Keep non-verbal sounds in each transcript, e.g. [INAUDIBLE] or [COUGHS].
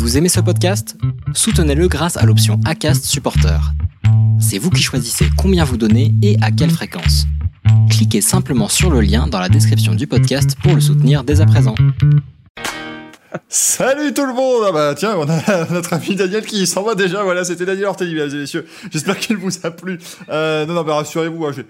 Vous aimez ce podcast? Soutenez-le grâce à l'option ACAST Supporter. C'est vous qui choisissez combien vous donnez et à quelle fréquence. Cliquez simplement sur le lien dans la description du podcast pour le soutenir dès à présent. Salut tout le monde Ah bah tiens, on a [LAUGHS] notre ami Daniel qui s'en va déjà, voilà, c'était Daniel Ortelli, mesdames et messieurs. J'espère qu'il vous a plu. Euh, non, non, bah rassurez-vous, hein, j'ai-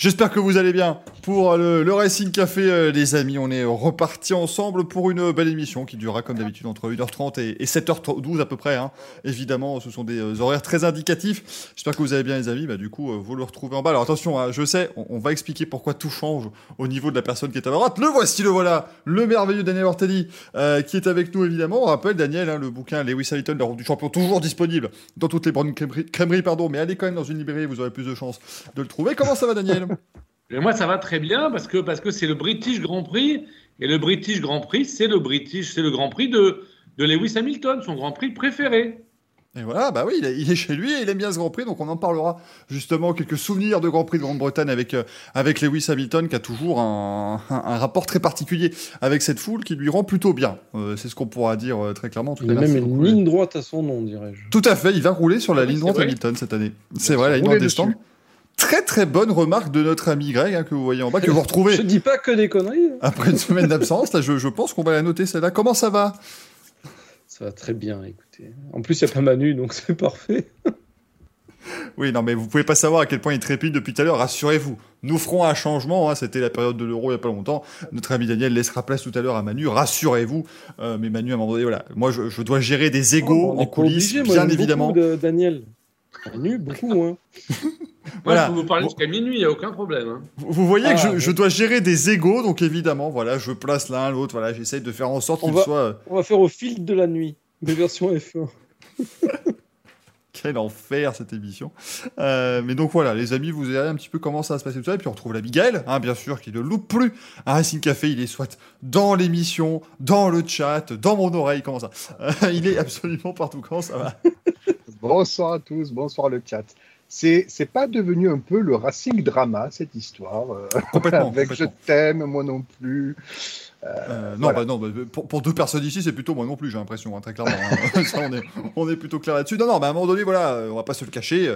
J'espère que vous allez bien pour le, le Racing Café, euh, les amis. On est repartis ensemble pour une belle émission qui durera comme d'habitude entre 1h30 et, et 7h12 à peu près. hein. Évidemment, ce sont des euh, horaires très indicatifs. J'espère que vous allez bien, les amis. Bah, du coup, euh, vous le retrouvez en bas. Alors attention, hein, je sais, on, va expliquer pourquoi tout change au niveau de la personne qui est à ma droite. Le voici, le voilà, le merveilleux Daniel Ortelli euh, qui est avec nous évidemment. On rappelle Daniel, hein, le bouquin Lewis Hamilton, la route du champion, toujours disponible dans toutes les bonnes crèmeries, pardon, mais allez quand même dans une librairie, vous aurez plus de chances de le trouver. Comment ça va, Daniel? Et moi, ça va très bien parce que parce que c'est le British Grand Prix et le British Grand Prix, c'est le British, c'est le Grand Prix de de Lewis Hamilton, son Grand Prix préféré. Et voilà, bah oui, il est, il est chez lui et il aime bien ce Grand Prix, donc on en parlera justement quelques souvenirs de Grand Prix de Grande-Bretagne avec, euh, avec Lewis Hamilton qui a toujours un, un- un rapport très particulier avec cette foule qui lui rend plutôt bien. Euh, c'est ce qu'on pourra dire euh, très clairement. En tout Il cas, a même une ligne droite à son nom, dirais-je. Tout à fait, il va rouler sur la Ah oui, ligne droite vrai. Hamilton cette année. C'est vrai, la ligne droite des stands. Très très bonne remarque de notre ami Greg hein, que vous voyez en bas, que vous retrouvez Je dis pas que des conneries. hein. après une semaine d'absence. Là, je, je pense qu'on va la noter celle-là. Comment ça va? Ça va très bien, écoutez. En plus, il n'y a pas Manu, donc c'est parfait. Oui, non, mais vous pouvez pas savoir à quel point il trépide depuis tout à l'heure. Rassurez-vous, nous ferons un changement. hein, C'était la période de l'euro il y a pas longtemps. Notre ami Daniel laissera place tout à l'heure à Manu. Rassurez-vous. Euh, mais Manu, à un moment donné, voilà. Moi, je, je dois gérer des égaux Oh, on en coulisses, obligé, moi, bien j'aime évidemment. de Daniel. Manu, beaucoup moins. [LAUGHS] Moi, Voilà. je peux vous parler Bon. jusqu'à minuit, il n'y a aucun problème. hein. Vous vous voyez Ah, que je, oui. je dois gérer des égaux, donc évidemment, voilà, je place l'un l'autre. Voilà, j'essaye de faire en sorte qu'il soit. euh, On va faire au fil de la nuit, mais version F1. Quel enfer cette émission. Euh, mais donc voilà, les amis, vous verrez un petit peu comment ça va se passer tout ça. Et puis on retrouve la Miguel, hein, bien sûr, qui ne loupe plus un Racing Café. Il est soit dans l'émission, dans le chat, dans mon oreille. Comment ça Euh, [LAUGHS] Il est absolument partout. Comment ça va? Bonsoir à tous, bonsoir le chat. C'est c'est pas devenu un peu le Racing drama cette histoire euh, Complètement. [LAUGHS] avec je t'aime moi non plus. Euh, non, voilà. bah non, bah, pour, pour deux personnes ici, c'est plutôt moi non plus, j'ai l'impression, hein, très clairement. hein. [LAUGHS] Ça, on, est, on est plutôt clair là-dessus. Non, non, bah, à un moment donné, voilà, euh, on va pas se le cacher.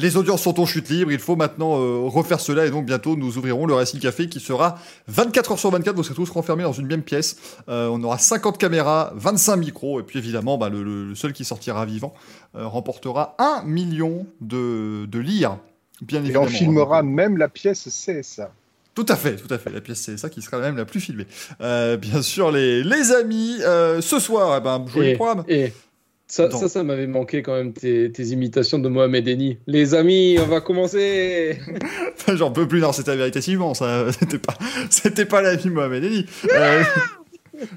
Les audiences sont en chute libre, il faut maintenant euh, refaire cela et donc bientôt nous ouvrirons le Racing Café qui sera 24 heures sur 24, vous serez tous renfermés dans une même pièce. Euh, on aura 50 caméras, 25 micros et puis évidemment bah, le, le- le seul qui sortira vivant euh, remportera 1 million de, de lire. Bien Et évidemment. on filmera hein. même la pièce CSA. Tout à fait, tout à fait. La pièce c'est ça qui sera même la plus filmée. Euh, bien sûr, les, les amis, euh, ce soir, eh ben, joli Et, programme. et ça, ça, ça m'avait manqué quand même, tes, tes imitations de Mohamed Eni. Les amis, on va commencer [LAUGHS] J'en peux plus, non, c'était véritablement ça. [LAUGHS] C'était pas, c'était pas la vie Mohamed Ali. Euh,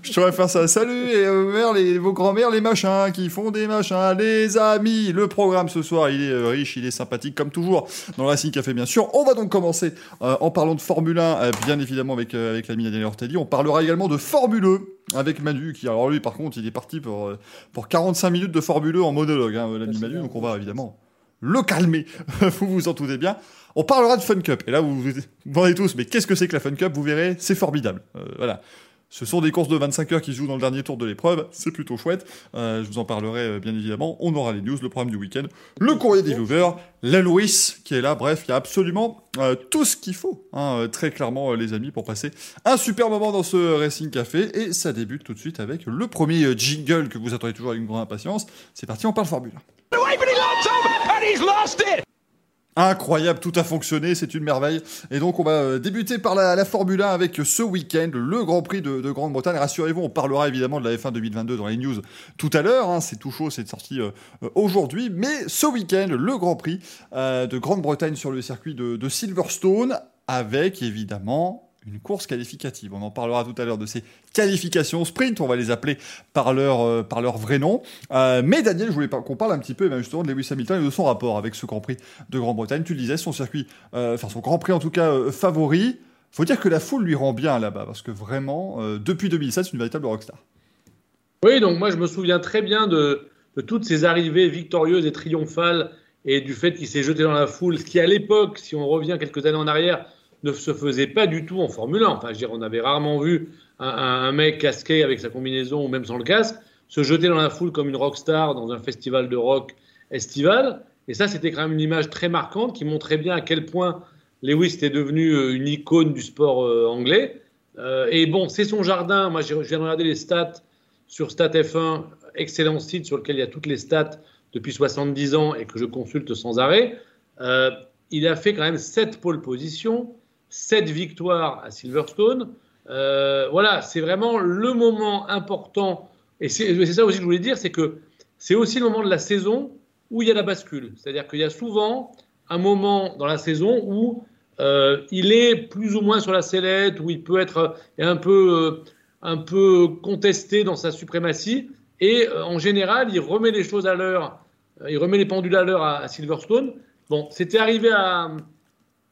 je pourrais faire ça. Salut, et euh, mère, les, vos grands-mères, les machins, qui font des machins, les amis. Le programme ce soir, il est euh, riche, il est sympathique, comme toujours, dans le Racing Café, bien sûr. On va donc commencer euh, en parlant de Formule 1, euh, bien évidemment, avec, avec l'ami Daniel Ortelli. On parlera également de Formule E, avec Manu, qui, alors lui, par contre, il est parti pour, pour 45 minutes de Formule E en monologue, hein, l'ami Manu, donc on va évidemment le calmer. [LAUGHS] vous vous en doutez bien. On parlera de Fun Cup. Et là, vous vous demandez tous, mais qu'est-ce que c'est que la Fun Cup? Vous verrez, c'est formidable. Euh, voilà. Ce sont des courses de 25 heures qui se jouent dans le dernier tour de l'épreuve. C'est plutôt chouette. Euh, je vous en parlerai euh, bien évidemment. On aura les news, le programme du week-end, le courrier des viewers, la Louis qui est là. Bref, il y a absolument euh, tout ce qu'il faut, hein, très clairement, les amis, pour passer un super moment dans ce Racing Café. Et ça débute tout de suite avec le premier jingle que vous attendez toujours avec une grande impatience. C'est parti, on parle Formule 1. Incroyable, tout a fonctionné, c'est une merveille. Et donc on va euh, débuter par la, la Formule 1 avec ce week-end, le Grand Prix de, de Grande-Bretagne. Rassurez-vous, on parlera évidemment de la F1 2022 dans les news tout à l'heure. hein. c'est tout chaud, c'est sorti euh, euh, aujourd'hui. Mais ce week-end, le Grand Prix de Grande-Bretagne sur le circuit de Silverstone, avec évidemment une course qualificative. On en parlera tout à l'heure de ces qualifications sprint, on va les appeler par leur, euh, par leur vrai nom. Euh, mais Daniel, je voulais qu'on parle un petit peu eh bien, justement de Lewis Hamilton et de son rapport avec ce Grand Prix de Grande-Bretagne. Tu le disais, son circuit, euh, enfin son Grand Prix en tout cas favori. Faut dire que la foule lui rend bien là-bas, parce que vraiment, depuis 2007, c'est une véritable rockstar. Oui, donc moi je me souviens très bien de, de toutes ces arrivées victorieuses et triomphales et du fait qu'il s'est jeté dans la foule, ce qui à l'époque, si on revient quelques années en arrière, ne se faisait pas du tout en Formule 1. Enfin, je veux dire, on avait rarement vu un, mec casqué avec sa combinaison ou même sans le casque se jeter dans la foule comme une rockstar dans un festival de rock estival. Et ça, c'était quand même une image très marquante qui montrait bien à quel point Lewis était devenu euh, une icône du sport euh, anglais. Euh, et bon, c'est son jardin. Moi, de regarder les stats sur StatF1, excellent site sur lequel il y a toutes les stats depuis 70 ans et que je consulte sans arrêt. il a fait quand même 7 pole positions, 7 victoires à Silverstone. voilà, c'est vraiment le moment important. Et c'est ça aussi que je voulais dire, c'est que c'est aussi le moment de la saison où il y a la bascule. C'est-à-dire qu'il y a souvent un moment dans la saison où euh, il est plus ou moins sur la sellette, où il peut être un peu, euh, un peu contesté dans sa suprématie. Et euh, en général, il remet les choses à l'heure, il remet les pendules à l'heure à, Silverstone. Bon, c'était arrivé à,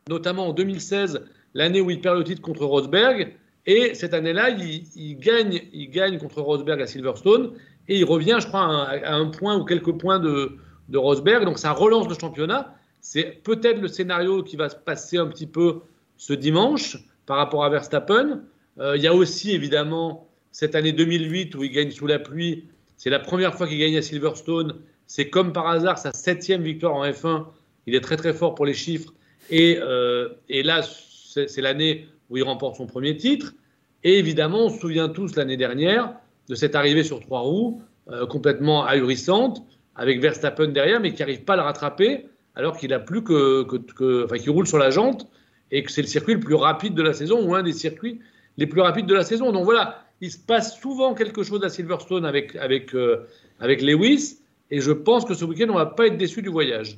notamment en 2016, l'année où il perd le titre contre Rosberg. Et cette année-là, il, gagne, il gagne contre Rosberg à Silverstone. Et il revient, je crois, à un point ou quelques points de, Rosberg. Donc ça relance le championnat. C'est peut-être le scénario qui va se passer un petit peu ce dimanche par rapport à Verstappen. Euh, il y a aussi évidemment cette année 2008 où il gagne sous la pluie. C'est la première fois qu'il gagne à Silverstone. C'est comme par hasard sa septième victoire en F1. Il est très très fort pour les chiffres. Et, euh, et là, c'est l'année où il remporte son premier titre. Et évidemment, on se souvient tous l'année dernière de cette arrivée sur trois roues euh, complètement ahurissante avec Verstappen derrière, mais qui n'arrive pas à le rattraper, alors qu'il a plus que, enfin, qu'il roule sur la jante et que c'est le circuit le plus rapide de la saison ou un des circuits les plus rapides de la saison. Donc voilà, il se passe souvent quelque chose à Silverstone avec, avec, euh, avec Lewis, et je pense que ce week-end, on ne va pas être déçu du voyage.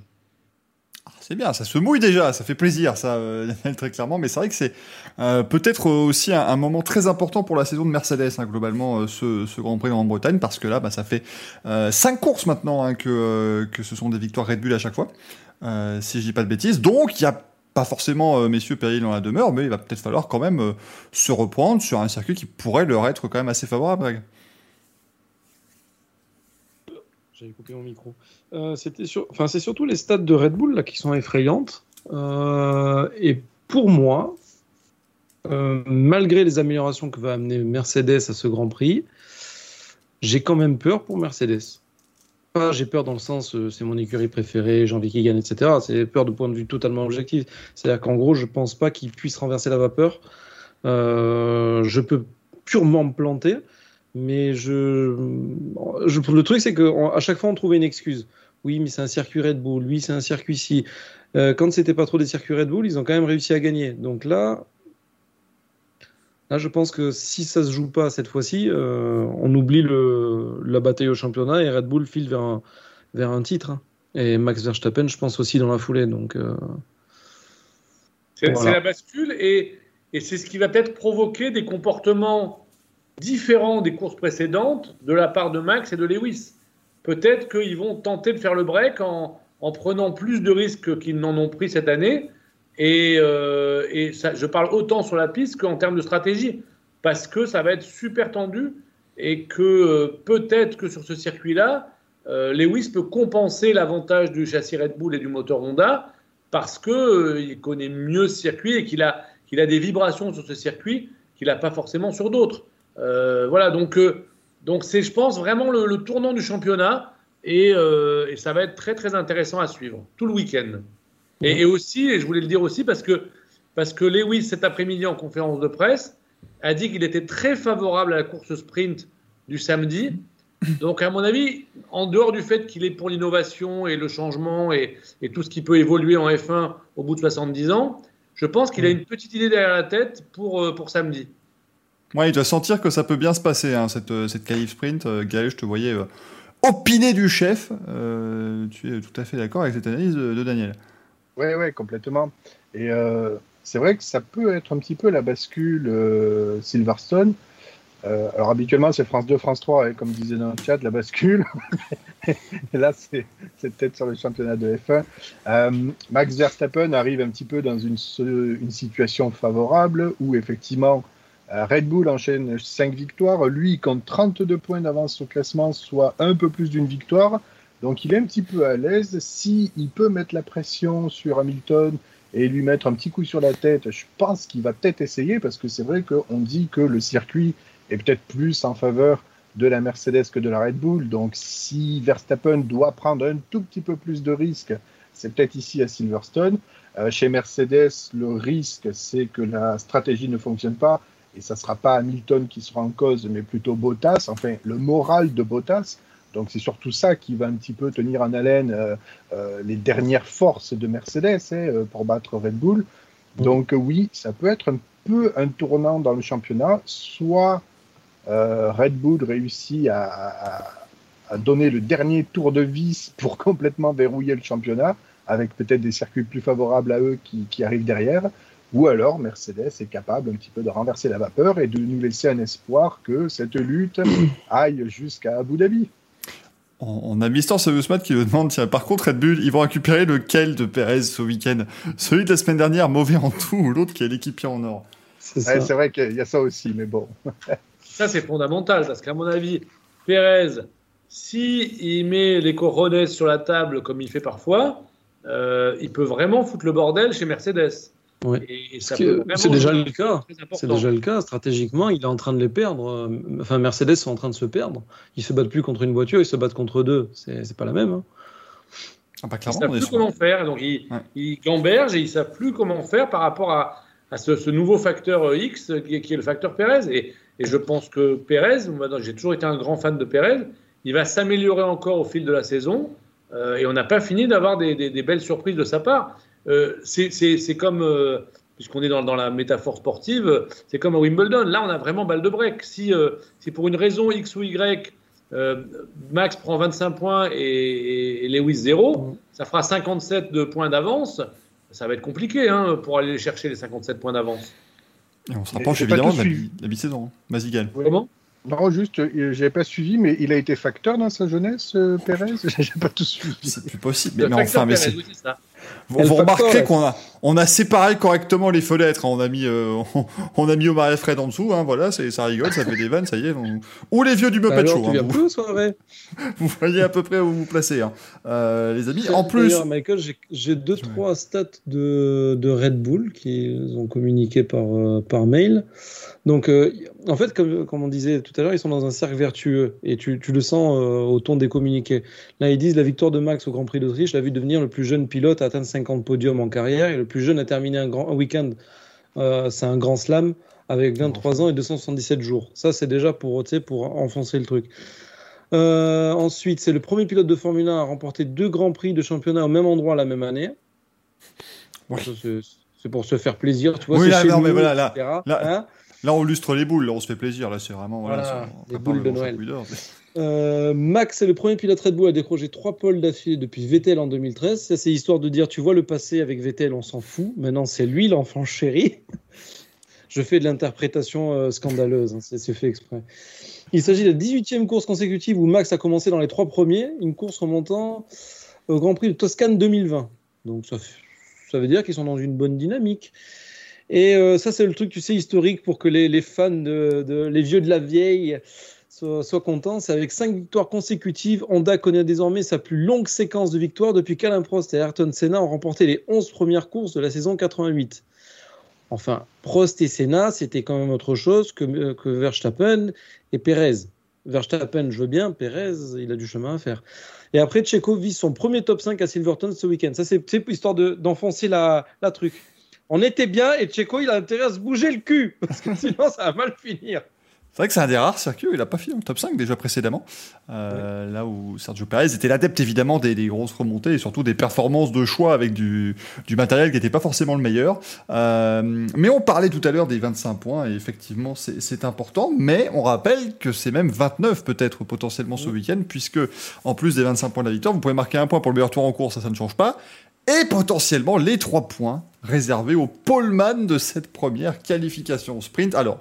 C'est bien, ça se mouille déjà, ça fait plaisir, ça, euh, très clairement. Mais c'est vrai que c'est euh, peut-être aussi un, moment très important pour la saison de Mercedes, hein, globalement, euh, ce, Grand Prix en Bretagne, parce que là, bah, ça fait cinq courses maintenant hein, que, que ce sont des victoires Red Bull à chaque fois, si je dis pas de bêtises. Donc, il y a pas forcément messieurs péril dans la demeure, mais il va peut-être falloir quand même se reprendre sur un circuit qui pourrait leur être quand même assez favorable. J'avais coupé mon micro. Euh, c'était sur... enfin, c'est surtout les stats de Red Bull là, qui sont effrayantes. Euh, et pour moi, euh, malgré les améliorations que va amener Mercedes à ce Grand Prix, j'ai quand même peur pour Mercedes. Pas j'ai peur dans le sens c'est mon écurie préférée, j'ai envie qu'il gagne, etc. C'est peur de point de vue totalement objectif. C'est-à-dire qu'en gros, je pense pas qu'il puisse renverser la vapeur. je peux purement me planter. Mais je, le truc, c'est qu'à chaque fois, on trouvait une excuse. Oui, mais c'est un circuit Red Bull. Oui, c'est un circuit ci. Euh, quand c'était pas trop des circuits Red Bull, ils ont quand même réussi à gagner. Donc là, là, je pense que si ça se joue pas cette fois-ci, euh, on oublie le, la bataille au championnat et Red Bull file vers un, vers un titre. Hein. Et Max Verstappen, je pense aussi dans la foulée. Donc euh, c'est la bascule et, et c'est ce qui va peut-être provoquer des comportements différent des courses précédentes de la part de Max et de Lewis. Peut-être qu'ils vont tenter de faire le break en, prenant plus de risques qu'ils n'en ont pris cette année. Et, euh, je parle autant sur la piste qu'en termes de stratégie, parce que ça va être super tendu et que euh, peut-être que sur ce circuit-là, euh, Lewis peut compenser l'avantage du châssis Red Bull et du moteur Honda parce qu'il connaît mieux ce circuit et qu'il a, qu'il a des vibrations sur ce circuit qu'il n'a pas forcément sur d'autres. Voilà, donc donc c'est, je pense, vraiment le, tournant du championnat euh, et, ça va être très très intéressant à suivre tout le week-end. Et, aussi, et je voulais le dire aussi parce que parce que Lewis cet après-midi en conférence de presse a dit qu'il était très favorable à la course sprint du samedi. Donc, à mon avis, en dehors du fait qu'il est pour l'innovation et le changement et, et, tout ce qui peut évoluer en F1 au bout de 70 ans, je pense qu'il a une petite idée derrière la tête pour, pour samedi. Ouais, il doit sentir que ça peut bien se passer, hein, cette, euh, cette sprint. Euh, Gaël, je te voyais euh, opiner du chef. tu es tout à fait d'accord avec cette analyse de, Daniel. Ouais, ouais, complètement. Et c'est vrai que ça peut être un petit peu la bascule Silverstone. alors habituellement c'est France 2, France 3, hein, comme disait dans le chat, la bascule. Et [LAUGHS] là c'est peut-être sur le championnat de F1. Max Verstappen arrive un petit peu dans une, une situation favorable où effectivement euh, Red Bull enchaîne 5 victoires. Lui, compte 32 points d'avance au classement, soit un peu plus d'une victoire. Donc il est un petit peu à l'aise. S'il il peut mettre la pression sur Hamilton et lui mettre un petit coup sur la tête, je pense qu'il va peut-être essayer parce que c'est vrai qu'on dit que le circuit est peut-être plus en faveur de la Mercedes que de la Red Bull. Donc si Verstappen doit prendre un tout petit peu plus de risques, c'est peut-être ici à Silverstone. Euh, chez Mercedes, le risque, c'est que la stratégie ne fonctionne pas et ça ne sera pas Hamilton qui sera en cause, mais plutôt Bottas, enfin le moral de Bottas. Donc c'est surtout ça qui va un petit peu tenir en haleine euh, euh, les dernières forces de Mercedes hein, pour battre Red Bull. Donc oui, ça peut être un peu un tournant dans le championnat. Soit Red Bull réussit à, à, donner le dernier tour de vis pour [LAUGHS] complètement verrouiller le championnat, avec peut-être des circuits plus favorables à eux qui, qui, arrivent derrière, ou alors Mercedes est capable un petit peu de renverser la vapeur et de nous laisser un espoir que cette lutte [COUGHS] aille jusqu'à Abu Dhabi. On a Mister Seveusmat qui le demande, tiens, par contre, Red Bull, ils vont récupérer lequel de Perez ce week-end? Celui de la semaine dernière, mauvais en tout, ou l'autre qui est l'équipier en or? C'est ouais, vrai qu'il y a ça aussi, mais bon. [LAUGHS] ça, c'est fondamental, parce qu'à mon avis, Perez, si il met les corones sur la table comme il fait parfois, euh, il peut vraiment foutre le bordel chez Mercedes. C'est déjà le cas. C'est déjà le cas. Stratégiquement, il est en train de les perdre. Enfin, Mercedes sont en train de se perdre. Ils se battent plus contre une voiture, ils se battent contre deux. C'est pas la même. Hein. Ah, ils ne savent plus comment faire. Donc, ils, ils, gambergent et ils ne savent plus comment faire par rapport à, à ce, nouveau facteur euh, X qui est, qui est le facteur Pérez. Et, et, je pense que Pérez, j'ai toujours été un grand fan de Pérez, il va s'améliorer encore au fil de la saison. Euh, et on n'a pas fini d'avoir des, des, des, belles surprises de sa part. Euh, c'est comme, euh, puisqu'on est dans, dans, la métaphore sportive, c'est comme à Wimbledon. Là, on a vraiment balle de break. Si, euh, si pour une raison X ou Y, Max prend 25 points et, et Lewis 0, mm. ça fera 57 de points d'avance. Ça va être compliqué hein, pour aller chercher les 57 points d'avance. On se rapproche évidemment de la mi-saison. Hein. Vas-y, Gaël. Comment? Non, juste, j'avais pas suivi, mais il a été facteur dans sa jeunesse, Pérez? [LAUGHS] J'ai pas tout suivi. C'est plus possible. Mais, mais enfin, mais c'est. Vous, vous remarquerez qu'on a, on a séparé correctement les fenêtres. Hein. On a mis, euh, [LAUGHS] on, a mis Omar et Fred en dessous. Hein, voilà, ça rigole, ça fait des vannes, ça y est. Ou les vieux du Muppet Show. Hein, [LAUGHS] vous... voyez à peu près où vous vous placez, hein. euh, les amis. En plus, Michael, j'ai deux trois stats de, de Red Bull qui ont communiqué par euh, par mail. Donc, euh, en fait, comme, comme, on disait tout à l'heure, ils sont dans un cercle vertueux et tu, tu le sens euh, au ton des communiqués. Là, ils disent la victoire de Max au Grand Prix d'Autriche l'a vu devenir le plus jeune pilote à atteindre 50 podiums en carrière et le plus jeune à terminer un, grand, week-end. Euh, c'est un grand slam avec 23 ans et 277 jours. Ça, c'est déjà pour, pour enfoncer le truc. Euh, ensuite, c'est le premier pilote de Formule 1 à remporter deux grands prix de championnat au même endroit la même année. C'est pour se faire plaisir, tu vois. Oui, là, non, mais voilà, là, là, hein Là, on lustre les boules, là, on se fait plaisir. Là, c'est vraiment. Voilà, les boules de Noël. Euh, Max est le premier pilote Red Bull à décrocher trois pôles d'affilée depuis Vettel en 2013. Ça, c'est histoire de dire tu vois le passé avec Vettel, on s'en fout. Maintenant, c'est lui l'enfant chéri. [LAUGHS] Je fais de l'interprétation euh, scandaleuse, hein, c'est fait exprès. Il s'agit de la 18e course consécutive où Max a commencé dans les trois premiers, une course remontant au Grand Prix de Toscane 2020. Donc ça, veut dire qu'ils sont dans une bonne dynamique. Et euh, ça, c'est le truc, tu sais, historique pour que les, fans, de, les vieux de la vieille, soient contents. C'est avec cinq victoires consécutives, Honda connaît désormais sa plus longue séquence de victoires depuis qu'Alain Prost et Ayrton Senna ont remporté les 11 premières courses de la saison 88. Enfin, Prost et Senna, c'était quand même autre chose que, euh, que Verstappen et Perez. Verstappen, je veux bien, Perez, il a du chemin à faire. Et après, Checo vise son premier top 5 à Silverton ce week-end. Ça, c'est histoire d'enfoncer la, la truc on était bien et Checo, il a intérêt à se bouger le cul, [LAUGHS] parce que sinon, ça va mal finir. C'est vrai que c'est un des rares circuits où il n'a pas fini en top 5 déjà précédemment. Euh, Là où Sergio Perez était l'adepte évidemment des, des, grosses remontées et surtout des performances de choix avec du, du matériel qui n'était pas forcément le meilleur. Euh, mais on parlait tout à l'heure des 25 points et effectivement c'est important. Mais on rappelle que c'est même 29 peut-être potentiellement ce week-end puisque en plus des 25 points de la victoire, vous pouvez marquer un point pour le meilleur tour en course, ça, ça ne change pas et potentiellement les trois points réservés au poleman de cette première qualification sprint. Alors,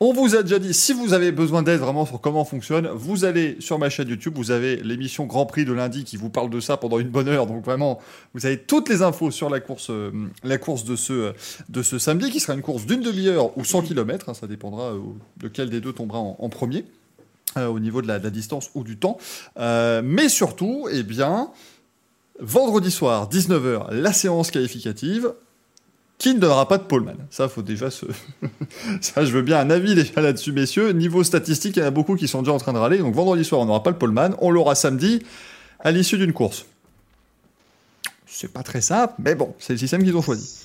on vous a déjà dit, si vous avez besoin d'aide vraiment sur comment fonctionne, vous allez sur ma chaîne YouTube, vous avez l'émission Grand Prix de lundi qui vous parle de ça pendant une bonne heure. Donc vraiment, vous avez toutes les infos sur la course, euh, la course de ce, de ce samedi, qui sera une course d'une demi-heure ou 100 km. Hein, ça dépendra euh, de quel des deux tombera en, premier, euh, au niveau de la, de la, distance ou du temps. mais surtout, eh bien, Vendredi soir, 19h, la séance qualificative. Qui ne donnera pas de poleman. Ça, faut déjà se. [LAUGHS] ça, je veux bien un avis déjà là-dessus, messieurs. Niveau statistique, il y en a beaucoup qui sont déjà en train de râler. Donc vendredi soir, on n'aura pas le poleman. On l'aura samedi, à l'issue d'une course. C'est pas très simple, mais bon, c'est le système qu'ils ont choisi.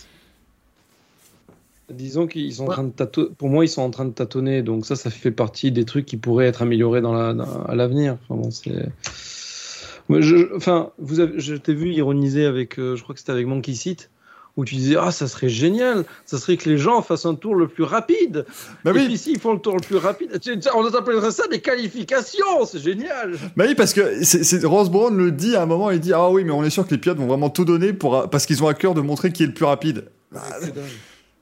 Disons qu'ils sont en train de tâtonner. Pour moi, ils sont en train de tâtonner. Donc ça, ça fait partie des trucs qui pourraient être améliorés dans la, dans- à l'avenir. Enfin, bon, c'est. Je, enfin, vous avez, je t'ai vu ironiser avec, euh, je crois que c'était avec Monkey Seat, où tu disais ah ça serait génial, ça serait que les gens fassent un tour le plus rapide. Bah Et oui, puis s'ils font le tour le plus rapide, on appellerait ça des qualifications, c'est génial. bah oui, parce que c'est, c'est- Ross Brown le dit à un moment, il dit Ah oui, mais on est sûr que les pilotes vont vraiment tout donner pour, parce qu'ils ont à cœur de montrer qui est le plus rapide. Bah,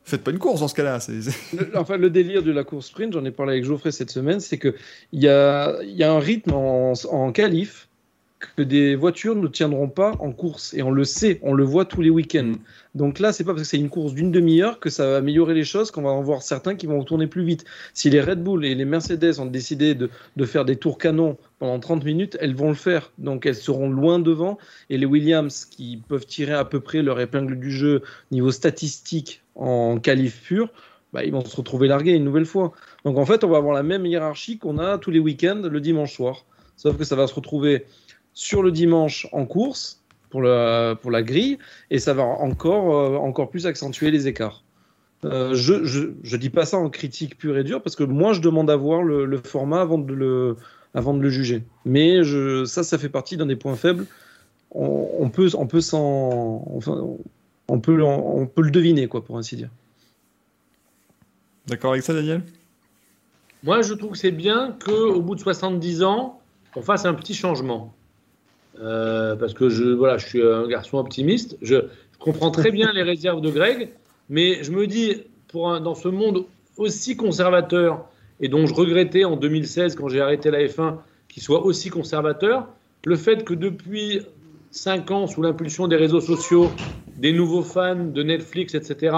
faites pas une course dans ce cas-là. c'est- c'est- Le- enfin, le délire de la course sprint, j'en ai parlé avec Geoffrey cette semaine, c'est que il y a, il y a un rythme en, en qualif que des voitures ne tiendront pas en course et on le sait, on le voit tous les week-ends. Donc là, c'est pas parce que c'est une course d'une demi-heure que ça va améliorer les choses, qu'on va en voir certains qui vont tourner plus vite. Si les Red Bull et les Mercedes ont décidé de, de faire des tours canons pendant 30 minutes, elles vont le faire. Donc elles seront loin devant et les Williams qui peuvent tirer à peu près leur épingle du jeu niveau statistique en qualif pur, bah, ils vont se retrouver largués une nouvelle fois. Donc en fait, on va avoir la même hiérarchie qu'on a tous les week-ends le dimanche soir. Sauf que ça va se retrouver sur le dimanche en course pour la, pour la grille et ça va encore, euh, encore plus accentuer les écarts. Euh, je, je, je dis pas ça en critique pure et dure parce que moi je demande à voir le, le format avant de le, avant de le juger. Mais je, ça, ça fait partie d'un des points faibles. On, on peut, on peut s'en, enfin, on peut, on, on peut le deviner quoi, pour ainsi dire. D'accord avec ça, Daniel? Moi, je trouve que c'est bien qu'au bout de 70 ans, on fasse un petit changement. Euh, parce que je, voilà, je suis un garçon optimiste. Je, je comprends très bien les réserves de Greg, mais je me dis, pour un- dans ce monde aussi conservateur, et dont je regrettais en 2016, quand j'ai arrêté la F1, qu'il soit aussi conservateur, le fait que depuis 5 ans, sous l'impulsion des réseaux sociaux, des nouveaux fans de Netflix, etc.,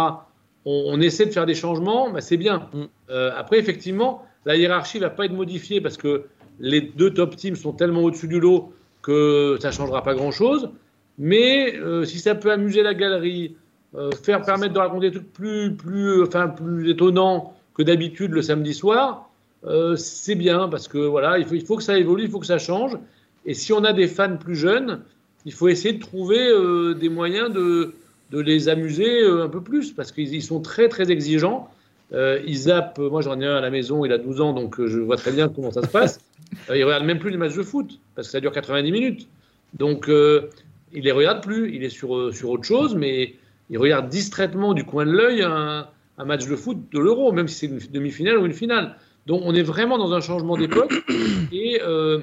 on, on essaie de faire des changements, bah, c'est bien. Mm. Euh, après, effectivement, la hiérarchie va pas être modifiée parce que les deux top teams sont tellement au-dessus du lot que ça changera pas grand-chose. Mais euh, si ça peut amuser la galerie, euh, faire permettre de raconter des trucs plus, plus, enfin, plus étonnants que d'habitude le samedi soir, euh, c'est bien parce que voilà, il faut, il faut que ça évolue, il faut que ça change. Et si on a des fans plus jeunes, il faut essayer de trouver euh, des moyens de, de les amuser euh, un peu plus parce qu'ils ils sont très très exigeants. Euh, ils zappent, moi j'en ai un à la maison, il a 12 ans donc euh, je vois très bien comment ça se passe. [LAUGHS] Euh, il regarde même plus les matchs de foot parce que ça dure 90 minutes. Donc euh, il les regarde plus, il est sur, euh, sur autre chose, mais il regarde distraitement du coin de l'œil un, un match de foot de l'Euro, même si c'est une demi-finale ou une finale. Donc on est vraiment dans un changement d'époque [COUGHS] et, euh,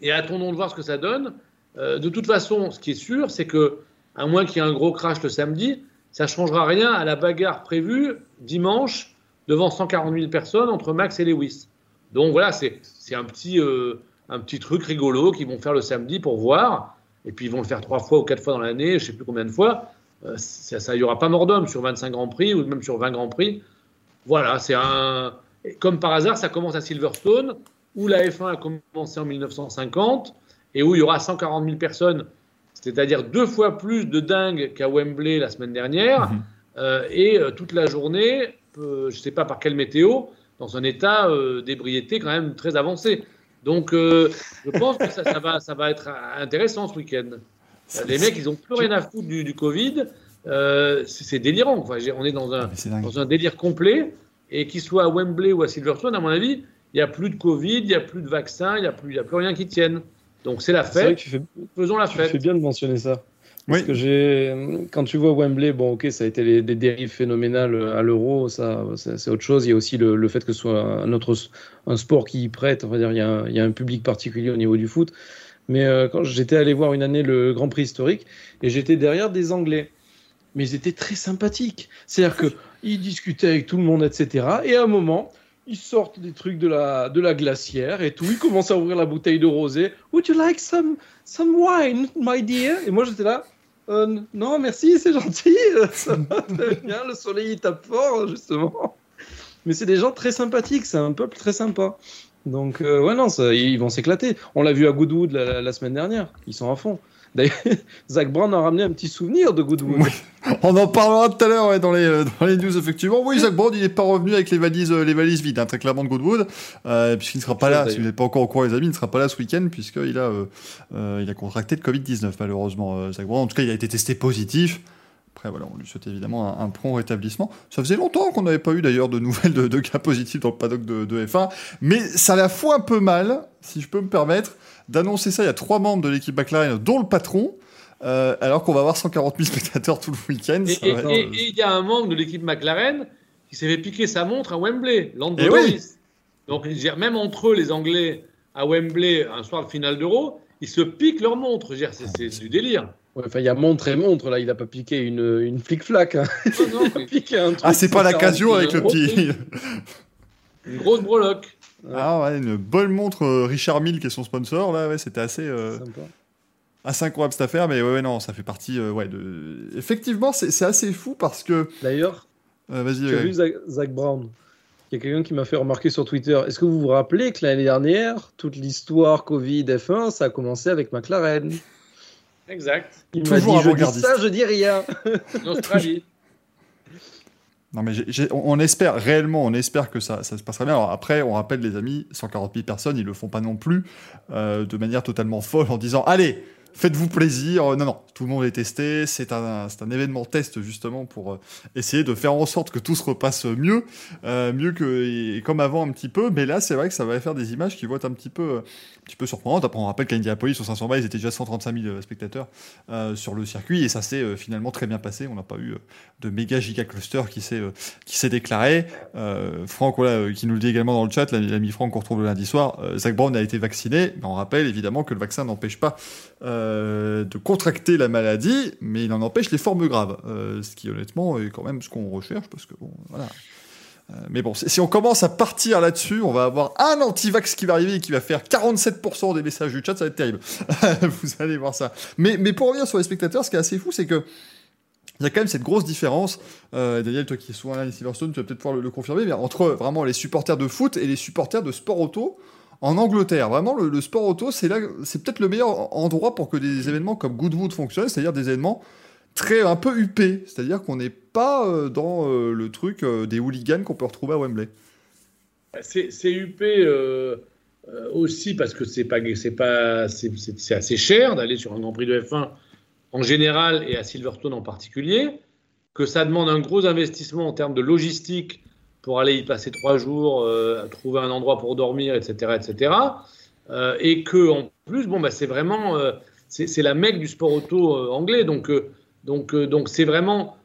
et attendons de voir ce que ça donne. Euh, de toute façon, ce qui est sûr, c'est que à moins qu'il y ait un gros crash le samedi, ça ne changera rien à la bagarre prévue dimanche devant 140 000 personnes entre Max et Lewis. Donc voilà, c'est un, petit, euh, un petit truc rigolo qu'ils vont faire le samedi pour voir. Et puis ils vont le faire trois fois ou quatre fois dans l'année, je ne sais plus combien de fois. Euh, ça, il n'y aura pas mort d'homme sur 25 Grands Prix ou même sur 20 Grands Prix. Voilà, c'est un. Comme par hasard, ça commence à Silverstone, où la F1 a commencé en 1950 et où il y aura 140 000 personnes, c'est-à-dire deux fois plus de dingues qu'à Wembley la semaine dernière, Mhm. Euh, et euh, toute la journée, euh, je ne sais pas par quelle météo, dans un état d'ébriété quand même très avancé. Donc, euh, je pense que ça, ça va, ça va être intéressant ce week-end. Les mecs, ils n'ont plus rien à foutre du, du Covid. Euh, c'est délirant. Enfin, on est dans un, dingue. dans un délire complet. Et qu'il soit à Wembley ou à Silverstone, à mon avis, il n'y a plus de Covid, il n'y a plus de vaccin, il n'y a, plus- il y a plus rien qui tienne. Donc c'est la fête, que tu fais, faisons la tu fête. fais bien de mentionner ça. Parce Oui. que j'ai, quand tu vois Wembley, bon, ok, ça a été les- des dérives phénoménales à l'Euro, ça, c'est autre chose. Il y a aussi le, le fait que ce soit un autre, un sport qui y prête. On va dire, il y, a un, il y a un public particulier au niveau du foot. Mais euh, quand j'étais allé voir une année le Grand Prix historique, et j'étais derrière des Anglais, mais ils étaient très sympathiques. C'est-à-dire que ils discutaient avec tout le monde, etc. Et à un moment, ils sortent des trucs de la, de la glacière et tout. Ils commencent à ouvrir la bouteille de rosé. Would you like some, some wine, my dear? Et moi, j'étais là. Euh, non, merci, c'est gentil. [LAUGHS] Ça va très bien. Le soleil il tape fort, justement. Mais c'est des gens très sympathiques. C'est un peuple très sympa. Donc, euh, ouais, non, ils vont s'éclater. On l'a vu à Goodwood la semaine dernière. Ils sont à fond. D'ailleurs, [LAUGHS] Zach Brown a ramené un petit souvenir de Goodwood. On en parlera tout à l'heure dans, les, euh, dans les news, effectivement. Oui, Zach Brown, il n'est pas revenu avec les valises, euh, les valises vides, hein, très clairement de Goodwood, euh, puisqu'il ne sera pas là, si vous n'êtes pas encore au courant, les amis, il ne sera pas là ce week-end, puisqu'il a, il a contracté le Covid-19, malheureusement, Zach Brown. En tout cas, il a été testé positif. Après, voilà, on lui souhaite évidemment un, prompt rétablissement. Ça faisait longtemps qu'on n'avait pas eu d'ailleurs de nouvelles de, cas positifs dans le paddock de, de, F1, mais ça la fout un peu mal, si je peux me permettre, d'annoncer ça. Il y a trois membres de l'équipe McLaren, dont le patron, euh, alors qu'on va avoir 140 000 [LAUGHS] spectateurs tout le week-end. Et il y a un membre de l'équipe McLaren qui s'est fait piquer sa montre à Wembley, Lando oui. Donc, même entre eux, les Anglais, à Wembley, un soir de finale d'Euro, ils se piquent leur montre. C'est du délire. enfin, il y a montre et montre, là, il n'a pas piqué une, une flic-flac. Hein. ah, [LAUGHS] c'est pas l'occasion avec le petit. une grosse breloque. Ah ouais, une bonne montre euh, Richard Mille qui est son sponsor, là, ouais, c'était assez. Euh, assez incroyable cette affaire, mais ouais, non, ça fait partie. Euh, ouais, de... Effectivement, c'est assez fou parce que. D'ailleurs, vas-y. J'ai vu Zach, Brown? Il y a quelqu'un qui m'a fait remarquer sur Twitter. Est-ce que vous vous rappelez que l'année dernière, toute l'histoire Covid F1, ça a commencé avec McLaren? Exact. Il m'a dit, je dis ça, je dis rien. [LAUGHS] Australie. Non, mais on, espère, réellement, on espère que ça, ça se passera bien. Alors après, on rappelle les amis, 140 000 personnes, ils le font pas non plus euh, de manière totalement folle en disant Allez, faites-vous plaisir. Non, non, tout le monde est testé. C'est un, événement test justement pour euh, essayer de faire en sorte que tout se repasse mieux, euh, mieux que comme avant un petit peu. Mais là, c'est vrai que ça va faire des images qui vont un petit peu, petit peu surprenantes. Après, on rappelle qu'à Indianapolis, sur 500 ils étaient déjà 135 000 spectateurs euh, sur le circuit et ça s'est finalement très bien passé. On n'a pas eu de méga giga cluster qui s'est déclaré. Franck, voilà, qui nous le dit également dans le chat, l'ami Franck qu'on retrouve le lundi soir. Zach Brown a été vacciné, on rappelle évidemment que le vaccin n'empêche pas euh, de contracter la maladie, mais il en empêche les formes graves. Euh, ce qui, honnêtement, est quand même ce qu'on recherche, parce que, bon, voilà. Euh, mais bon, si on commence à partir là-dessus, on va avoir un anti-vax qui va arriver et qui va faire 47% des messages du chat, ça va être terrible. [LAUGHS] Vous allez voir ça. Mais, pour revenir sur les spectateurs, ce qui est assez fou, c'est que il y a quand même cette grosse différence. Daniel, toi qui es souvent là à Silverstone, tu vas peut-être pouvoir le, le, confirmer, entre vraiment les supporters de foot et les supporters de sport auto, en Angleterre. Vraiment, le, sport auto, c'est là, c'est peut-être le meilleur endroit pour que des événements comme Goodwood fonctionnent, c'est-à-dire des événements très un peu huppés, c'est-à-dire qu'on n'est pas euh, dans euh, le truc euh, des hooligans qu'on peut retrouver à Wembley. C'est huppé aussi parce que c'est pas, c'est pas, assez cher d'aller sur un Grand Prix de F1 en général et à Silverstone en particulier, que ça demande un gros investissement en termes de logistique pour aller y passer trois jours, trouver un endroit pour dormir, etc., etc. Et que en plus, bon, bah, c'est vraiment, c'est la mecque du sport auto anglais, donc donc donc c'est vraiment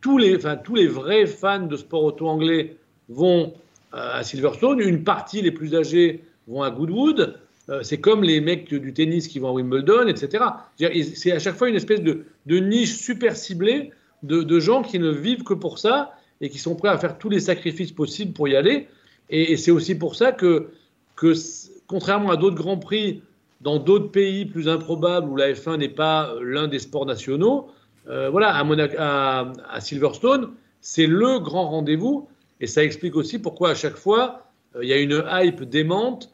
tous les, enfin tous les vrais fans de sport auto anglais vont à Silverstone. Une partie, les plus âgés, vont à Goodwood. c'est comme les mecs du tennis qui vont à Wimbledon, etc. C'est à chaque fois une espèce de, niche super ciblée de, gens qui ne vivent que pour ça et qui sont prêts à faire tous les sacrifices possibles pour y aller. Et, c'est aussi pour ça que, que contrairement à d'autres grands prix dans d'autres pays plus improbables où la F1 n'est pas euh, l'un des sports nationaux, euh, voilà, à, à, Silverstone, c'est le grand rendez-vous. Et ça explique aussi pourquoi à chaque fois, euh, il y a une hype démente,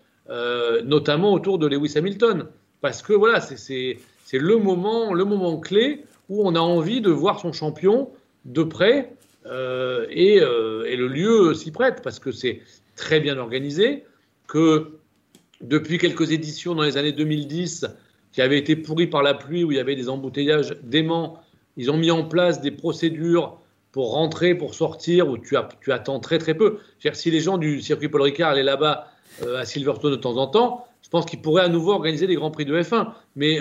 notamment autour de Lewis Hamilton. Parce que voilà, c'est le moment, le moment clé où on a envie de voir son champion de près euh, euh, et, le lieu s'y prête parce que c'est très bien organisé, que depuis quelques éditions dans les années 2010 qui avaient été pourries par la pluie où il y avait des embouteillages déments, ils ont mis en place des procédures pour rentrer, pour sortir, où tu, attends très très peu. si les gens du circuit Paul Ricard allaient là-bas euh, à Silverstone de temps en temps, je pense qu'ils pourraient à nouveau organiser des grands prix de F1. Mais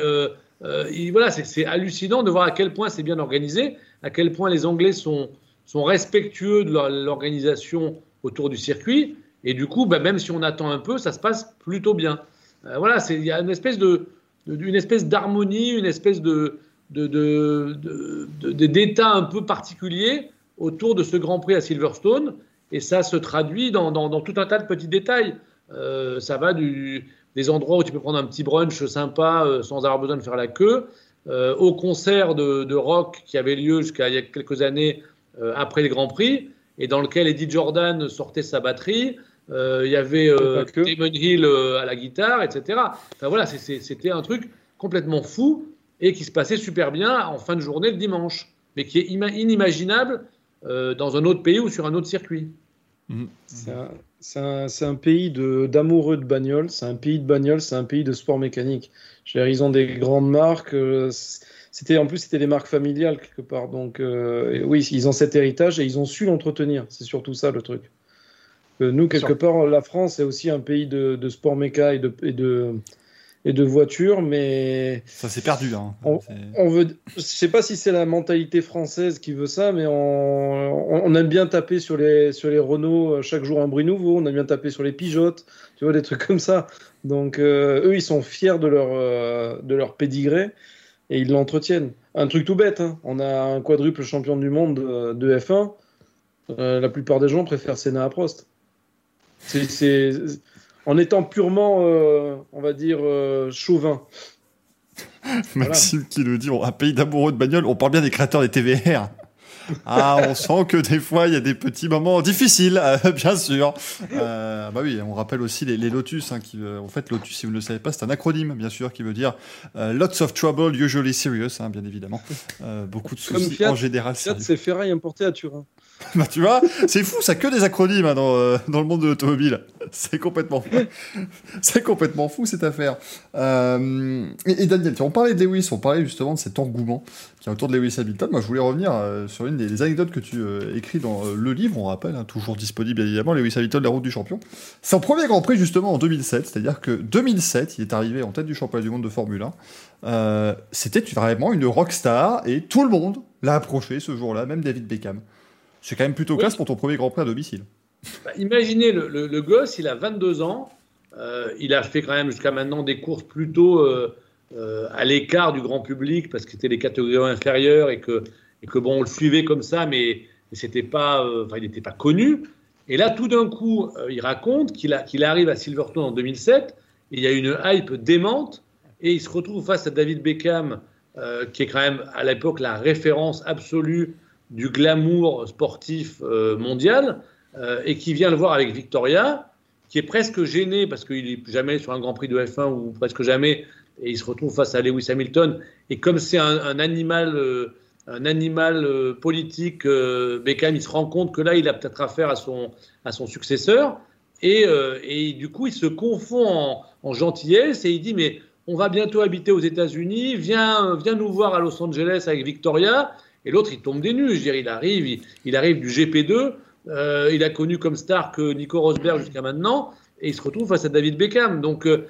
voilà, c'est hallucinant de voir à quel point c'est bien organisé, à quel point les Anglais sont, respectueux de l'organisation autour du circuit. Et du coup, bah, même si on attend un peu, ça se passe plutôt bien. Euh, voilà, il y a une espèce d'harmonie, une espèce de, d'état un peu particulier autour de ce Grand Prix à Silverstone. Et ça se traduit dans, dans, tout un tas de petits détails. Euh, ça va du, des endroits où tu peux prendre un petit brunch sympa euh, sans avoir besoin de faire la queue, au concert de, de, rock qui avait lieu jusqu'à il y a quelques années euh, après les Grands Prix, et dans lequel Eddie Jordan sortait sa batterie. Euh, il y avait euh, Damon Hill à la guitare, etc. Enfin voilà, c'était un truc complètement fou. Et qui se passait super bien en fin de journée le dimanche, mais qui est inimaginable euh, dans un autre pays ou sur un autre circuit. Mmh. C'est un, un, pays d'amoureux de, bagnole, c'est un pays de bagnole, c'est un pays de sport mécanique. Ils ont des grandes marques. Euh, c'était en plus c'était des marques familiales quelque part. Donc euh, oui, ils ont cet héritage et ils ont su l'entretenir. C'est surtout ça le truc. nous quelque part, la France est aussi un pays de, de sport méca et de, et de et de voitures, mais ça s'est perdu. Hein. On, veut, je sais pas si c'est la mentalité française qui veut ça, mais on, on, aime bien taper sur les sur les Renault euh, chaque jour un bruit nouveau. On aime bien taper sur les Pijottes, tu vois des trucs comme ça. Donc euh, eux, ils sont fiers de leur euh, de leur pédigré et ils l'entretiennent. Un truc tout bête, hein. on a un quadruple champion du monde de F1. la plupart des gens préfèrent Senna à Prost. C'est en étant purement, euh, on va dire, euh, chauvin. [LAUGHS] Maxime qui nous dit, un pays d'amoureux de bagnole, on parle bien des créateurs des TVR. Ah, on [LAUGHS] sent que des fois, il y a des petits moments difficiles, euh, [LAUGHS] bien sûr. bah oui, on rappelle aussi les, Lotus. Hein, qui, en fait, Lotus, si vous ne le savez pas, c'est un acronyme, bien sûr, qui veut dire Lots of trouble, usually serious, hein, bien évidemment. beaucoup de soucis en général. Fiat, c'est ferraille importé à Turin. [LAUGHS] bah, tu vois, c'est fou, ça que des acronymes hein, dans, euh, dans, le monde de l'automobile. [LAUGHS] C'est complètement fou. [LAUGHS] c'est complètement fou cette affaire. Euh, et, Daniel, on parlait de Lewis, on parlait justement de cet engouement qui est autour de Lewis Hamilton. Moi, je voulais revenir euh, sur une des, anecdotes que tu écris dans le livre. On rappelle, hein, toujours disponible évidemment, Lewis Hamilton, la route du champion. Un premier Grand Prix justement en 2007, c'est-à-dire que 2007, il est arrivé en tête du championnat du monde de Formule 1. C'était vraiment une rockstar et tout le monde l'a approché ce jour-là, même David Beckham. C'est quand même plutôt classe pour ton premier Grand Prix à domicile. Bah, imaginez le, gosse, il a 22 ans, euh, il a fait quand même jusqu'à maintenant des courses plutôt euh, euh, à l'écart du grand public parce que c'était les catégories inférieures et que, et que bon, on le suivait comme ça, mais, c'était pas, il n'était pas connu. Et là, tout d'un coup, il raconte qu'il arrive à Silverstone en 2007 et il y a une hype démente et il se retrouve face à David Beckham, qui est quand même à l'époque la référence absolue du glamour sportif euh, mondial euh, et qui vient le voir avec Victoria, qui est presque gêné parce qu'il n'est jamais sur un Grand Prix de F1 ou presque jamais, et il se retrouve face à Lewis Hamilton. Et comme c'est un, animal, un animal euh, politique, Beckham, il se rend compte que là, il a peut-être affaire à son, à son successeur. Et, et, du coup, il se confond en, en, gentillesse et il dit Mais on va bientôt habiter aux États-Unis, viens, viens nous voir à Los Angeles avec Victoria. Et l'autre, il tombe des nues. Je il arrive, il, arrive du GP2. Euh, il a connu comme star que Nico Rosberg jusqu'à maintenant. Et il se retrouve face à David Beckham. Donc, euh,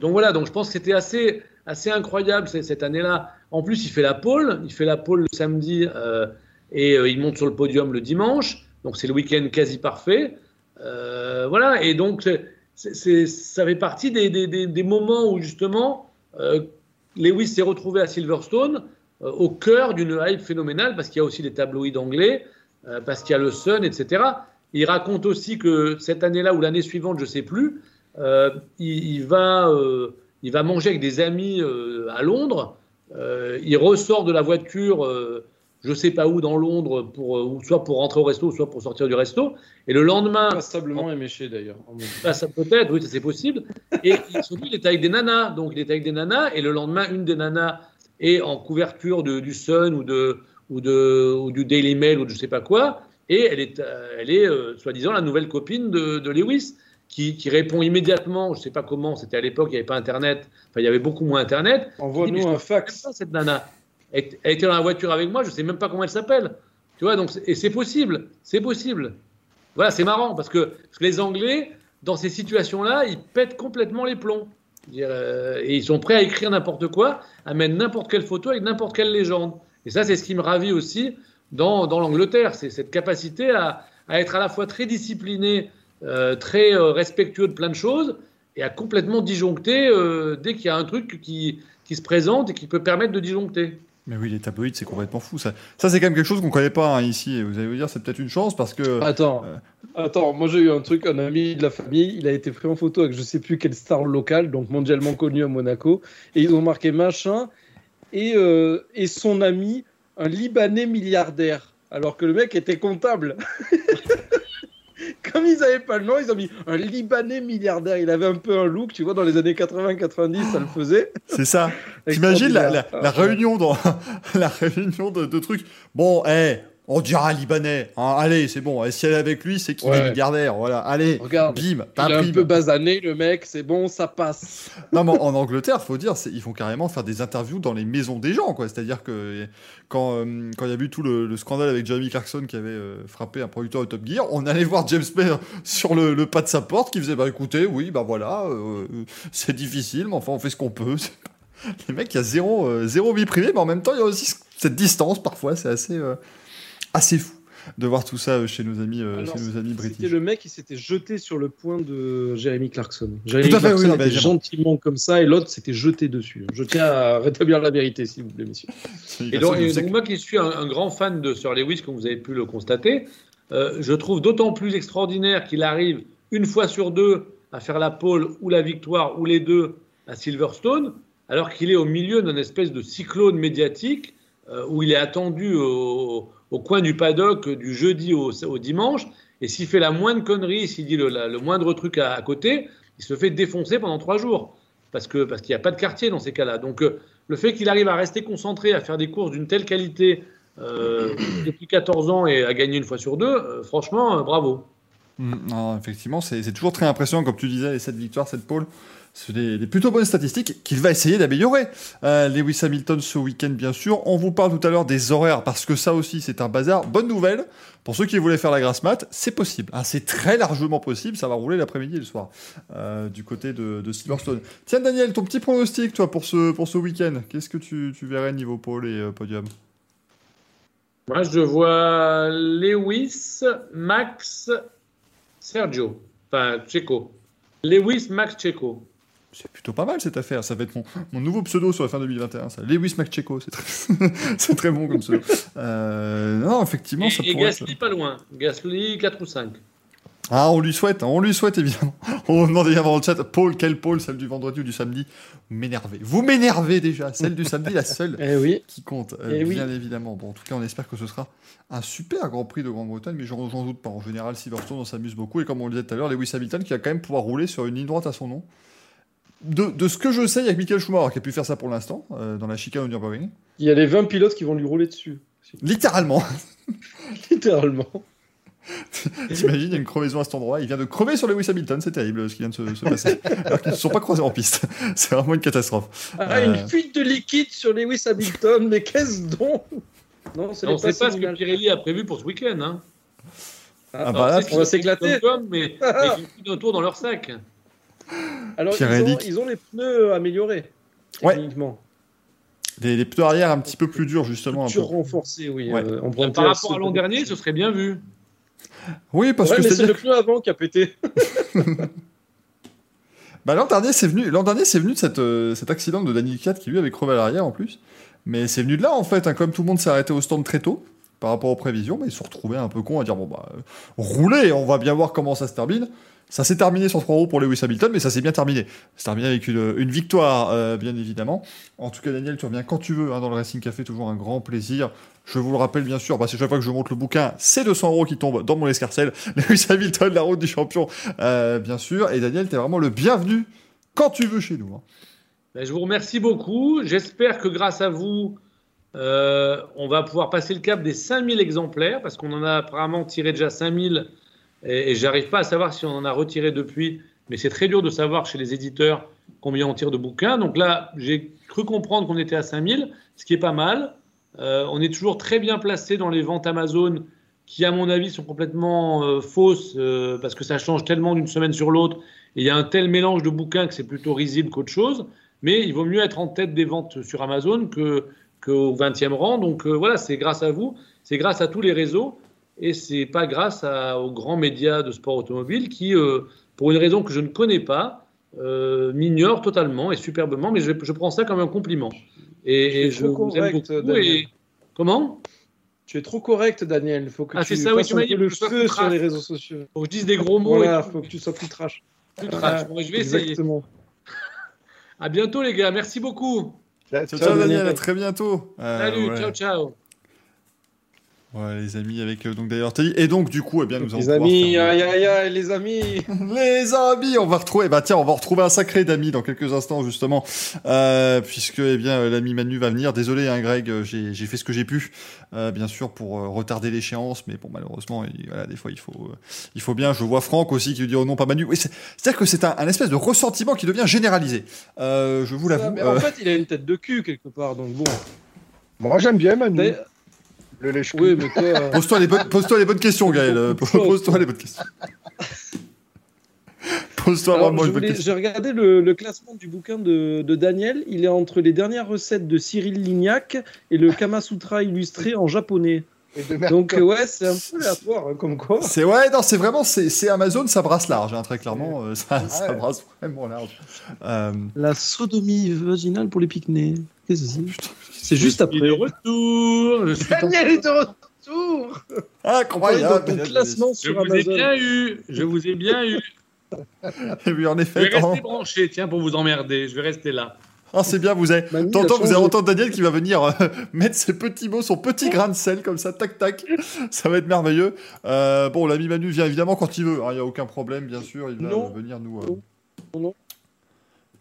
donc voilà, donc je pense que c'était assez, assez incroyable cette année-là. En plus, il fait la pole. Il fait la pole le samedi euh, et il monte sur le podium le dimanche. Donc c'est le week-end quasi parfait. voilà, et donc ça fait partie des, moments où justement Lewis s'est retrouvé à Silverstone au cœur d'une hype phénoménale parce qu'il y a aussi les tabloïds anglais, euh, parce qu'il y a le Sun, etc. Il raconte aussi que cette année-là ou l'année suivante, je ne sais plus, euh, il, va, il va manger avec des amis à Londres. il ressort de la voiture, je ne sais pas où dans Londres, pour, soit pour rentrer au resto, soit pour sortir du resto. Et le lendemain. Passablement éméché d'ailleurs. Ah, ça peut-être, oui, c'est possible. Et surtout, il est avec des nanas. Donc il est avec des nanas. Et le lendemain, une des nanas et en couverture du Sun ou, de, ou, de, ou du Daily Mail ou de je sais pas quoi. Et elle est, euh, elle est euh, soi-disant la nouvelle copine de, Lewis, qui, qui, répond immédiatement, je sais pas comment, c'était à l'époque, il n'y avait pas Internet, enfin il y avait beaucoup moins Internet. Envoie-nous un fax. Cette nana. Elle, était dans la voiture avec moi, je sais même pas comment elle s'appelle. Tu vois, donc, et c'est possible, c'est possible. Voilà, c'est marrant parce que, parce que les Anglais, dans ces situations-là, ils pètent complètement les plombs. Euh, et ils sont prêts à écrire n'importe quoi, à mettre n'importe quelle photo avec n'importe quelle légende. Et ça, c'est ce qui me ravit aussi dans, dans l'Angleterre, c'est cette capacité à, à, être à la fois très discipliné, euh, très euh, respectueux de plein de choses, et à complètement disjoncter dès qu'il y a un truc qui, qui se présente et qui peut permettre de disjoncter. Mais oui, les tabloïds, c'est complètement fou. Ça, ça c'est quand même quelque chose qu'on connaît pas hein, ici. Et vous allez vous dire, c'est peut-être une chance parce que. Attends, euh, attends. Moi, j'ai eu un truc, un ami de la famille. Il a été pris en photo avec je sais plus quelle star locale, donc mondialement connu à Monaco, et ils ont marqué machin et euh, et son ami, un Libanais milliardaire, alors que le mec était comptable. [LAUGHS] Comme ils n'avaient pas le nom, ils ont mis un Libanais milliardaire. Il avait un peu un look, tu vois, dans les années 80-90, ça le faisait. C'est ça. [LAUGHS] T'imagines la, la, Ah, réunion dans [LAUGHS] la réunion de, de trucs. Bon, eh, on dira libanais. hein, allez, c'est bon. Et si elle est avec lui, c'est qu'il est Ouais. milliardaire. Voilà. Allez, Regarde, bim, Il est un peu basané, le mec, c'est bon, ça passe. Non, mais en Angleterre, faut dire, ils font carrément faire des interviews dans les maisons des gens, quoi. C'est-à-dire que quand euh, quand il y a eu tout le, le scandale avec Jeremy Clarkson qui avait euh, frappé un producteur de Top Gear, on allait voir James Bay sur le, le pas de sa porte qui faisait bah écoutez, oui, bah voilà, euh, euh, c'est difficile, mais enfin on fait ce qu'on peut. [LAUGHS] Les mecs, il y a zéro euh, zéro vie privée, mais en même temps il y a aussi cette distance parfois, c'est assez euh, assez fou de voir tout ça euh, chez nos amis euh, Alors, chez nos amis C'était british. le mec qui s'était jeté sur le point de Jeremy Clarkson. Jeremy Tout à fait, Clarkson oui, était gentiment comme ça et l'autre s'était jeté dessus. Je tiens à rétablir la vérité, s'il vous plaît, messieurs. Et donc, et donc, moi qui suis un, un grand fan de Sir Lewis, comme vous avez pu le constater, euh, je trouve d'autant plus extraordinaire qu'il arrive une fois sur deux à faire la pole ou la victoire ou les deux à Silverstone, alors qu'il est au milieu d'une espèce de cyclone médiatique euh, où il est attendu au, au coin du paddock du jeudi au, dimanche. Et s'il fait la moindre connerie, s'il dit le, moindre truc à, côté, il se fait défoncer pendant trois jours. Parce que parce qu'il n'y a pas de quartier dans ces cas-là. Donc euh, le fait qu'il arrive à rester concentré, à faire des courses d'une telle qualité euh, [CLEARS THROAT] depuis 14 ans et à gagner une fois sur deux, euh, franchement, bravo. Mm, effectivement, c'est toujours très impressionnant, comme tu disais, les 7 victoires, 7 pôles. C'est des, des plutôt bonnes statistiques qu'il va essayer d'améliorer. Euh, Lewis Hamilton ce week-end, bien sûr. On vous parle tout à l'heure des horaires, parce que ça aussi, c'est un bazar. Bonne nouvelle, pour ceux qui voulaient faire la grasse mat, c'est possible. hein, c'est très largement possible. Ça va rouler l'après-midi et le soir, euh, du côté de, Silverstone. Tiens, Daniel, ton petit pronostic, toi, pour ce, pour ce week-end. Qu'est-ce que tu, tu verrais niveau pôle et euh, podium? Moi, je vois Lewis, Max, Sergio. Enfin, Checo. Lewis, Max, Checo. C'est plutôt pas mal cette affaire. Ça va être mon, mon nouveau pseudo sur la fin 2021. Ça. Lewis McCheco, c'est très, [LAUGHS] c'est très bon comme pseudo. Euh, non, effectivement, Et, ça et pourrait Gasly, être- pas loin. Gasly, 4 ou 5. Ah, on lui souhaite, hein, on lui souhaite évidemment. [LAUGHS] On demande évidemment dans le chat, Paul, quelle Paul, celle du vendredi ou du samedi Vous m'énervez. Vous m'énervez déjà. Celle du samedi, la seule [LAUGHS] Eh oui. qui compte, euh, Eh oui. bien évidemment. Bon, en tout cas, on espère que ce sera un super Grand Prix de Grande-Bretagne, mais j'en j'en doute pas. En général, Silverstone, on s'amuse beaucoup. Et comme on le disait tout à l'heure, Lewis Hamilton qui va quand même pouvoir rouler sur une ligne droite à son nom. De, de ce que je sais, il y a que Michael Schumacher qui a pu faire ça pour l'instant, euh, dans la chicane au Nürburgring. Il y a les 20 pilotes qui vont lui rouler dessus. Littéralement. [LAUGHS] Littéralement. [LAUGHS] T'imagines, il y a une crevaison à cet endroit. Il vient de crever sur Lewis Hamilton. C'est terrible ce qui vient de se, se passer. [LAUGHS] Alors qu'ils ne se sont pas croisés en piste. C'est vraiment une catastrophe. Ah, Euh. une fuite de liquide sur Lewis Hamilton, mais qu'est-ce donc? Non, c'est On ne sait pas ce que. Pirelli a prévu pour ce week-end. Hein. Ah, Ah, bah on va s'éclater. mais, mais ils ont pris un tour dans leur sac. Alors, ils ont, qui- ils ont les pneus améliorés, Ouais. techniquement. Les, les pneus arrière un petit peu plus durs, justement. un peu. Sur renforcés, oui. Ouais. euh, Par à rapport à l'an de- dernier, ce serait bien vu. Oui, parce Ouais, que c'est le pneu avant qui a pété. [LAUGHS] Bah, l'an dernier, c'est venu, l'an dernier, c'est venu de cette, euh, cet accident de Daniel Kiat qui lui avait crevé à l'arrière en plus. Mais c'est venu de là en fait, hein, comme tout le monde s'est arrêté au stand très tôt par rapport aux prévisions, mais ils se retrouvés un peu cons à dire bon bah euh, roulez, on va bien voir comment ça se termine. Ça s'est terminé sur 3 roues pour Lewis Hamilton, mais ça s'est bien terminé. C'est terminé avec une, victoire, euh, bien évidemment. En tout cas, Daniel, tu reviens quand tu veux hein, dans le Racing Café, toujours un grand plaisir. Je vous le rappelle, bien sûr, bah, c'est chaque fois que je monte le bouquin, c'est 200 euros qui tombent dans mon escarcelle. [LAUGHS] Lewis Hamilton, la route du champion, euh, bien sûr. Et Daniel, t'es vraiment le bienvenu quand tu veux chez nous. hein. Ben, je vous remercie beaucoup. J'espère que grâce à vous, euh, on va pouvoir passer le cap des 5000 exemplaires, parce qu'on en a apparemment tiré déjà 5000, et, et j'arrive pas à savoir si on en a retiré depuis, mais c'est très dur de savoir chez les éditeurs combien on tire de bouquins. Donc là, j'ai cru comprendre qu'on était à 5000, ce qui est pas mal. Euh, on est toujours très bien placé dans les ventes Amazon, qui à mon avis sont complètement euh, fausses, parce que ça change tellement d'une semaine sur l'autre, et il y a un tel mélange de bouquins que c'est plutôt risible qu'autre chose. Mais il vaut mieux être en tête des ventes sur Amazon que qu'au 20e rang. Donc euh, voilà, c'est grâce à vous, c'est grâce à tous les réseaux et c'est pas grâce à- aux grands médias de sport automobile qui, euh, pour une raison que je ne connais pas, euh, m'ignorent totalement et superbement. Mais je, je prends ça comme un compliment. Et, je vous aime beaucoup. Et... Comment? Tu es trop correct, Daniel. Il faut que Ah, tu ça, oui, fasses tu un peu le feu sur trash. les réseaux sociaux. Faut que je dise des gros mots. Voilà, tout. faut que tu sois plus trash. Plus trash. Bon, je vais essayer. À bientôt les gars. Merci beaucoup. Ciao, Ciao, ciao, ciao, Daniel. Daniel, à très bientôt. Euh, Salut. ouais. Ciao ciao. Ouais, les amis, avec euh, donc d'ailleurs Teddy. Et donc, du coup, eh bien, nous allons Les amis, faire- aïe aïe aïe, les amis. [LAUGHS] Les amis, on va retrouver, bah tiens, on va retrouver un sacré d'amis dans quelques instants justement, euh, puisque eh bien euh, l'ami Manu va venir. Désolé, hein, Greg, euh, j'ai j'ai fait ce que j'ai pu, euh, bien sûr pour euh, retarder l'échéance, mais bon malheureusement, il, voilà, des fois il faut, euh, il faut bien. Je vois Franck aussi qui lui dit oh non pas Manu. Oui, c'est-à-dire que c'est un, un espèce de ressentiment qui devient généralisé. Euh, je vous Ah, l'avoue. mais euh, En fait, il a une tête de cul quelque part, donc bon. Moi, j'aime bien Manu. D'ailleurs- Le lèche Oui, mais toi. euh, Pose-toi les, bonnes- pose-toi les bonnes questions, Gaël. [LAUGHS] Pose-toi les bonnes questions. Pose-toi vraiment. J'ai regardé le, le classement du bouquin de, de Daniel. Il est entre les dernières recettes de Cyril Lignac et le Kama Sutra illustré en japonais. Donc, euh, ouais, c'est un peu aléatoire, hein, comme quoi. C'est ouais, non, c'est vraiment, c'est c'est Amazon, ça brasse large, hein, très clairement, euh, ça, ça ouais. brasse vraiment large. Euh, La sodomie vaginale pour les pique-nez. Qu'est-ce que c'est? C'est juste Il est après. de retour. Je suis Daniel est de retour incroyable. Ton classement Je sur vous ai Amazon. bien eu. Je vous ai bien eu. Et [LAUGHS] oui, en Je effet, vais tant- rester branché, tiens, pour vous emmerder. Je vais rester là. ah, c'est bien, vous avez. Il a T'entends, vous allez entendre Daniel qui va venir euh, [LAUGHS] mettre ses petits mots, son petit grain de sel comme ça, tac tac. [LAUGHS] Ça va être merveilleux. Euh, bon, l'ami Manu vient évidemment quand il veut. Il n'y a aucun problème, bien sûr. Il va Non. venir nous. euh, Non, non.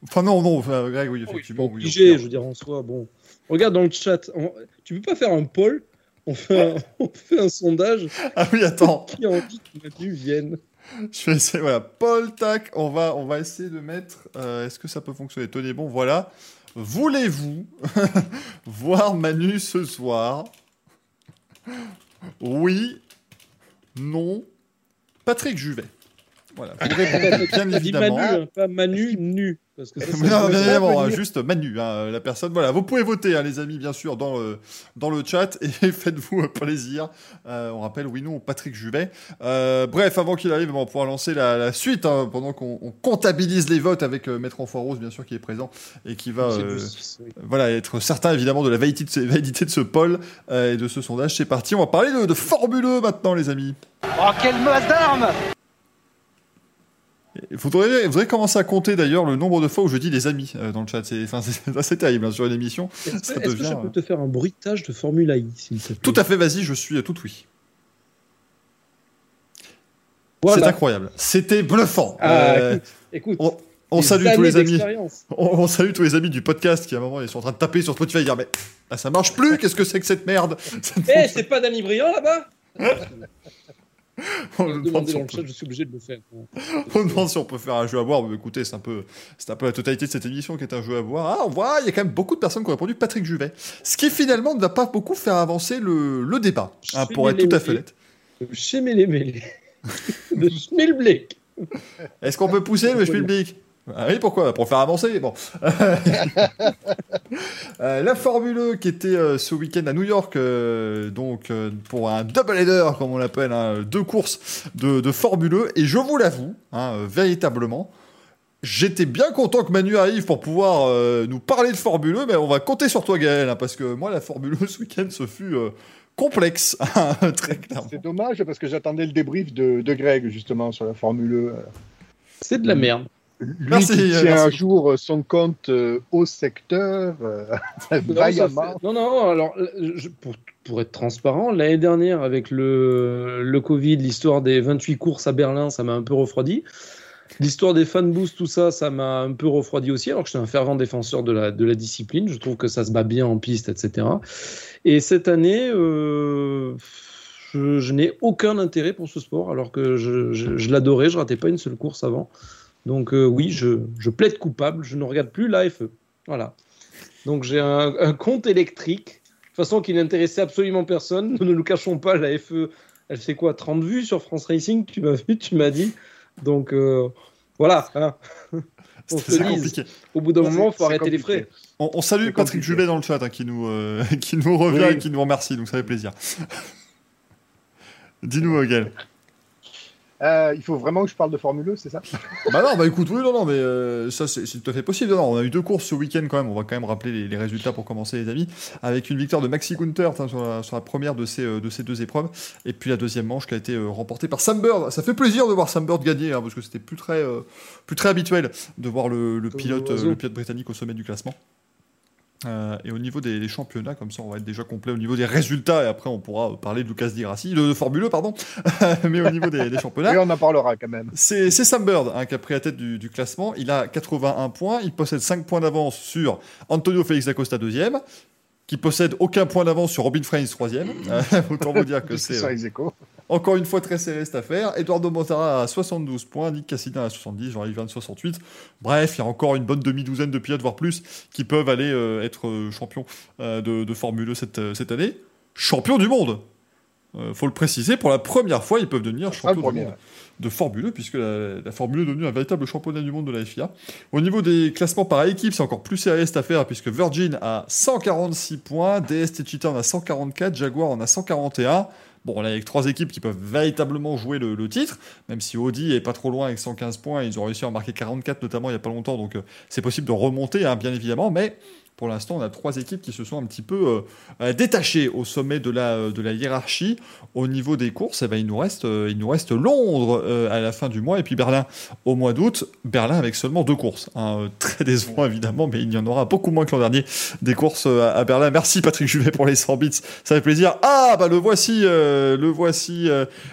Enfin non, non, enfin, Greg, oui, il effectivement. oui, obliger, au je veux dire, en soi. Bon. Regarde dans le chat. on- Tu peux pas faire un poll on fait un, [LAUGHS] on fait un sondage. Ah oui, attends. Qui a envie que Manu vienne Je vais essayer, voilà, Paul, tac, on va, on va essayer de mettre, euh, est-ce que ça peut fonctionner? Tenez bon, voilà. Voulez-vous [LAUGHS] voir Manu ce soir? Oui, non, Patrick Juvet. Voilà, vous répondez bien évidemment. Manu, hein, pas Manu nu. Parce que ça, Mais [LAUGHS] ça non, bien évidemment, hein, juste Manu, hein, la personne. Voilà, vous pouvez voter, hein, les amis, bien sûr, dans le, dans le chat [LAUGHS] et faites-vous plaisir. Euh, on rappelle, oui, non, Patrick Juvet. Euh, bref, avant qu'il arrive, on va pouvoir lancer la, la suite hein, pendant qu'on on comptabilise les votes avec euh, Maître Enfoirose, bien sûr, qui est présent et qui va. Euh, oui. voilà, être certain évidemment de la validité de ce, validité de ce poll euh, et de ce sondage. C'est parti, on va parler de, de formuleux maintenant, les amis. Oh, quelle masse d'armes Il faudrait, faudrait commencer à compter d'ailleurs le nombre de fois où je dis les amis euh, dans le chat. C'est [LAUGHS] c'est assez terrible hein, sur une émission. Est-ce que je euh, peux te faire un bruitage de Formule I, s'il te plaît? Tout à fait, vas-y, je suis tout oui. C'est Voilà. incroyable. C'était bluffant. Ah, Euh, écoute, écoute. on on des salue tous les amis. On, on salue tous les amis du podcast qui à un moment ils sont en train de taper sur Spotify et dire mais ah, ça marche plus. Qu'est-ce que c'est que cette merde? Eh, c'est pas Danny Briand là-bas? [LAUGHS] on, nous demande si dans on le peut- chat, je suis obligé de le faire. on nous demande si on peut faire un jeu à boire. Mais écoutez, c'est un peu, c'est un peu la totalité de cette émission qui est un jeu à boire. Ah, on voit, il y a quand même beaucoup de personnes qui ont répondu Patrick Juvet. Ce qui finalement ne va pas beaucoup faire avancer le, le débat, hein, pour être tout à fait honnête. De Chémélé Mélé. De Schmilblick. Est-ce qu'on peut pousser le Spielberg ah oui, pourquoi? Pour faire avancer. Bon. [LAUGHS] Euh, la Formule E qui était euh, ce week-end à New York, euh, donc euh, pour un double header, comme on l'appelle, hein, deux courses de, de Formule E. Et je vous l'avoue, hein, euh, véritablement, j'étais bien content que Manu arrive pour pouvoir euh, nous parler de Formule E, mais on va compter sur toi, Gaël, hein, parce que moi, la Formule E ce week-end, ce fut euh, complexe, [LAUGHS] très clairement. C'est dommage parce que j'attendais le débrief de, de Greg justement sur la Formule E. C'est de la merde. Lui Merci, qui euh, tient merci à jour son compte euh, au secteur, euh, [LAUGHS] Non, vaillamment. non, non, alors, je- pour, pour être transparent, l'année dernière, avec le, le Covid, l'histoire des 28 courses à Berlin, ça m'a un peu refroidi. L'histoire des fan boosts, tout ça, ça m'a un peu refroidi aussi, alors que je suis un fervent défenseur de la, de la discipline. Je trouve que ça se bat bien en piste, etc. Et cette année, euh, je, je n'ai aucun intérêt pour ce sport, alors que je, je- je l'adorais, je ratais pas une seule course avant. Donc euh, oui, je, je plaide coupable, je ne regarde plus l'AFE. Voilà. Donc j'ai un, un compte électrique, de façon qui n'intéressait absolument personne. Nous ne nous cachons pas, la FE, elle fait quoi 30 vues sur France Racing Tu m'as vu, tu m'as dit. Donc euh, voilà, hein. [LAUGHS] On se compliqué. au bout d'un moment, il faut arrêter les frais. On, on salue Patrick compliqué. Juvet dans le chat hein, qui, nous, euh, [LAUGHS] qui nous revient Oui. et qui nous remercie, donc ça fait plaisir. [LAUGHS] Dis-nous, Gaël. Euh, il faut vraiment que je parle de Formule E, c'est ça? Bah non, bah écoute, oui, non, non, mais euh, ça c'est tout à fait possible. Non, on a eu deux courses ce week-end quand même. On va quand même rappeler les, les résultats pour commencer, les amis. Avec une victoire de Maxi Gunther hein, sur, la, sur la première de ces, euh, de ces deux épreuves. Et puis la deuxième manche qui a été remportée par Sam Bird. Ça fait plaisir de voir Sam Bird gagner hein, parce que c'était plus très, euh, plus très habituel de voir le, pilote, le pilote britannique au sommet du classement. Euh, et au niveau des, des championnats, comme ça, on va être déjà complet au niveau des résultats. Et après, on pourra parler de Lucas Di Grassi, de, de Formule 1, pardon. [LAUGHS] Mais au niveau des, des championnats. Et on en parlera quand même. C'est Sam Bird hein, qui a pris la tête du, du classement. Il a 81 points. Il possède 5 points d'avance sur Antonio Félix Acosta, deuxième. Qui possède aucun point d'avance sur Robin Frains, troisième. [LAUGHS] Autant vous dire que c'est encore une fois très serré cette affaire. Eduardo Montara à 72 points, Nick Cassina à 70, Jean-Yves Van 68. Bref, il y a encore une bonne demi-douzaine de pilotes, voire plus, qui peuvent aller euh, être euh, champions euh, de, de Formule 1 cette, euh, cette année. Champions du monde Euh, faut le préciser, pour la première fois, ils peuvent devenir champions du monde de Formule 1, puisque la, la Formule 1 est devenue un véritable championnat du monde de la FIA. Au niveau des classements par équipe, c'est encore plus serré cette affaire, puisque Virgin a 146 points, DST Cheetah en a 144, Jaguar en a 141. Bon, là, avec trois équipes qui peuvent véritablement jouer le, titre, même si Audi est pas trop loin avec 115 points, ils ont réussi à en marquer 44 notamment il y a pas longtemps, donc euh, c'est possible de remonter, hein, bien évidemment, mais pour l'instant, on a trois équipes qui se sont un petit peu euh, euh, détachées au sommet de la, euh, de la hiérarchie. Au niveau des courses, eh ben, il, nous reste, il nous reste Londres à la fin du mois et puis Berlin au mois d'août. Berlin avec seulement deux courses. hein. Très décevant évidemment, mais il y en aura beaucoup moins que l'an dernier des courses à Berlin. Merci Patrick Juvet pour les 100 bits, ça fait plaisir. Ah, bah le voici, le voici.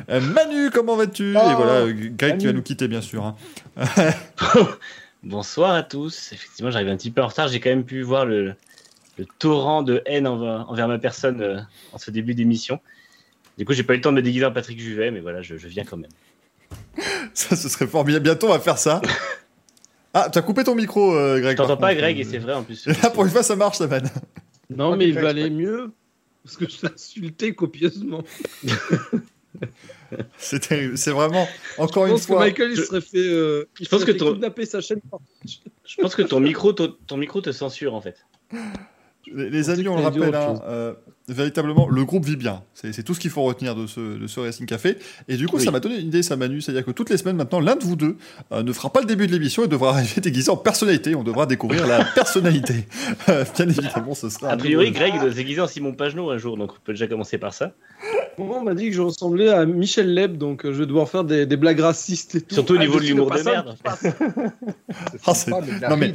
Manu, comment vas-tu? Ah, Et voilà, euh, Greg qui va Manu. nous quitter bien sûr. hein. [LAUGHS] [LAUGHS] Bonsoir à tous. Effectivement, j'arrive un petit peu en retard. J'ai quand même pu voir le, le torrent de haine envers, envers ma personne euh, en ce début d'émission. Du coup, j'ai pas eu le temps de me déguiser en Patrick Juvet, mais voilà, je, je viens quand même. [LAUGHS] Ça, ce serait formidable. Bientôt, on va faire ça. [LAUGHS] Ah, t'as coupé ton micro, euh, Greg. Je t'entends pas. Greg, et c'est vrai en plus. Là, pour une fois, ça marche, la vanne. Non, mais il fait va exprès. aller mieux. Parce que je t'ai insulté copieusement. [LAUGHS] C'est terrible. C'est vraiment, encore Je une fois. Michael, il je- serait fait, euh, il pense que ton- kidnapper sa chaîne. Je pense que ton micro, ton, ton micro te censure en fait. Les, les Je amis, on le rappelle, hein, euh, véritablement, le groupe vit bien. C'est tout ce qu'il faut retenir de ce, de ce Racing Café. Et du coup, Oui. ça m'a donné une idée, ça Manu. C'est-à-dire que toutes les semaines maintenant, l'un de vous deux euh, ne fera pas le début de l'émission et devra [LAUGHS] arriver déguisé en personnalité. On devra découvrir la [LAUGHS] personnalité. Bien évidemment, ce sera. A priori, Greg doit se déguiser en Simon Pagenaud un jour, donc on peut déjà commencer par ça. Moi, on m'a dit que je ressemblais à Michel Leb, donc euh, je vais devoir faire des, des blagues racistes et tout. Surtout au Ah, niveau de je suis l'humour de merde. [LAUGHS] Ah, de non, mais-.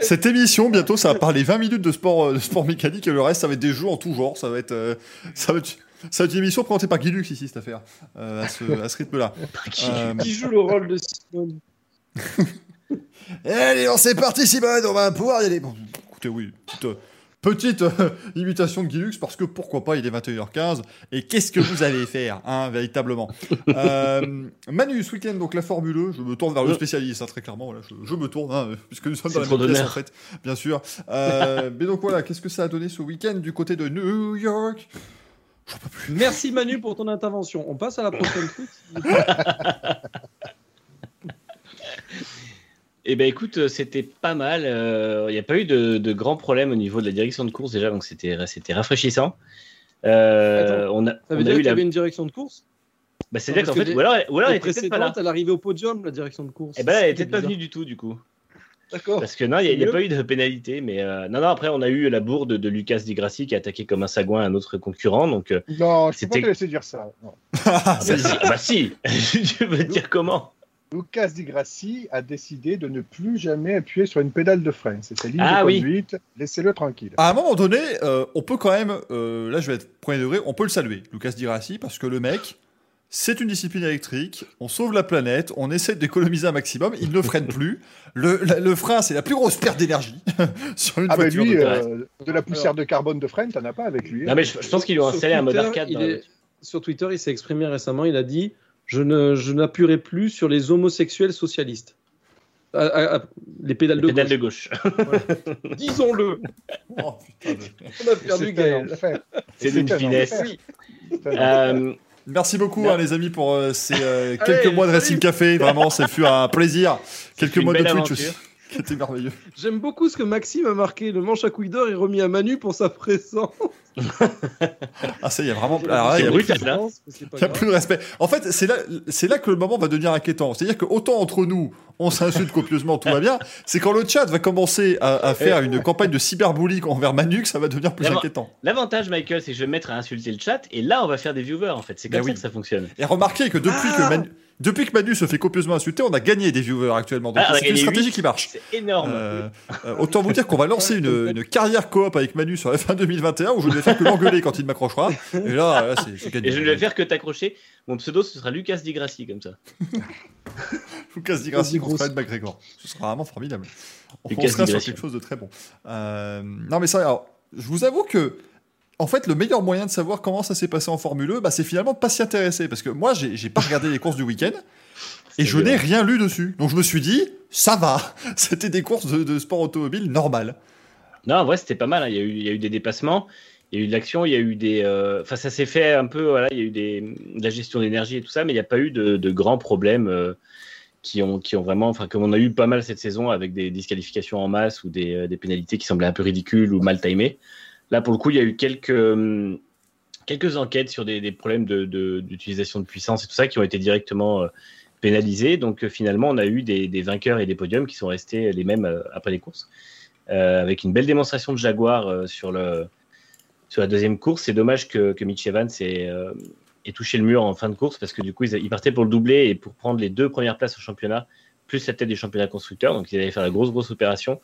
Cette émission, bientôt, ça va parler 20 minutes de sport, euh, de sport mécanique et le reste, ça va être des jeux en tout genre. Ça va être, euh, ça va être, ça va être une émission présentée par Guy Lux ici, cette affaire, euh, à ce, à ce rythme-là. [LAUGHS] Euh, Qui joue le rôle de Simone [LAUGHS] Allez, on c'est parti, Simone, on va pouvoir y aller. Bon, écoutez, oui, petite, euh, petite euh, imitation de Guy Lux, parce que pourquoi pas, il est 21h15, et qu'est-ce que vous allez faire, hein, véritablement euh, Manu, ce week-end, donc la Formule 1, je me tourne vers le Ouais. spécialiste, hein, très clairement, voilà, je, je me tourne, hein, puisque nous sommes dans la même pièce, en fait, bien sûr. Euh, mais donc voilà, qu'est-ce que ça a donné ce week-end du côté de New York? Merci Manu pour ton intervention. On passe à la prochaine. [LAUGHS] Eh ben écoute, euh, c'était pas mal. Euh, Il n'y a pas eu de, de grands problèmes au niveau de la direction de course déjà, donc c'était c'était rafraîchissant. Euh, Attends, on a, Ça veut dire qu'il y avait une direction de course? Bah, c'est-à-dire qu'en que fait, des- ou alors, ou alors elle était peut-être pas là. elle arrivait au podium, la direction de course. Eh ben, elle était pas venue du tout du coup. D'accord. Parce que non, il n'y a, pas eu de pénalité. Mais euh, non, non, après, on a eu la bourde de Lucas Di Grassi qui a attaqué comme un sagouin un autre concurrent. Donc, euh, Non, je peux pas te laisser dire ça. non. [LAUGHS] Ah, bah, si, bah si [LAUGHS] Tu veux dire comment? Lucas Di Grassi a décidé de ne plus jamais appuyer sur une pédale de frein. C'est sa ligne Ah de oui. conduite. Laissez-le tranquille. À un moment donné, euh, on peut quand même, euh, là je vais être premier degré, on peut le saluer, Lucas Di Grassi, parce que le mec, c'est une discipline électrique, on sauve la planète, on essaie d'économiser un maximum, il ne freine plus. Le, la- le frein, c'est la plus grosse perte d'énergie [LAUGHS] sur une Ah voiture. lui, de- euh, de la poussière de carbone de frein, t'en as pas avec lui. hein. Non, mais je, je pense qu'ils lui Sur installé un mode arcade. est-. Sur Twitter, il s'est exprimé récemment. Il a dit Je ne, je n'appuierai plus sur les homosexuels socialistes. Ah, ah, ah, les pédales de Pédale gauche. de gauche. [LAUGHS] Disons-le. Oh, On a perdu C'est Gaël. C'est d'une C'est un finesse. C'est. Euh, Merci beaucoup hein, les amis pour euh, ces euh, quelques Allez, mois de. Racing Café, vraiment ça fut un plaisir. Quelques mois de Twitch aventure. aussi, [LAUGHS] qui était merveilleux. J'aime beaucoup ce que Maxime a marqué. Le manche à couille d'or est remis à Manu pour sa présence. [LAUGHS] Ah ça, il y a vraiment... Alors là, il y a C'est plus- là. Il n'y a plus de respect. En fait, c'est là, c'est là que le moment va devenir inquiétant. C'est-à-dire que autant entre nous, on s'insulte copieusement, tout va bien. C'est quand le chat va commencer à, à faire une campagne de cyberbullying envers Manu que ça va devenir plus inquiétant. L'avantage, Michael, c'est que je vais me mettre à insulter le chat et là, on va faire des viewers en fait. C'est comme Ben ça oui. que ça fonctionne. Et remarquez que depuis Ah que Manu, Depuis que Manu se fait copieusement insulter, on a gagné des viewers actuellement. Donc Ah, c'est une stratégie qui marche. C'est énorme. Euh, euh, autant vous dire qu'on va lancer une, une carrière coop avec Manu sur F1 2021 où je ne vais faire que l'engueuler quand il m'accrochera. Et là, là, c'est c'est gagné. Et je ne vais faire que t'accrocher. Mon pseudo, ce sera Lucas Di Grassi, comme ça. [LAUGHS] Lucas Di Grassi contre Fred McGregor. Ce sera vraiment formidable. On Lucas sur quelque chose de très bon. Euh, non, mais ça, alors, je vous avoue que, en fait, le meilleur moyen de savoir comment ça s'est passé en Formule 1, bah, c'est finalement de pas s'y intéresser. Parce que moi, j'ai pas regardé les courses du week-end et je n'ai rien lu dessus. Donc je me suis dit, ça va. [LAUGHS] C'était des courses de, de sport automobile normales. Non, en vrai, c'était pas mal. hein. Il, y a eu, il y a eu des dépassements, il y a eu de l'action, il y a eu des. euh, Enfin, ça s'est fait un peu. Voilà, il y a eu des, de la gestion d'énergie et tout ça, mais il n'y a pas eu de, de grands problèmes euh, qui, ont, qui ont vraiment. Enfin, comme on a eu pas mal cette saison avec des disqualifications en masse ou des, euh, des pénalités qui semblaient un peu ridicules ou mal timées. Là, pour le coup, il y a eu quelques. hum, Quelques enquêtes sur des, des problèmes de- de- d'utilisation de, puissance et tout ça qui ont été directement euh, pénalisés. Donc euh, finalement, on a eu des, des vainqueurs et des podiums qui sont restés les mêmes euh, après les courses euh, avec une belle démonstration de Jaguar euh, sur, le, sur la deuxième course. C'est dommage que, que Mitch Evans ait, euh, ait touché le mur en fin de course parce que du coup, ils, ils partaient pour le doubler et pour prendre les deux premières places au championnat, plus la tête du championnat constructeur. Donc, ils allaient faire la grosse, grosse opération.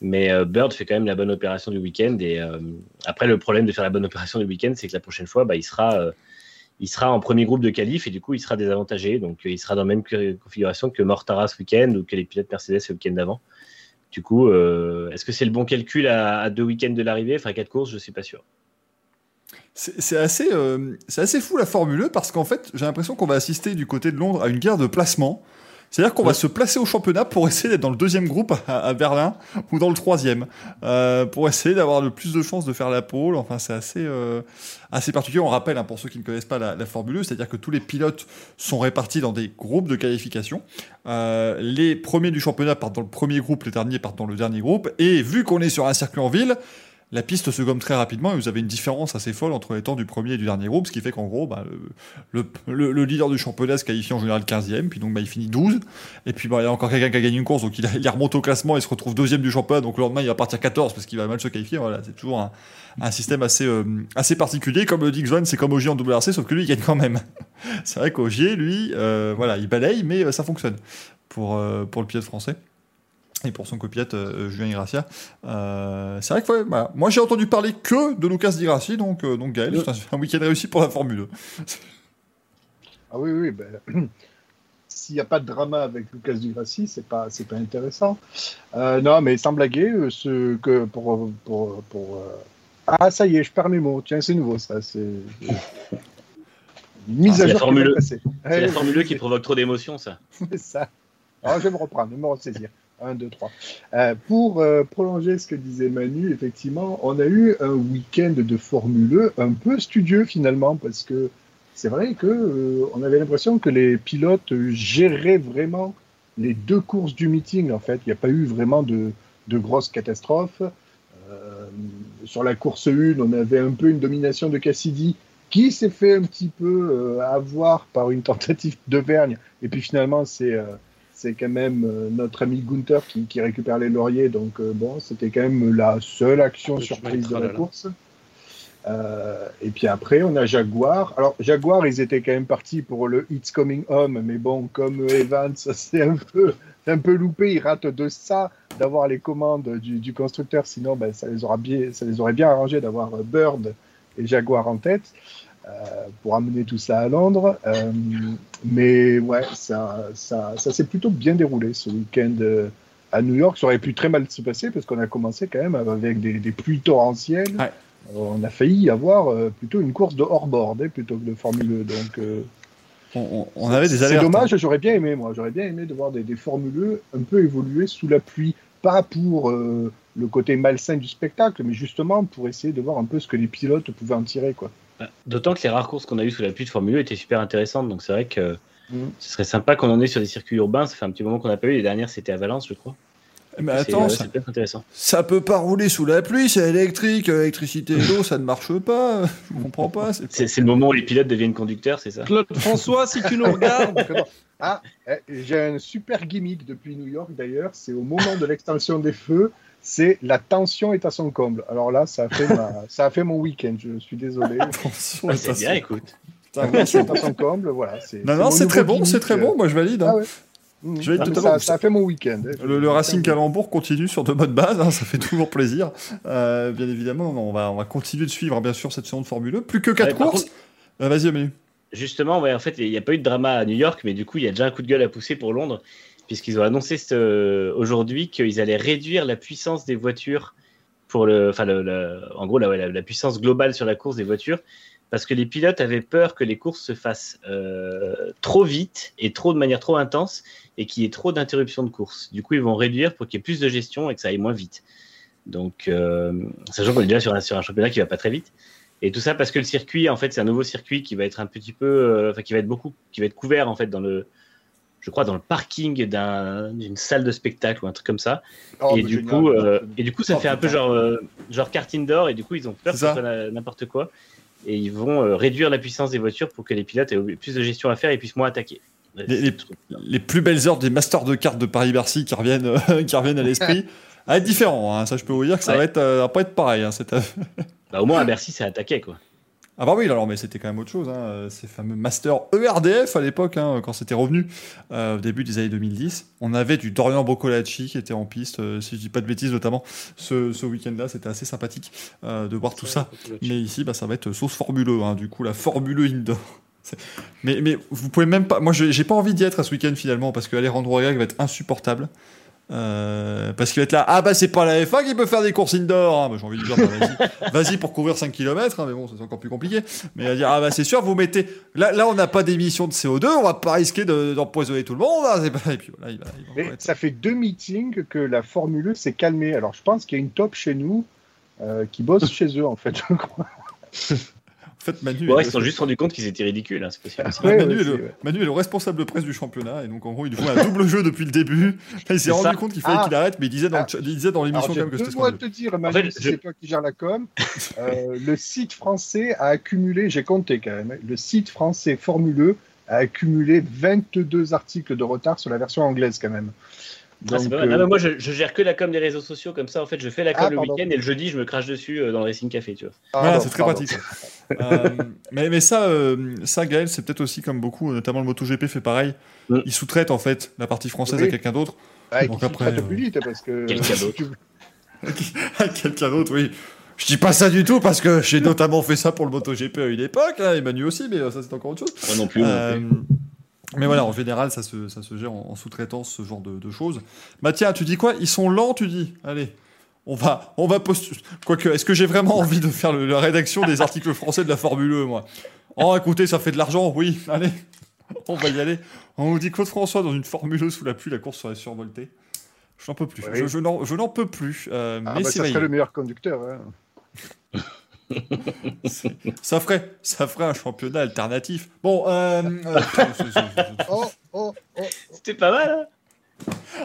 Mais euh, Bird fait quand même la bonne opération du week-end. Et euh, après, le problème de faire la bonne opération du week-end, c'est que la prochaine fois, bah, il sera. euh, il sera en premier groupe de qualif et du coup il sera désavantagé. Donc il sera dans la même configuration que Mortara ce week-end ou que les pilotes Mercedes le week-end d'avant. Du coup, est-ce que c'est le bon calcul à, deux week-ends de l'arrivée? Enfin, quatre courses, je suis pas sûr. C'est assez, assez fou la Formule 1 parce qu'en fait, j'ai l'impression qu'on va assister du côté de Londres à une guerre de placement. C'est-à-dire qu'on va se placer au championnat pour essayer d'être dans le deuxième groupe à, à Berlin ou dans le troisième, euh, pour essayer d'avoir le plus de chances de faire la pole. Enfin, c'est assez, euh, assez particulier. On rappelle, hein, pour ceux qui ne connaissent pas la, la Formule 1, c'est-à-dire que tous les pilotes sont répartis dans des groupes de qualification. Euh, les premiers du championnat partent dans le premier groupe, les derniers partent dans le dernier groupe. Et vu qu'on est sur un circuit en ville, la piste se gomme très rapidement et vous avez une différence assez folle entre les temps du premier et du dernier groupe, ce qui fait qu'en gros, bah, le, le, le- le leader du championnat se qualifie en général 15e, puis donc bah, il finit 12. Et puis bah, il y a encore quelqu'un qui a gagné une course, donc il, il remonte au classement et se retrouve deuxième du championnat, donc le lendemain il va partir 14 parce qu'il va mal se qualifier. Voilà, c'est toujours un, un système assez, euh, assez particulier. Comme le dit Xvan, c'est comme Ogier en WRC, sauf que lui il gagne quand même. [LAUGHS] c'est vrai qu'Ogier, lui, euh, voilà, il balaye, mais euh, ça fonctionne pour, euh, pour le pilote français et pour son copilote euh, Julien Gracia. Euh, c'est vrai que ouais, voilà. moi j'ai entendu parler que de Lucas Di Grassi, donc, euh, donc Gaël, c'est un week-end réussi pour la Formule 1. Ah oui, oui, ben, [CLEARS THROAT] s'il n'y a pas de drama avec Lucas Di Grassi, c'est pas, c'est pas intéressant. Euh, non, mais sans blaguer, euh, ce que pour, pour, pour euh, ah ça y est, je perds mes mots. Tiens, c'est nouveau ça. C'est Une mise Ah, à c'est la jour. qui Formule va E. passer. C'est Eh, la Formule 1 qui provoque trop d'émotions, ça. [LAUGHS] c'est ça. Alors, je vais me reprendre, je vais me ressaisir. 1, 2, 3. pour euh, prolonger ce que disait Manu, effectivement, on a eu un week-end de Formule 1 un peu studieux finalement, parce que c'est vrai que euh, on avait l'impression que les pilotes géraient vraiment les deux courses du meeting. En fait, il n'y a pas eu vraiment de, de grosses catastrophes. Euh, sur la course 1, on avait un peu une domination de Cassidy qui s'est fait un petit peu avoir par une tentative de vergne. Et puis finalement, c'est c'est quand même euh, notre ami Gunther qui, qui récupère les lauriers. Donc euh, bon, c'était quand même la seule action Le surprise de la là. course. Euh, et puis après, on a Jaguar. Alors, Jaguar, ils étaient quand même partis pour le It's Coming Home, mais bon, comme Evans, [LAUGHS] c'est un peu, un peu loupé. Ils ratent de ça d'avoir les commandes du, du constructeur. Sinon, ben, ça, les aura bien, ça les aurait bien arrangé d'avoir Bird et Jaguar en tête pour amener tout ça à Londres. Euh, mais ouais, ça, ça, ça s'est plutôt bien déroulé ce week-end euh, à New York. Ça aurait pu très mal se passer parce qu'on a commencé quand même avec des, des pluies torrentielles. Ouais. Euh, On a failli avoir euh, plutôt une course de hors-board hein, plutôt que de Formule 1. Donc, euh, On, avait des c'est hein. dommage, j'aurais bien aimé, moi. J'aurais bien aimé de voir des, des Formule 1 un peu évoluer sous la pluie. Pas pour euh, le côté malsain du spectacle, mais justement pour essayer de voir un peu ce que les pilotes pouvaient en tirer. Quoi. D'autant que les rares courses qu'on a eues sous la pluie de Formule 1 étaient super intéressantes. Donc c'est vrai que Mhm. ce serait sympa qu'on en ait sur des circuits urbains. Ça fait un petit moment qu'on n'a pas eu. Les dernières, c'était à Valence, je crois. Mais C'est- attends, ouais, ça, c'est peut-être intéressant. ça peut pas rouler sous la pluie, c'est électrique, euh, électricité [LAUGHS] et l'eau, ça ne marche pas. Je comprends pas. c'est le moment où les pilotes deviennent conducteurs, c'est ça? Claude François, si tu nous regardes. [LAUGHS] Ah, eh, j'ai un super gimmick depuis New York d'ailleurs. C'est au moment de l'extinction des feux, c'est la tension est à son comble. Alors là, ça a fait, ma- [LAUGHS] ça a fait mon week-end. Je suis désolé. Attention, Ah, à C'est ça, bien, écoute. C'est- Dans son comble, voilà. c'est- non, c'est non, c'est très bon, c'est très bon. Moi, je valide. hein. Ah ouais. Mmh. Je vais Ah, ça, ça a fait mon week-end. hein. Le, le Racing Calembourg continue sur de bonnes bases, hein, ça fait toujours plaisir. Euh, bien évidemment, on va, on va continuer de suivre, bien sûr, cette saison de Formule 1. Plus que 4 Ouais, par courses. Euh, Vas-y, Manu. Justement, ouais, en fait, il n'y a pas eu de drama à New York, mais du coup, il y a déjà un coup de gueule à pousser pour Londres, puisqu'ils ont annoncé aujourd'hui qu'ils allaient réduire la puissance des voitures pour le, enfin, le- en gros, la, puissance globale sur la course des voitures, parce que les pilotes avaient peur que les courses se fassent euh, trop vite et trop de manière trop intense, et qu'il y ait trop d'interruptions de course. Du coup, ils vont réduire pour qu'il y ait plus de gestion et que ça aille moins vite. Donc, euh, sachant qu'on est déjà sur un, sur un championnat qui va pas très vite. Et tout ça parce que le circuit, en fait, c'est un nouveau circuit qui va être un petit peu, euh, qui va être beaucoup, qui va être couvert en fait dans le, je crois, dans le parking d'un- d'une salle de spectacle ou un truc comme ça. Oh, et du génial. coup, euh, et du coup, ça Oh, fait un peu genre, euh, genre indoor. Et du coup, ils ont peur que C'est ce ça. soit n'importe quoi. Et ils vont euh, réduire la puissance des voitures pour que les pilotes aient plus de gestion à faire et puissent moins attaquer. Les- c'est plus belles heures des Masters de cartes de Paris-Bercy qui reviennent, euh, qui reviennent à l'esprit. [LAUGHS] À être différent, hein. ça je peux vous dire que ça Ouais. va, être, va pas être pareil. hein, cette- Bah, au moins à Bercy, ça attaquait quoi. Ah bah oui, alors mais c'était quand même autre chose, hein, euh, ces fameux Masters ERDF à l'époque, hein, quand c'était revenu, euh, au début des années 2010. On avait du Dorian Boccolacci qui était en piste, euh, si je dis pas de bêtises notamment, ce, ce week-end-là, c'était assez sympathique euh, de voir tout ça. Mais ici, bah, ça va être sauce formuleux, hein, du coup, la formule indoor. Mais, mais vous pouvez même pas. Moi, j'ai j'ai pas envie d'y être à ce week-end finalement, parce que Alejandro Agag va être insupportable. Euh, parce qu'il va être là, ah bah c'est pas la F1 qui peut faire des courses indoor. hein. Bah, J'ai envie de dire, bah, vas-y, [LAUGHS] pour couvrir 5 km, mais bon, c'est encore plus compliqué. Mais il va dire, ah bah c'est sûr, vous mettez. Là, là on n'a pas d'émission de CO2, on va pas risquer de- d'empoisonner tout le monde. hein, c'est pas- Et puis voilà, il va. il va Mais encore être- ça fait deux meetings que la Formule s'est calmée. Alors je pense qu'il y a une top chez nous euh, qui bosse [LAUGHS] chez eux en fait, je crois. En fait, Manu. Ouais, ils se sont juste rendus compte qu'ils étaient ridicules, hein, c'est possible. aussi. Ouais, Ouais, Manu, ouais, est le, c'est- ouais. Manu est le responsable presse du championnat et donc en gros il joue un double jeu depuis le début. Là, il s'est rendu ça. compte qu'il fallait Ah. qu'il arrête, mais il disait dans, le Ah. ch- il disait dans l'émission Alors quand même que c'était de scandaleux. te dire, Manu, En fait, si je- c'est toi qui gères la com, euh, le site français a accumulé, j'ai compté quand même, le site français Formule E a accumulé 22 articles de retard sur la version anglaise quand même. Ah, pas mal. euh, Non, mais moi, je, je gère que la com des réseaux sociaux, comme ça, en fait, je fais la com Ah, le week-end et le jeudi, je me crache dessus euh, dans le Racing Café, tu vois. Voilà, pardon, c'est très pardon. pratique. Euh, [LAUGHS] mais, mais ça, euh, ça, Gaël, c'est peut-être aussi comme beaucoup, notamment le MotoGP fait pareil. Mm. Il sous-traite en fait la partie française Oui. à quelqu'un d'autre. Ah, Donc après, euh, plus vite parce que. [LAUGHS] Quelqu'un d'autre. [LAUGHS] quelqu'un d'autre, oui. Je dis pas ça du tout parce que j'ai notamment fait ça pour le MotoGP à une époque, hein, et Manu aussi, mais ça c'est encore autre chose. Moi non plus. moi non plus. Mais voilà, en général, ça se, ça se gère en, en sous-traitance, ce genre de, de choses. Bah tiens, tu dis quoi? Ils sont lents, tu dis? Allez, on va, on va postuler. Quoique, est-ce que j'ai vraiment [LAUGHS] envie de faire le- la rédaction des articles français de la Formule 1, moi? Oh, écoutez, ça fait de l'argent, oui, allez, on va y aller. On nous dit Claude François dans une Formule 1 sous la pluie, la course serait survoltée. Je n'en peux plus. Oui. Je, je n'en, je n'en peux plus. euh, Ah, mais bah, c'est ça serait le meilleur conducteur. hein. [LAUGHS] Ça ferait, ça ferait un championnat alternatif. Bon, euh, euh, c'est- Oh, oh, oh. C'était pas mal, hein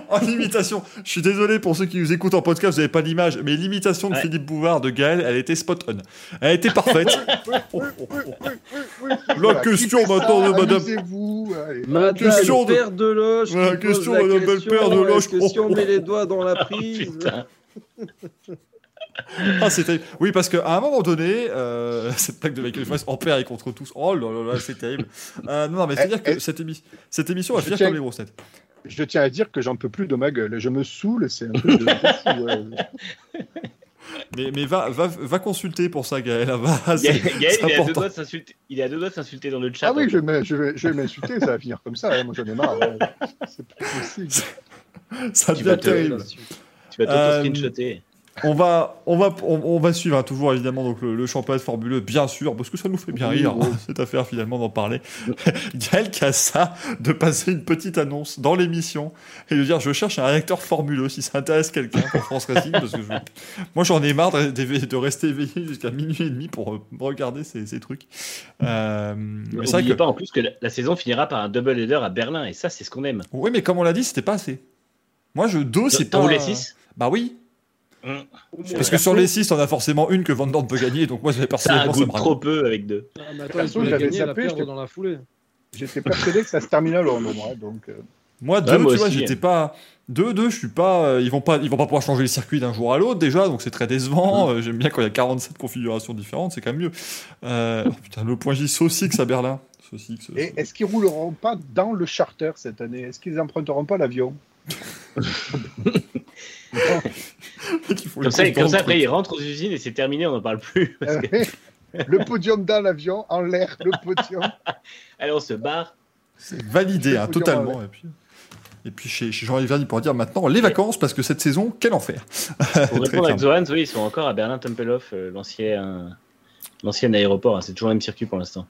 En imitation, je suis désolé pour ceux qui nous écoutent en podcast, vous n'avez pas l'image, mais l'imitation de Ouais. Philippe Bouvard de Gaël, elle était spot on. Elle était parfaite. La question maintenant de madame-. Madame Question de- Père de Loche. pose question, la Madame question, Belle-Père de Loche. Est-ce que si on Oh, met oh. les doigts dans la prise. [LAUGHS] Ah. Oui, parce qu'à un moment donné, euh, [LAUGHS] cette plaque de Michael Fox en père et contre tous. Oh là là là, c'est terrible. Euh, non, non, mais c'est-à-dire Eh, que eh, cette, émi- cette émission va je finir tiens- comme les grosses têtes. Je tiens à dire que j'en peux plus de ma gueule. Je me saoule, c'est un truc de. [LAUGHS] Mais, mais va, va, va consulter pour ça, Gaël. Va, Gaël, c'est- Gaël, il, est à deux doigts de s'insulter- il est à deux doigts de s'insulter dans le chat. Ah oui, je vais, je vais, je vais m'insulter, ça va finir comme ça. hein. Moi, j'en ai marre. ouais. C'est plus possible. Ça Tu devient vas te- terrible. Tu vas Euh, t'auto-screenshotter. On va, on va, on, on va suivre hein, toujours évidemment donc le, le championnat de Formule 1, bien sûr, parce que ça nous fait bien rire hein, cette affaire finalement d'en parler. [LAUGHS] Gaël qui a ça de passer une petite annonce dans l'émission et de dire je cherche un rédacteur Formule 1 si ça intéresse quelqu'un pour France Racing parce que je- moi j'en ai marre de, rester éveillé jusqu'à minuit et demi pour euh, regarder ces, ces trucs. Euh, mais N'oubliez que pas en plus que la, la saison finira par un double header à Berlin, et ça, c'est ce qu'on aime. oui mais comme on l'a dit c'était pas assez. Moi je dos c'est pas. voulais 6 Bah oui. Parce que sur les 6 on a forcément une que Van Dorn peut gagner donc moi Ça un personnellement ça goût me trop peu avec deux. Ah, mais attends, la j'avais zappé, perdre j'étais- dans la foulée. J'étais persuadé que ça se terminait à Londres, moi. Donc, euh, Moi, Ouais, deux, moi tu vois, j'étais pas. 2-2, je suis pas, euh, ils vont pas, ils vont pas pouvoir changer le circuit d'un jour à l'autre déjà, donc c'est très décevant. Euh, J'aime bien quand il y a 47 configurations différentes, c'est quand même mieux. Euh, oh, putain, le point J Saucix à Berlin. Saucix, Et est-ce qu'ils rouleront pas dans le charter cette année? Est-ce qu'ils emprunteront pas l'avion? [LAUGHS] [LAUGHS] Comme le ça, comprendre. comme ça, après, ils rentrent aux usines et c'est terminé, on n'en parle plus. [LAUGHS] Parce que- Le podium dans l'avion, en l'air, le podium. [LAUGHS] Allez, on se barre. C'est validé, hein, totalement. Et puis, et puis chez, chez Jean-Yves Verny pour dire maintenant les vacances, parce que cette saison, quel enfer. Pour répondre à. Xohan, oui, ils sont encore à Berlin-Tempelhof, euh, l'ancien l'ancien aéroport. hein, C'est toujours le même circuit pour l'instant.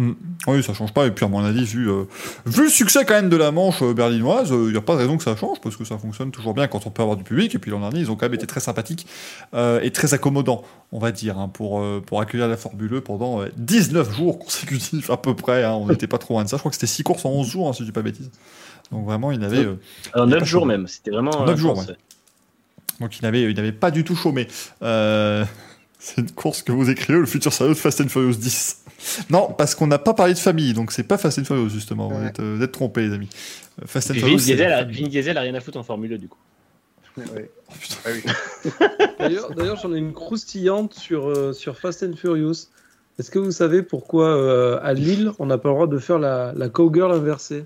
Mm. Oui, ça change pas. Et puis, à mon avis, vu, euh, vu le succès quand même de la manche euh, berlinoise, il n'y a pas de raison que ça change, parce que ça fonctionne toujours bien quand on peut avoir du public. Et puis, l'an dernier, ils ont quand même été très sympathiques euh, et très accommodants, on va dire, hein, pour, euh, pour accueillir la Formule E pendant euh, 19 jours consécutifs, à peu près. hein. on n'était pas trop loin de ça. Je crois que c'était 6 courses en 11 jours, hein, si je dis pas de bêtises. Donc, vraiment, il avait. euh, Alors, Il y a 9 pas jours même. C'était vraiment. Neuf euh, jours, intense. ouais. Donc il n'avait il avait pas du tout chômé. Euh, [LAUGHS] c'est une course que vous écrivez, le futur sérieux de Fast and Furious 10. Non, parce qu'on n'a pas parlé de famille, donc c'est pas Fast and Furious justement. Vous êtes, euh, vous êtes trompés, les amis. Euh, Fast and Furious. Vin Diesel, a, rien à foutre en Formule 2 du coup. Ouais. Oh. Ah oui. [LAUGHS] D'ailleurs, j'en ai une croustillante sur, euh, sur Fast and Furious. Est-ce que vous savez pourquoi euh, à Lille, on n'a pas le droit de faire la, la cowgirl inversée?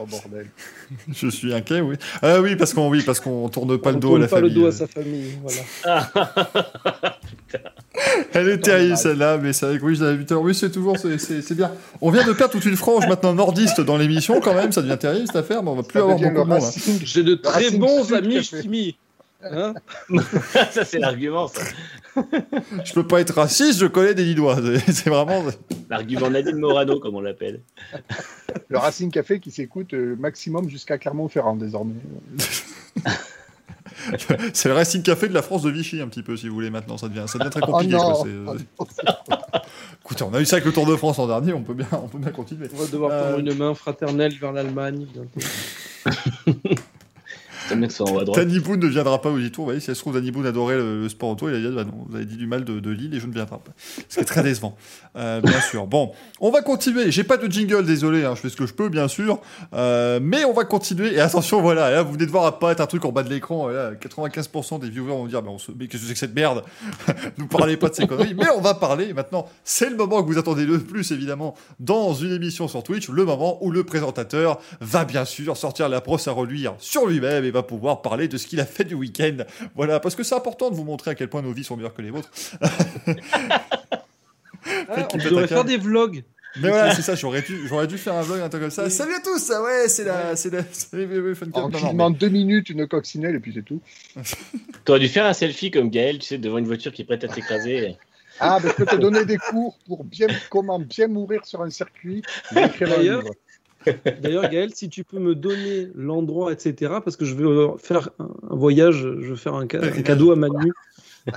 Oh bordel. [LAUGHS] Je suis inquiet, oui. Ah oui, parce qu'on oui, parce qu'on tourne pas On le dos à la pas famille. le dos à euh. sa famille. Voilà. [LAUGHS] Elle est terrible celle-là, mais c'est vrai que oui, je l'avais. Oui, c'est toujours, c'est- bien. On vient de perdre toute une frange maintenant nordiste dans l'émission quand même, ça devient terrible cette affaire, mais on va plus Ça avoir beaucoup de monde. hein. J'ai de très bons amis. Jimmy. Hein [LAUGHS] ça, c'est l'argument, ça. [LAUGHS] Je peux pas être raciste, je connais des Lillois. C'est- vraiment. L'argument Nadine Morano, comme on l'appelle. Le Racing Café qui s'écoute euh, maximum jusqu'à Clermont-Ferrand désormais. [LAUGHS] C'est le Racing Café de la France de Vichy, un petit peu, si vous voulez, maintenant. Ça devient, ça devient très Oh compliqué. quoi. Oh Écoutez, on a eu ça avec le Tour de France l'an dernier, on peut bien, on peut bien continuer. On va devoir Euh, prendre une main fraternelle vers l'Allemagne. [LAUGHS] à droite. Danny Boone ne viendra pas au Tour. Vous voyez, si ça se trouve, Danny Boone adorait le, le sport auto. Il a dit bah non, vous avez dit du mal de, de Lille et je ne viendrai pas. Ce qui est très décevant, euh, bien [LAUGHS] sûr. Bon, on va continuer. J'ai pas de jingle, désolé. hein, je fais ce que je peux, bien sûr. Euh, mais on va continuer. Et attention, voilà. Là, vous venez de voir apparaître un truc en bas de l'écran. et Là, 95% des viewers vont dire mais, on se... mais qu'est-ce que c'est que cette merde? [LAUGHS] Nous parlez pas de ces conneries. Mais on va parler maintenant. C'est le moment que vous attendez le plus, évidemment, dans une émission sur Twitch. Le moment où le présentateur va bien sûr sortir la brosse à reluire sur lui-même et va pouvoir parler de ce qu'il a fait du week-end. Voilà, parce que c'est important de vous montrer à quel point nos vies sont meilleures que les vôtres. [LAUGHS] Ah, on devrait faire des vlogs. Mais voilà, c'est ça, j'aurais dû, j'aurais dû faire un vlog, un truc comme ça. Salut à tous, ça, ouais, [LAUGHS] c'est la, c'est la, c'est filmant mais- deux minutes une coccinelle et puis c'est tout. [LAUGHS] T'aurais dû faire un selfie comme Gaël, tu sais, devant une voiture qui est prête à t'écraser. Ah, mais je peux te donner des cours pour bien, comment bien mourir sur un circuit. D'ailleurs, livre. D'ailleurs, Gaël, si tu peux me donner l'endroit, etc., parce que je euh, faire un voyage, je vais faire un, ca- un cadeau à Manu.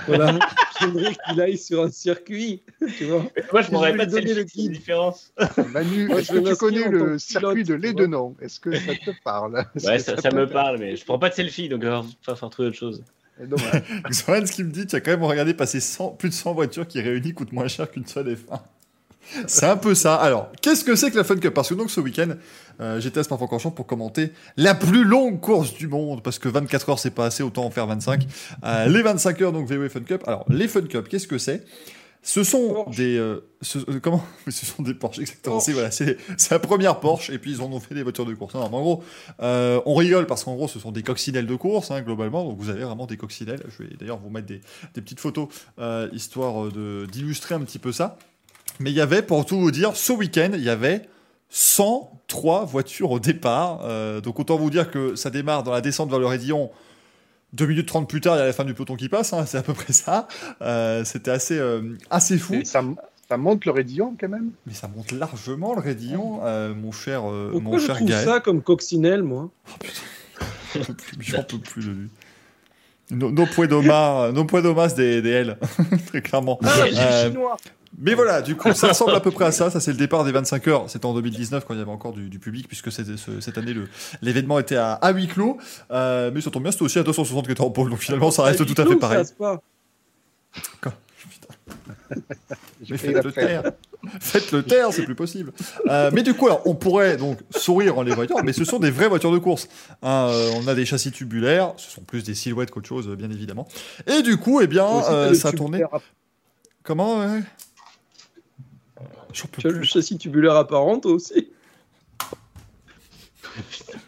Voilà, j'aimerais qu'il aille sur un circuit, tu vois. Moi, je m'aurais pas selfie, le guide. différence. Manu, est-ce que tu connais le circuit pilote, de. Lédenon Est-ce que ça te parle? Ouais, ça, me parle, mais je prends pas de selfie, donc il va falloir trouver autre chose. Dommage. [LAUGHS] Zoran, ce qu'il me dit, tu as quand même regardé passer 100 plus de 100 voitures qui réunies coûtent moins cher qu'une seule F1. C'est un peu ça. Alors, qu'est-ce que c'est que la Fun Cup? Parce que donc ce week-end, euh, j'étais à Spa-Francorchamps pour commenter la plus longue course du monde, parce que 24 heures c'est pas assez, autant en faire 25. Euh, les 25 heures donc VW Fun Cup. Alors, les Fun Cup, qu'est-ce que c'est? Ce sont Porsche. des euh, ce- euh, comment? [LAUGHS] Ce sont des Porsche exactement. C'est voilà, c'est la première Porsche et puis ils en ont fait des voitures de course. Non, mais en gros, euh, on rigole parce qu'en gros, ce sont des coccinelles de course hein, globalement. Donc vous avez vraiment des coccinelles. Je vais d'ailleurs vous mettre des, des petites photos histoire de d'illustrer un petit peu ça. Mais il y avait, pour tout vous dire, ce week-end, il y avait 103 voitures au départ. Euh, donc autant vous dire que ça démarre dans la descente vers le Rédillon. 2 minutes 30 plus tard, il y a la fin du peloton qui passe, hein, c'est à peu près ça. Euh, C'était assez, euh, assez fou. Mais ça, ça monte le Rédillon quand même? Mais ça monte largement le Rédillon, euh, mon cher, euh, Pourquoi mon je cher trouve Gaël. ça comme coccinelle, moi? [LAUGHS] J'en peux plus, J'en peux plus de lui. No, no puedo más, no puedo más des, des L, [LAUGHS] très clairement. Euh, chinois. Mais voilà, du coup, ça ressemble à peu près à ça. Ça, c'est le départ des 25 heures. C'était en 2019 quand il y avait encore du, du public, puisque c'était ce- cette année, le- l'événement était à, à huis clos. Euh, mais ça tombe bien, c'était aussi à 260 km en pôle. Donc finalement, ça reste tout à fait pareil. J'ai mais faites-le fête. taire. Faites le taire, c'est plus possible. Euh, mais du coup, alors, on pourrait donc sourire en les voyant, mais ce sont des vraies voitures de course. Hein, euh, on a des châssis tubulaires, ce sont plus des silhouettes qu'autre chose, bien évidemment. Et du coup, eh bien, euh, le ça app- Comment ouais? Tu as le châssis tubulaire apparent, toi aussi [LAUGHS]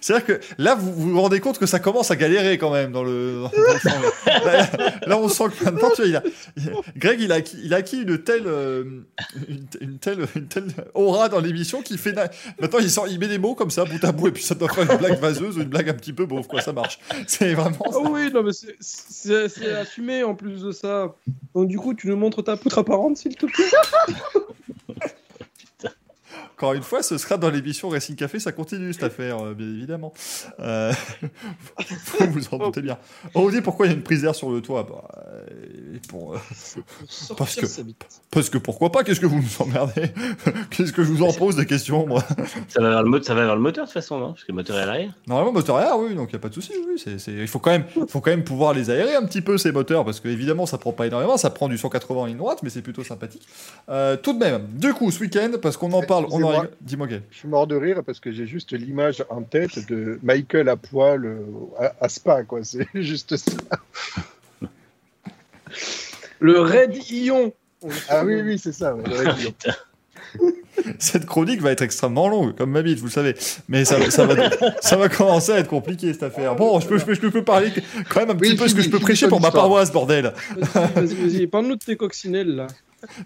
C'est-à-dire que là, vous vous rendez compte que ça commence à galérer quand même dans le. [LAUGHS] là, on sent que maintenant, tu vois, Greg, il a il a acquis une telle, euh, une, telle, une telle aura dans l'émission qu'il fait. na- Maintenant, il, sort, il met des mots comme ça, bout à bout, et puis ça doit faire une blague vaseuse ou une blague un petit peu beauf, quoi. Ça marche. C'est vraiment. Oui, non, mais c'est assumé en plus de ça. Donc, du coup, tu nous montres ta poutre apparente, s'il te plaît? Encore une fois, ce sera dans l'émission Racing Café, ça continue cette affaire, euh, bien évidemment. Euh, [LAUGHS] vous vous en doutez bien. On vous dit pourquoi il y a une prise d'air sur le toit. Bah, pour, euh, Pour Parce que-. Parce pourquoi pas Qu'est-ce que vous nous emmerdez [LAUGHS] Qu'est-ce que je vous en pose des questions, moi [LAUGHS] Ça va vers le, mo- ça va vers le moteur de toute façon, non? Parce que le moteur est à l'arrière. Normalement, moteur air, oui, donc il n'y a pas de souci. Oui, Il faut quand, même, faut quand même pouvoir les aérer un petit peu, ces moteurs, parce que évidemment, ça prend pas énormément, ça prend du 180 en ligne droite, mais c'est plutôt sympathique. Euh, tout de même, du coup, ce week-end, parce qu'on en parle, on en. Dis-moi, Gaël. Je suis mort de rire parce que j'ai juste l'image en tête de Michael à poil euh, à, à Spa, quoi. [LAUGHS] C'est juste ça. Le Red Ion Ah oui, oui, c'est ça. ouais, le Red Bull. Cette chronique va être extrêmement longue, comme ma bite, vous le savez. Mais ça, ça, va, ça va commencer à être compliqué, cette affaire. Bon, je peux, je peux, je peux parler quand même un petit Oui, peu ce que je peux prêcher pour ma paroisse, bordel. Vas-y, vas-y, vas-y. Parle-nous de tes coccinelles, là.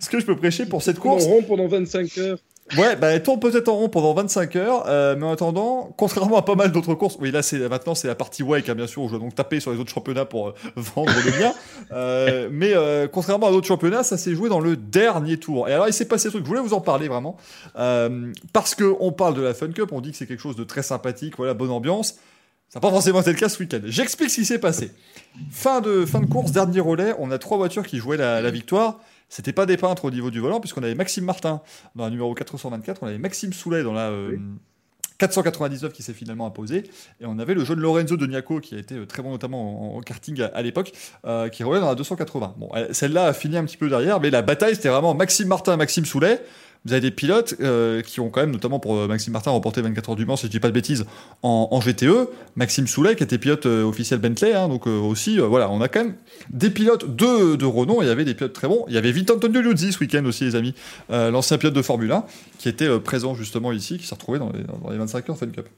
Ce que je peux prêcher pour cette On course, rond pendant 25 heures. Ouais, bah, tourne peut-être en rond pendant 25 heures, euh, mais en attendant, contrairement à pas mal d'autres courses, oui, là, c'est maintenant, c'est la partie wake, hein, bien sûr, où je dois donc taper sur les autres championnats pour euh, [LAUGHS] vendre le mien. Euh, mais euh, contrairement à d'autres championnats, ça s'est joué dans le dernier tour. Et alors, il s'est passé un truc, je voulais vous en parler vraiment, euh, parce que on parle de la Fun Cup, on dit que c'est quelque chose de très sympathique, voilà, bonne ambiance. Ça n'a pas forcément été le cas ce week-end. J'explique ce qui s'est passé. Fin de, fin de course, dernier relais, on a trois voitures qui jouaient la victoire. C'était pas des peintres au niveau du volant, puisqu'on avait Maxime Martin dans la numéro 424, on avait Maxime Soulet dans la euh, Oui. 499 qui s'est finalement imposé, et on avait le jeune Lorenzo de Niaco qui a été euh, très bon notamment en, en karting à, à l'époque, euh, qui roulait dans la 280. Bon, elle- celle-là a fini un petit peu derrière, mais la bataille c'était vraiment Maxime Martin et Maxime Soulet. Vous avez des pilotes euh, qui ont quand même, notamment pour euh, Maxime Martin, remporté 24 heures du Mans, si je dis pas de bêtises, en, GTE. Maxime Soulet, qui était pilote euh, officiel Bentley, hein, donc aussi, voilà, on a quand même des pilotes de, de renom. Il y avait des pilotes très bons. Il y avait Vincenzo Liuzzi ce week-end aussi, les amis, l'ancien pilote de Formule 1, qui était présent justement ici, qui s'est retrouvé dans les, dans les 25 heures Fun Cup.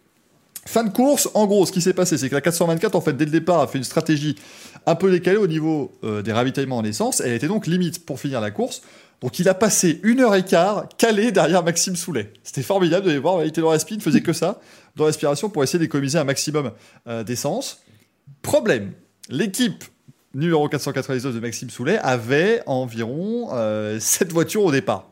Fin de course, en gros, ce qui s'est passé, c'est que la 424, en fait, dès le départ, a fait une stratégie un peu décalée au niveau des ravitaillements en essence. Elle était donc limite pour finir la course. Donc il a passé une heure et quart calé derrière Maxime Soulet. C'était formidable de les voir. Il était dans la spin, il faisait que ça, dans l'aspiration, pour essayer d'économiser un maximum euh, d'essence. Problème, l'équipe numéro 499 de Maxime Soulet avait environ 7 voitures au départ.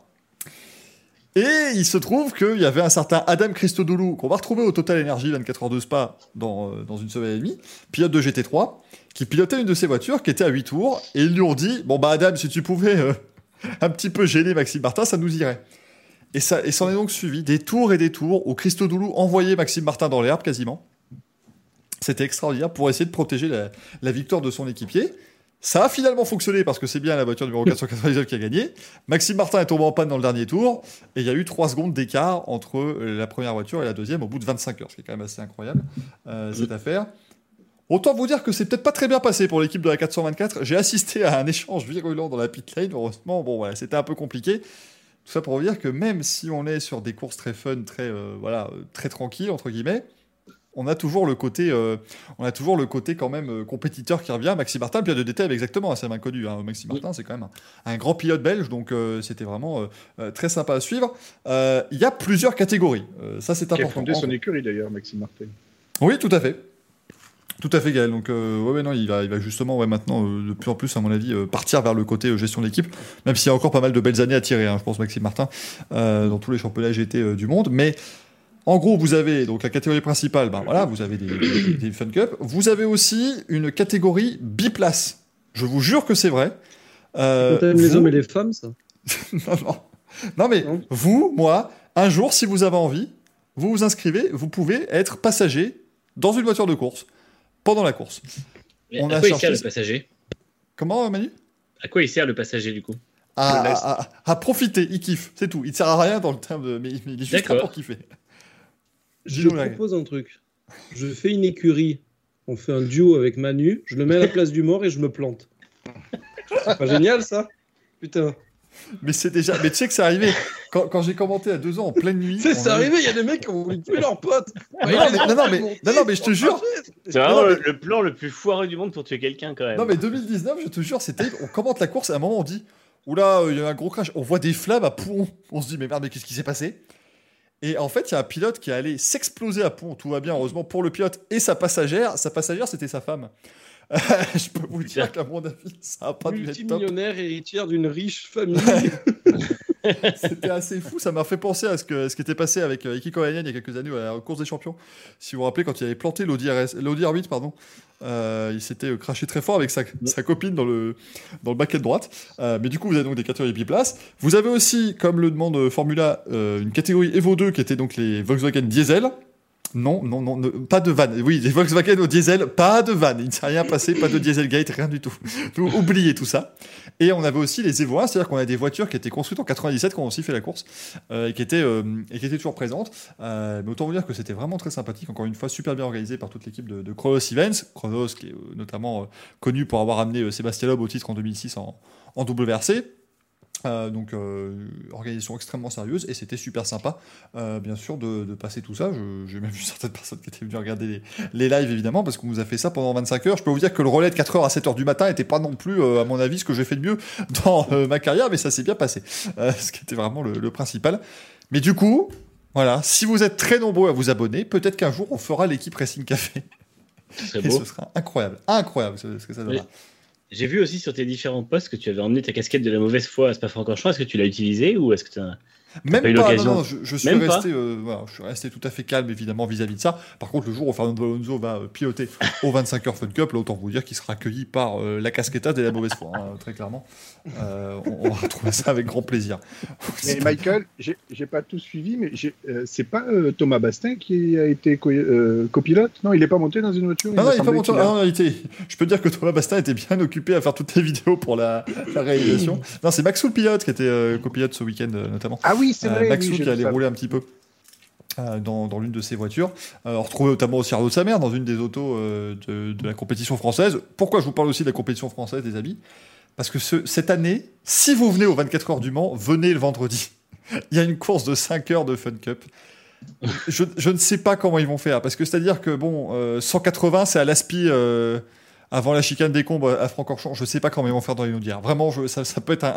Et il se trouve qu'il y avait un certain Adam Christodoulou, qu'on va retrouver au Total Energy 24 heures de Spa dans, euh, dans une semaine et demie, pilote de GT3, qui pilotait une de ses voitures qui était à 8 tours, et ils lui ont dit Bon, bah, Adam, si tu pouvais euh, [LAUGHS] un petit peu gêner Maxime Martin, ça nous irait. Et ça et s'en est donc suivi des tours et des tours où Christodoulou envoyait Maxime Martin dans l'herbe quasiment. C'était extraordinaire pour essayer de protéger la, la victoire de son équipier. Ça a finalement fonctionné parce que c'est bien la voiture numéro [LAUGHS] 499 qui a gagné. Maxime Martin est tombé en panne dans le dernier tour et il y a eu 3 secondes d'écart entre la première voiture et la deuxième au bout de 25 heures, ce qui est quand même assez incroyable euh, cette affaire. Autant vous dire que c'est peut-être pas très bien passé pour l'équipe de la 424. J'ai assisté à un échange virulent dans la pit lane. Heureusement, bon voilà, c'était un peu compliqué. Tout ça pour vous dire que même si on est sur des courses très fun, très euh, voilà, très tranquilles entre guillemets, on a toujours le côté, euh, on a toujours le côté quand même euh, compétiteur qui revient. Maxime Martin, pilote de DTM exactement, c'est même connu. Hein. Maxime Martin, c'est quand même un, un grand pilote belge, donc euh, c'était vraiment très sympa à suivre. Il y a plusieurs catégories, ça c'est Qui a important. fondé son écurie d'ailleurs, Maxime Martin. Oui, tout à fait. Tout à fait, Gaël. Donc, euh, ouais, non, il va, il va justement, ouais, maintenant, euh, de plus en plus, à mon avis, euh, partir vers le côté euh, gestion d'équipe, même s'il y a encore pas mal de belles années à tirer, hein, je pense, Maxime Martin, dans tous les championnats GT du monde. Mais en gros, vous avez donc la catégorie principale, ben voilà, vous avez des, des, des Fun Cup. Vous avez aussi une catégorie biplace. Je vous jure que c'est vrai. Euh, t'aimes les vous- hommes et les femmes, ça? [LAUGHS] non, non. Non, mais Non. vous, moi, un jour, si vous avez envie, vous vous inscrivez, vous pouvez être passager dans une voiture de course pendant la course. Mais On à a quoi il sert le passager? Comment, Manu? À quoi il sert le passager du coup? À, à- à- à profiter. Il kiffe, c'est tout. Il ne sert à rien dans le terme de. Mais, mais il est juste là pour kiffer. Je propose un truc. Je fais une écurie. On fait un duo avec Manu. Je le mets à la place du mort et je me plante. C'est pas génial ça? Putain. Mais c'est déjà. Mais tu sais que c'est arrivé. Quand, quand j'ai commenté à deux ans en pleine nuit. C'est arrivé, il y a des mecs qui ont voulu tuer leur pote. Non, non, mais- non, non, mais- non, non, mais je te jure. C'est vraiment Non, le, le plan le plus foireux du monde pour tuer quelqu'un quand même. Non, mais 2019, je te jure, c'était. On commente la course et à un moment, on dit Oula, euh, il y a un gros crash. On voit des flammes à Pont. On se dit Mais merde, mais qu'est-ce qui s'est passé? Et en fait, il y a un pilote qui est allé s'exploser à Pont. Tout va bien, heureusement, pour le pilote et sa passagère. Sa passagère, c'était sa femme. [LAUGHS] je peux vous dire qu'à mon avis, ça a pas dû être top. Multimillionnaire héritière d'une riche famille. [LAUGHS] [LAUGHS] C'était assez fou. Ça m'a fait penser à ce, que, qui était passé avec euh, Iki il y a quelques années à la course des champions. Si vous vous rappelez, quand il avait planté l'Audi RS l'Audi R8, pardon, euh, il s'était euh, craché très fort avec sa, sa copine dans le, dans le baquet de droite. Euh, mais du coup, vous avez donc des catégories biplaces. Vous avez aussi, comme le demande euh, Formula, euh, une catégorie Evo 2 qui était donc les Volkswagen Diesel. Non, non, non, ne- pas de van. Oui, les [LAUGHS] Volkswagen au diesel, pas de van. Il ne s'est rien [LAUGHS] passé, pas de Dieselgate, rien du tout. Donc, oubliez tout ça. Et on avait aussi les Evo 1, c'est-à-dire qu'on a des voitures qui étaient construites en 97 quand on aussi fait la course euh, et, qui étaient, euh, et qui étaient toujours présentes. Euh, mais autant vous dire que c'était vraiment très sympathique. Encore une fois, super bien organisé par toute l'équipe de, de Chronos Events. Chronos qui est euh, notamment euh, connu pour avoir amené euh, Sébastien Loeb au titre en 2006 en, en WRC. Euh, donc euh, organisation extrêmement sérieuse et c'était super sympa euh, bien sûr de, de passer tout ça. J'ai même vu [LAUGHS] certaines personnes qui étaient venues regarder les, les lives évidemment parce qu'on nous a fait ça pendant 25 heures. Je peux vous dire que le relais de 4 heures à 7 heures du matin était pas non plus euh, à mon avis ce que j'ai fait de mieux [LAUGHS] dans ma carrière mais ça s'est bien passé. [LAUGHS] Ce qui était vraiment le, le principal. Mais du coup voilà si vous êtes très nombreux à vous abonner peut-être qu'un jour on fera l'équipe Racing Café. Et beau. ce sera incroyable. Incroyable ce, ce que ça donnera J'ai vu aussi sur tes différents posts que tu avais emmené ta casquette de la mauvaise foi à Spa-Francorchamps. Est-ce que tu l'as utilisée ou est-ce que tu. Même pas eu pas, non, non, je, je suis Même resté, euh, voilà, je suis resté tout à fait calme évidemment vis-à-vis de ça. Par contre, le jour où Fernando Alonso va euh, piloter [LAUGHS] au 25 heures Fun Cup, là, autant vous dire qu'il sera accueilli par euh, la casquetta de la mauvaise foi, hein, très clairement. Euh, on, on va retrouver ça avec grand plaisir. [LAUGHS] Mais Michael, j'ai pas tout suivi, mais euh, c'est pas euh, Thomas Bastin qui a été co- euh, copilote? Non, il est pas monté dans une voiture Non, non, me il est pas monté. a- Ah, non, il était- Je peux te dire que Thomas Bastin était bien occupé à faire toutes les vidéos pour la, la réalisation. Non, c'est Maxou le pilote qui était euh, copilote ce week-end euh, notamment. Ah oui, c'est Euh, vrai. Maxou oui, qui allait rouler un petit peu euh, dans, dans l'une de ses voitures. Euh, on retrouvait notamment aussi Arnaud Samer dans une des autos euh, de, de la compétition française. Pourquoi je vous parle aussi de la compétition française, des amis? Parce que ce- cette année, si vous venez aux 24 heures du Mans, venez le vendredi. [LAUGHS] Il y a une course de 5 heures de Fun Cup. Je, je ne sais pas comment ils vont faire. Parce que c'est-à-dire que, bon, euh, 180, c'est à l'aspi. Avant la chicane des combes à Francorchamps, je sais pas comment ils vont faire dans les Naudières. Vraiment, je- ça, ça peut être un,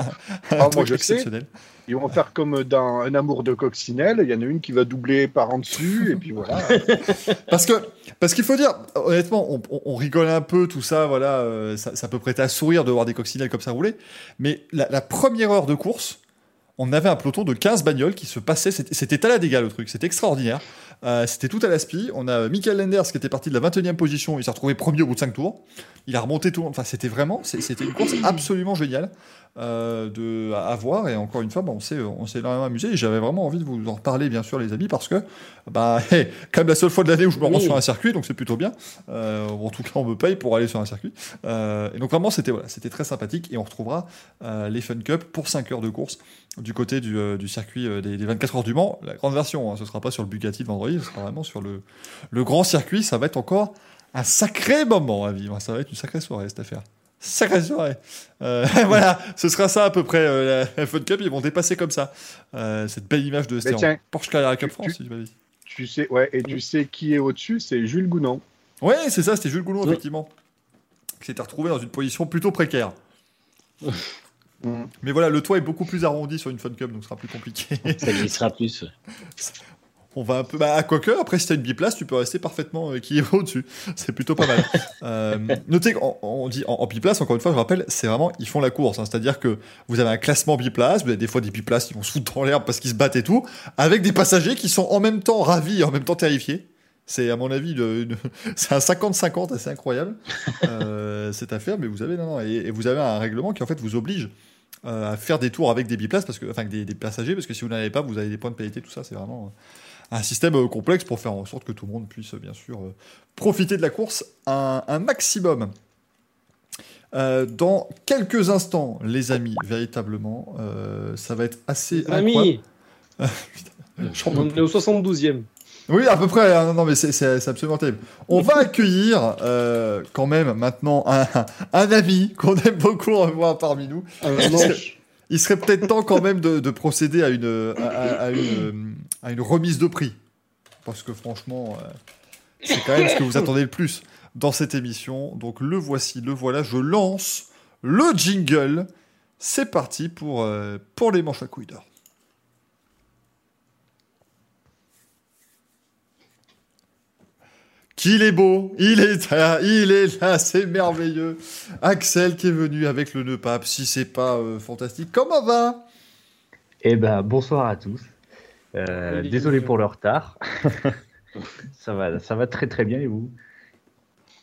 un Ah, truc sais. exceptionnel. Ils vont faire comme dans Un amour de coccinelle. Il y en a une qui va doubler par en dessus, et puis voilà. [LAUGHS] Parce que parce qu'il faut dire honnêtement, on, rigole un peu tout ça, voilà, euh, ça, ça peut prêter à sourire de voir des coccinelles comme ça rouler. Mais la, la première heure de course, on avait un peloton de 15 bagnoles qui se passaient. C'était à la dégâts le truc, c'était extraordinaire. Euh, c'était tout à l'aspi. On a Michael Lenders qui était parti de la 21e position, il s'est retrouvé premier au bout de 5 tours. Il a remonté tout. Enfin, c'était vraiment, c'était une course absolument géniale euh, de, à, à voir. Et encore une fois, bah, on s'est on s'est énormément amusé. Et j'avais vraiment envie de vous en reparler, bien sûr, les amis, parce que, bah, [LAUGHS] hey, quand même la seule fois de l'année où je me rends Oui. sur un circuit, donc c'est plutôt bien. Euh, en tout cas, on me paye pour aller sur un circuit. Euh, et donc vraiment, c'était voilà, c'était très sympathique. Et on retrouvera les Fun Cup pour 5 heures de course du côté du, du circuit des, des 24 heures du Mans. La grande version, hein, ce sera pas sur le Bugatti de vendredi, ce sera vraiment sur le, le grand circuit. Ça va être encore un sacré moment à vivre. Ça va être une sacrée soirée cette affaire. Sacrée soirée. Euh, [LAUGHS] voilà, ce sera ça à peu près. euh, la, la Fun Cup, ils vont dépasser comme ça. Euh, cette belle image de en tiens, Porsche Carrera Cup tu- France, tu- si je tu sais, ouais, et tu sais qui est au-dessus C'est Jules Gounon. Ouais, c'est ça, c'était Jules Goulon, Ouais. effectivement. Qui s'était retrouvé dans une position plutôt précaire. [LAUGHS] Mm. Mais voilà, le toit est beaucoup plus arrondi sur une Fun Cup, donc ce sera plus compliqué. Ça glissera plus. [LAUGHS] On va un peu. Bah, quoique, après, si t'as une biplace, tu peux rester parfaitement euh, qui est [LAUGHS] au-dessus. C'est plutôt pas mal. [LAUGHS] Euh, notez qu'on on dit en, en biplace, encore une fois, je rappelle, c'est vraiment, ils font la course. hein. C'est-à-dire que vous avez un classement biplace, vous avez des fois des biplaces qui vont se foutre dans l'herbe parce qu'ils se battent et tout, avec des passagers qui sont en même temps ravis et en même temps terrifiés. C'est, à mon avis, [LAUGHS] c'est un 50-50 assez incroyable, euh, cette affaire, mais vous avez, non, non, et, et vous avez un règlement qui, en fait, vous oblige euh, à faire des tours avec des biplaces, parce que, enfin, avec des, des passagers, parce que si vous n'en avez pas, vous avez des points de pénalité, tout ça, c'est vraiment euh, un système euh, complexe pour faire en sorte que tout le monde puisse, bien sûr, euh, profiter de la course un, un maximum. Euh, dans quelques instants, les amis, véritablement, euh, ça va être assez Ami, [LAUGHS] J'en on est au 72e. Oui, à peu près. hein. Non, mais c'est- absolument terrible. On va [LAUGHS] accueillir euh, quand même maintenant un, un ami qu'on aime beaucoup revoir parmi nous. Un. Il serait peut-être temps quand même de, de procéder une, à une remise de prix. Parce que franchement, euh, c'est quand même ce que vous attendez le plus dans cette émission. Donc le voici, le voilà. Je lance le jingle. C'est parti pour, euh, pour les manches à couilles d'or. Qu'il est beau, il est là, il est là, c'est merveilleux. Axel qui est venu avec le nœud pape, si c'est pas euh, fantastique, comment va? Eh ben, bonsoir à tous. Euh, désolé pour le retard. [LAUGHS] ça, va, ça va très très bien et vous?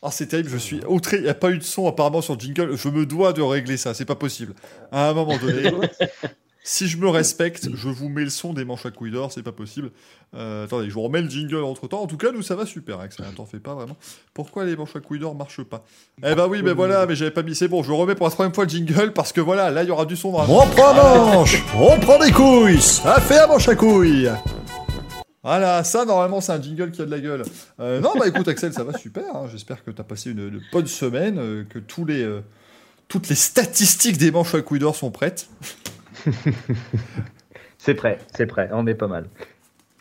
Ah c'est terrible, je suis outré, il n'y a pas eu de son apparemment sur le jingle, je me dois de régler ça, c'est pas possible. À un moment donné, [LAUGHS] si je me respecte, je vous mets le son des manches à couilles d'or, c'est pas possible. Euh, attendez, je vous remets le jingle entre temps. En tout cas, nous ça va super, Axel, t'en fais pas vraiment. Pourquoi les manches à couilles d'or marchent pas? Eh ben oui, mais voilà, mais j'avais pas mis, c'est bon, je remets pour la troisième fois le jingle parce que voilà, là il y aura du son dans la... On prend manche On prend des couilles Ça fait un manche à couilles voilà, ça normalement c'est un jingle qui a de la gueule. Euh, non, bah écoute Axel, ça va super. hein. J'espère que tu as passé une, une bonne semaine, euh, que tous les, toutes les statistiques des manches à couilles d'or sont prêtes. [LAUGHS] C'est prêt, c'est prêt, on est pas mal.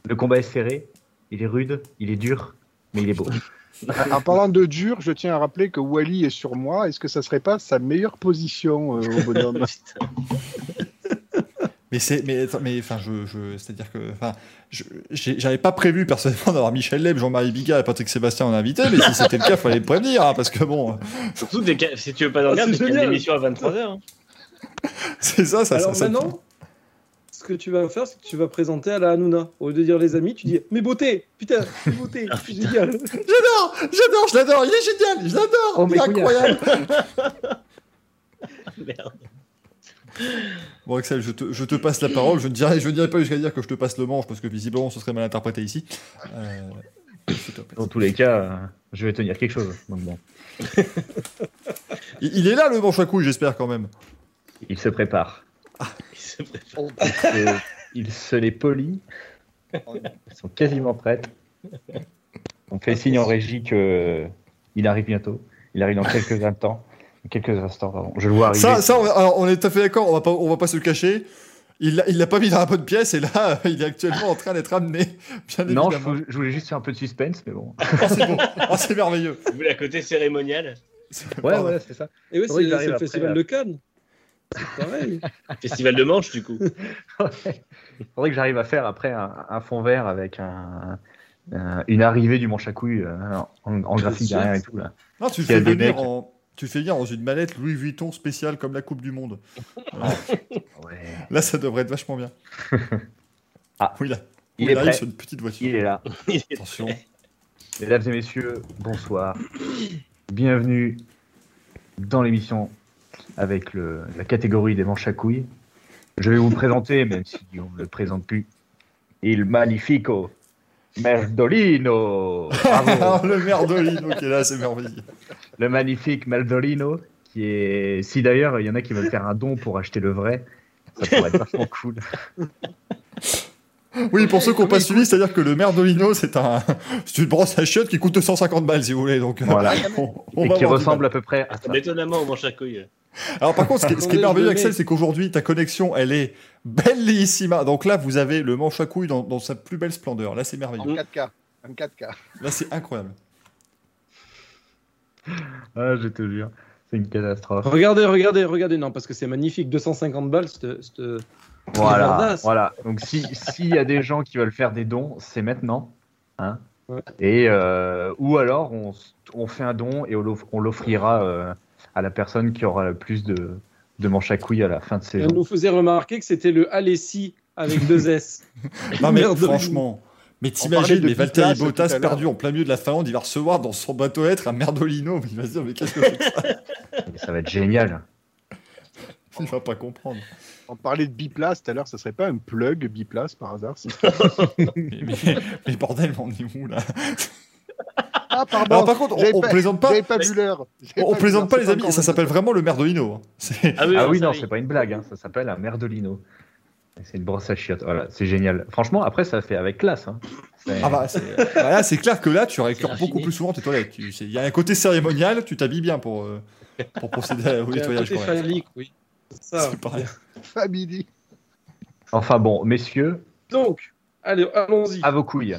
Le combat est serré, il est rude, il est dur, mais il est beau. [LAUGHS] En parlant de dur, je tiens à rappeler que Wally est sur moi. Est-ce que ça serait pas sa meilleure position euh, au bonhomme? [LAUGHS] Mais c'est, mais, attends, mais enfin, je, je c'est-à-dire que, enfin, j'avais pas prévu personnellement d'avoir Michel Leb, Jean-Marie Biga et Patrick Sébastien en invité, mais si c'était le cas, fallait me prévenir, hein, parce que bon, Surtout des ca- si tu veux pas dormir, Ah, c'est génial. d'émission à 23h. [LAUGHS] c'est ça, ça, Alors ça, ça- maintenant, ce que tu vas faire, c'est que tu vas présenter à la Hanouna. Au lieu de dire les amis, tu dis mes beautés, putain, mes beautés, Ah, c'est génial. [LAUGHS] J'adore, j'adore, je l'adore, il est génial, je l'adore, Oh, il est incroyable. [LAUGHS] Merde. Bon Axel, je te, je te passe la parole. Je ne dirai, je ne dirai pas jusqu'à dire que je te passe le manche parce que visiblement ce serait mal interprété ici. Euh. Dans tous les cas, je vais tenir quelque chose. Donc bon, il, il est là le manche à couilles, j'espère quand même. Il se prépare. Il se prépare. Et il se les polit. Ils sont quasiment prêts. On fait signe en régie que il arrive bientôt. Il arrive dans quelques [LAUGHS] instants. Quelques instants, pardon. Je le vois arriver. Ça, ça on, alors, on est tout à fait d'accord. On va pas, on va pas se le cacher. Il l'a- il l'a pas mis dans la bonne pièce et là, [LAUGHS] il est actuellement en train d'être amené. Bien non, je, évidemment. vou- je voulais juste faire un peu de suspense, mais bon. Ah, c'est bon. Ah, c'est merveilleux. Vous voulez la côté cérémonial Ouais, c'est ça. Et Faudrait c'est le festival de Cannes. Pareil. [LAUGHS] Festival de manche, du coup. [LAUGHS] Ouais. Faudrait que j'arrive à faire après un, un fond vert avec un, un- une arrivée du manche à couilles euh, en, en graphique derrière et tout là. Non, tu le fais venir mecs- en. Tu le fais venir dans une mallette Louis Vuitton spéciale comme la Coupe du Monde. [LAUGHS] Ouais. Là, ça devrait être vachement bien. Ah. oui, là. Il est arrive prêt. sur une petite voiture. Il est là. Attention. Mesdames et messieurs, bonsoir. Bienvenue dans l'émission avec le, la catégorie des manches à couilles. Je vais vous présenter, même si on ne le présente plus. Il magnifico Merdolino Bravo. [LAUGHS] le merdolino qui est là, c'est merveilleux. Le magnifique Merdolino, qui est... Si d'ailleurs, il y en a qui veulent faire un don pour acheter le vrai, ça pourrait être vachement cool. Oui, pour ceux qui n'ont pas suivi, c'est-à-dire que le merdolino, c'est un, c'est une brosse à chiottes qui coûte 150 balles, si vous voulez. Donc, euh, Voilà. on, on Et qui ressemble à peu près à ça. Étonnamment, au manche à couilles. Alors, par contre, ce qui, est- ce qui est Attendez, merveilleux, Axel, c'est qu'aujourd'hui, ta connexion, elle est bellissima. Donc là, vous avez le manche à couilles dans, dans sa plus belle splendeur. Là, c'est En merveilleux. 4K. En 4K. Là, c'est incroyable. Ah, je te jure, c'est une catastrophe. Regardez, regardez, regardez. Non, parce que c'est magnifique. 250 balles, cette- cette- Voilà, voilà. Donc si s'il y a des gens qui veulent faire des dons, c'est maintenant, hein. Ouais. Et euh, ou alors on, on fait un don et on l'off- on l'offrira euh, à la personne qui aura le plus de, de manches à couilles à la fin de Elle saison. nous faisait remarquer que c'était le Alessi avec deux S. [LAUGHS] Non, mais Merdolino. franchement. Mais On t'imagines, mais Valtteri Bottas perdu en plein milieu de la Finlande, il va recevoir dans son bateau être un merdolino. Il va se dire, mais qu'est-ce que c'est que ça [LAUGHS] ça va être génial. Il va pas comprendre. On parlait de Biplace tout à l'heure, ça serait pas un plug Biplace par hasard [LAUGHS] mais- mais bordel, on est où là? Ah, pardon. Alors par contre, on, on pas- plaisante pas. J'avais pas vu l'heure. J'avais On, plaisante pas les amis, ça le s'appelle vraiment le Merdolino. hein. C'est- Ah oui, ah oui, non, c'est pas une blague, hein. ça s'appelle un merdolino. C'est une brosse à chiottes, voilà, c'est génial. Franchement, après, ça fait avec classe. Hein. C'est- Ah bah, c'est bah là, c'est clair que là, tu raffiné. beaucoup plus souvent tes toilettes. Il y a un côté cérémonial, tu t'habilles bien pour, euh, pour procéder au nettoyage. phallique, oui. C'est ça. C'est pareil. Family. Enfin bon, messieurs, Donc, allez, allons-y. à vos couilles.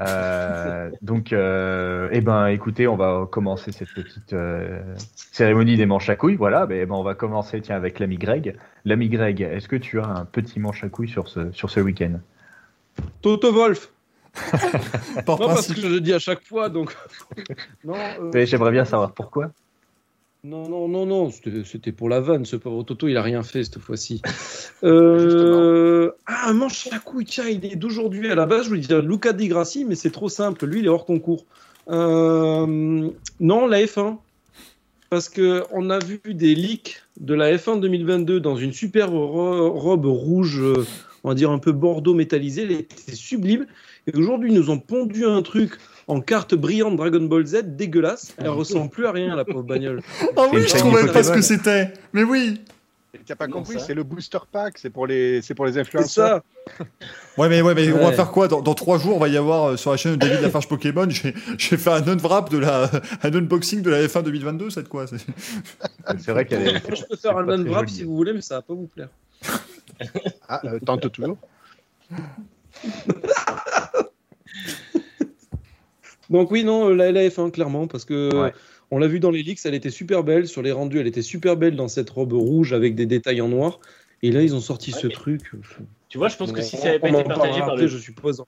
Euh, donc, euh, eh ben, écoutez, on va commencer cette petite euh, cérémonie des manches à couilles. Voilà, ben, ben, on va commencer tiens, avec l'ami Greg. L'ami Greg, est-ce que tu as un petit manche à couilles sur ce, sur ce week-end? Toto Wolf. Non, parce que je le dis à chaque fois, donc. non, euh, Mais J'aimerais bien savoir pourquoi. Non, non, non, non, c'était pour la vanne. Ce pauvre Toto, il a rien fait cette fois-ci. [LAUGHS] Euh, Ah, un manche à couilles, tiens, il est d'aujourd'hui. À la base, je voulais dire Luca Di Grassi, mais c'est trop simple. Lui, il est hors concours. Euh, Non, la F1. Parce que on a vu des leaks de la F1 2022 dans une super ro- robe rouge, euh, on va dire un peu bordeaux métallisé. Elle était sublime. Et aujourd'hui, ils nous ont pondu un truc en carte brillante Dragon Ball Z, dégueulasse. Elle ressemble plus à rien, la pauvre bagnole. Ah oui, je trouvais pas ce que c'était. Mais oui. Tu n'as pas Non, compris, ça. c'est le booster pack, c'est pour les, c'est pour les C'est influenceurs. ça. Ouais, mais, ouais, mais on va faire quoi? Dans, dans trois jours, on va y avoir euh, sur la chaîne de David Lafarge Pokémon. [LAUGHS] J'ai j'ai fait un unwrap de la, un unboxing de la F1 2022, c'est de quoi c'est- C'est vrai qu'elle est. Je peux faire un unwrap si vous voulez, mais ça va pas vous plaire. Ah, euh, tente toujours. [LAUGHS] Donc oui, non, euh, la LAF1, clairement, parce que Ouais. on l'a vu dans les leaks, elle était super belle. Sur les rendus, elle était super belle dans cette robe rouge avec des détails en noir. Et là, ils ont sorti ce truc. Tu vois, je pense que si ça n'avait pas été partagé par le je suppose.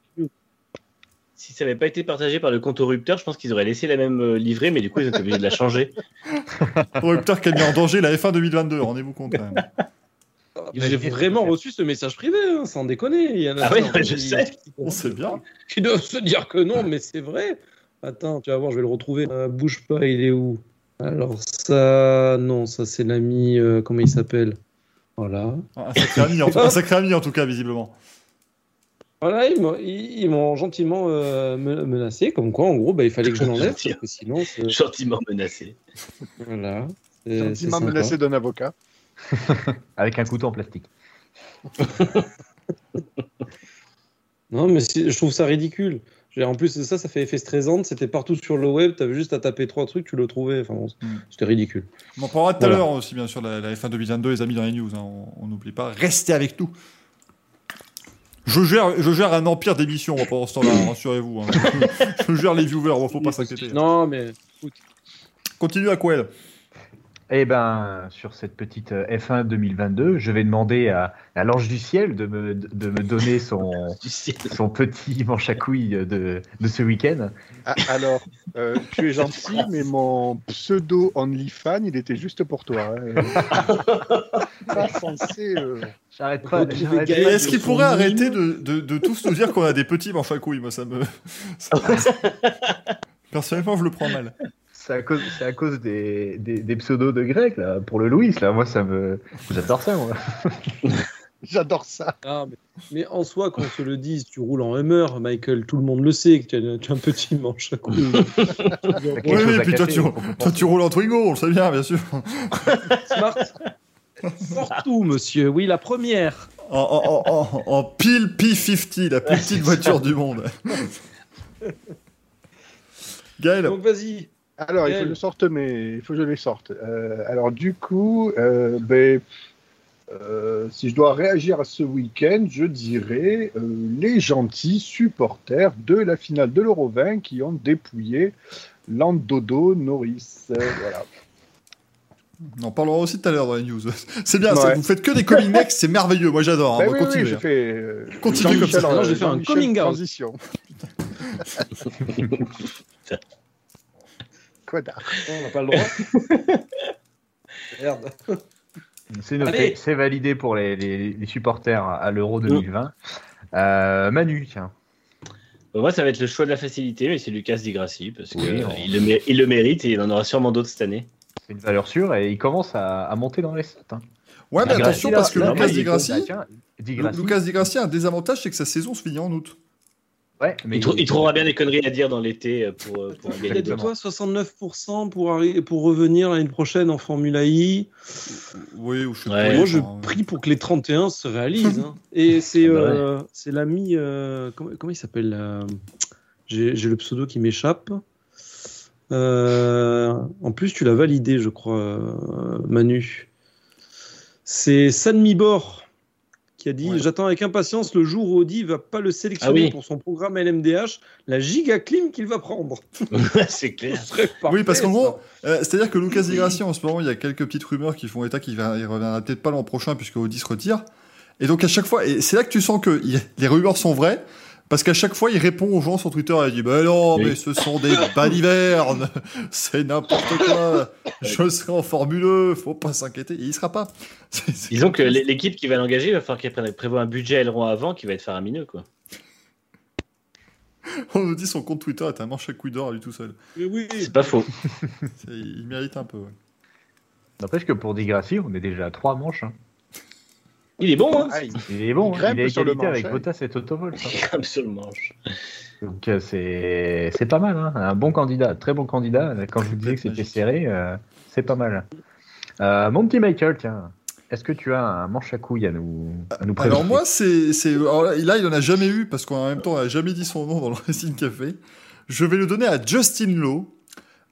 si ça avait pas été partagé par le compte au rupteur, je pense qu'ils auraient laissé la même euh, livrée, mais du coup ils ont été obligés de la changer. [LAUGHS] Rupteur qui a mis en danger la F1 2022, rendez-vous compte quand même. [LAUGHS] J'ai vraiment reçu ce message privé, hein, sans déconner. Il y en a Ah oui, je qui- sais. qui- On sait bien. Qui doivent se dire que non, mais c'est vrai. Attends, tu vas voir, je vais le retrouver. Euh, bouge pas, il est où? Alors ça, non, ça c'est l'ami, euh, comment il s'appelle? Voilà. Un sacré ami, en tout, un sacré ami, en tout cas, visiblement. Voilà, ils m'ont- gentiment euh, me- menacé, comme quoi, en gros, bah, il fallait que je [LAUGHS] l'enlève, parce que sinon, Gentiment menacé. voilà. Gentiment menacé d'un avocat. [LAUGHS] Avec un couteau en plastique. [LAUGHS] Non, mais je trouve ça ridicule. En plus, ça, ça fait effet stressant. C'était partout sur le web. T'avais juste à taper trois trucs, tu le trouvais. Enfin, bon, Mm. c'était ridicule. On en parlera tout à l'heure aussi, bien sûr, la, la F1 2022, les amis dans les news. hein, on n'oublie pas. Restez avec nous. Je gère, je gère un empire d'émissions pendant ce temps-là, hein, [LAUGHS] rassurez-vous. hein. Je, je gère les viewers, il faut pas s'inquiéter. Non, mais Continue à Quell. Eh ben, sur cette petite euh, F1 2022, je vais demander à, à l'ange du ciel de me, de me donner [LAUGHS] son, Du ciel. son petit manche à couilles de, de ce week-end. Ah, alors, euh, tu es gentil, [LAUGHS] mais mon pseudo OnlyFan, il était juste pour toi. hein. [LAUGHS] pas censé. euh, J'arrête pas. Est-ce qu'il pourrait mime. arrêter de, de, de tous nous dire qu'on a des petits manches à couilles Moi, ça me. ça- Personnellement, je le prends mal. C'est à cause, c'est à cause des, des, des pseudos de grec, là, pour le Louis, là. Moi, ça me. J'adore ça, moi. [LAUGHS] J'adore ça. Ah, mais, mais en soi, qu'on se le dise, tu roules en Hummer, Michael, tout le monde le sait que tu as, tu as un petit manche à [LAUGHS] quelque Oui, à puis toi, tu, toi, tu roules en Twingo, on le sait bien, bien sûr. Smart. Surtout, monsieur. Oui, la première. En, en, en, en, en pile P50, la plus petite voiture du monde. [LAUGHS] Gaël, Donc, vas-y. Alors, il faut que je sorte, mais il faut que je les sorte. Euh, alors, du coup, euh, ben, euh, si je dois réagir à ce week-end, je dirais euh, les gentils supporters de la finale de l'Euro 20 qui ont dépouillé Landodo Norris. Euh, voilà. on en parlera aussi tout à l'heure dans les news. [LAUGHS] C'est bien, Ouais. vous faites que des coming next, c'est merveilleux, moi j'adore. hein, Ben oui, j'ai fait. euh, Continue comme ça. J'ai fait un coming out. Transition. [LAUGHS] [LAUGHS] On n'a pas le droit. [LAUGHS] Merde. C'est noté, Allez. c'est validé pour les, les, les supporters à l'Euro 2020. Euh, Manu, tiens. Bon, moi, ça va être le choix de la facilité, mais c'est Lucas Di Grassi, parce Oui, qu'il on- il le, il le mérite et il en aura sûrement d'autres cette année. C'est une valeur sûre et il commence à, à monter dans les stats. Hein. Ouais, mais attention, parce que Lucas là, Di il- Grassi, bah, tiens, Di Grassi, Lucas Di Grassi a un désavantage, c'est que sa saison se finit en août. Ouais, mais Il, trou- il trouvera bien des conneries à dire dans l'été euh, pour, euh, pour gagner toi 69% pour, pour revenir l'année prochaine en Formula I. Oui, ou je Ouais. Moi, je prie pour que les 31 se réalisent. hein. [LAUGHS] Et c'est Ah bah euh, c'est l'ami. euh, comment, comment il s'appelle euh, J'ai j'ai le pseudo qui m'échappe. Euh, en plus, tu l'as validé, je crois, euh, Manu. C'est Sanmibor qui a dit Ouais. J'attends avec impatience le jour où Audi va pas le sélectionner Ah oui. pour son programme LMDH, la giga clim qu'il va prendre. [LAUGHS] c'est clair. Oui, parce qu'en gros, euh, c'est-à-dire que Lucas Di Grassi, en ce moment, il y a quelques petites rumeurs qui font état qu'il va- il reviendra peut-être pas l'an prochain puisque Audi se retire. Et donc à chaque fois, et c'est là que tu sens que les rumeurs sont vraies, parce qu'à chaque fois, il répond aux gens sur Twitter et il dit Bah non, Oui. mais ce sont des [LAUGHS] balivernes, c'est n'importe quoi, je serai en Formule 1, faut pas s'inquiéter. Il sera pas. [LAUGHS] Disons que l'é- l'équipe qui va l'engager, il va falloir qu'elle prévoie un budget aileron avant qui va être faramineux. Quoi. [LAUGHS] On nous dit son compte Twitter est un manche à couilles d'or à lui tout seul. Mais oui, C'est pas faux. Il mérite un peu. ouais. N'empêche que pour Digrassi, on est déjà à trois manches. hein. Il est bon, hein Ah, il- Il est bon, Il hein. il est sur le égalité avec. Bottas et Toto Wolff. hein. Comme sur le manche. Donc euh, c'est c'est pas mal, hein. un bon candidat, très bon candidat. Quand je vous disais que c'était serré, euh, c'est pas mal. Euh, mon petit Michael, tiens, est-ce que tu as un manche à couilles à nous, à nous présenter Alors moi, c'est, c'est, alors là, il en a jamais eu parce qu'en même temps, on a jamais dit son nom dans le [LAUGHS] Racing Café. Je vais le donner à Justin Lowe.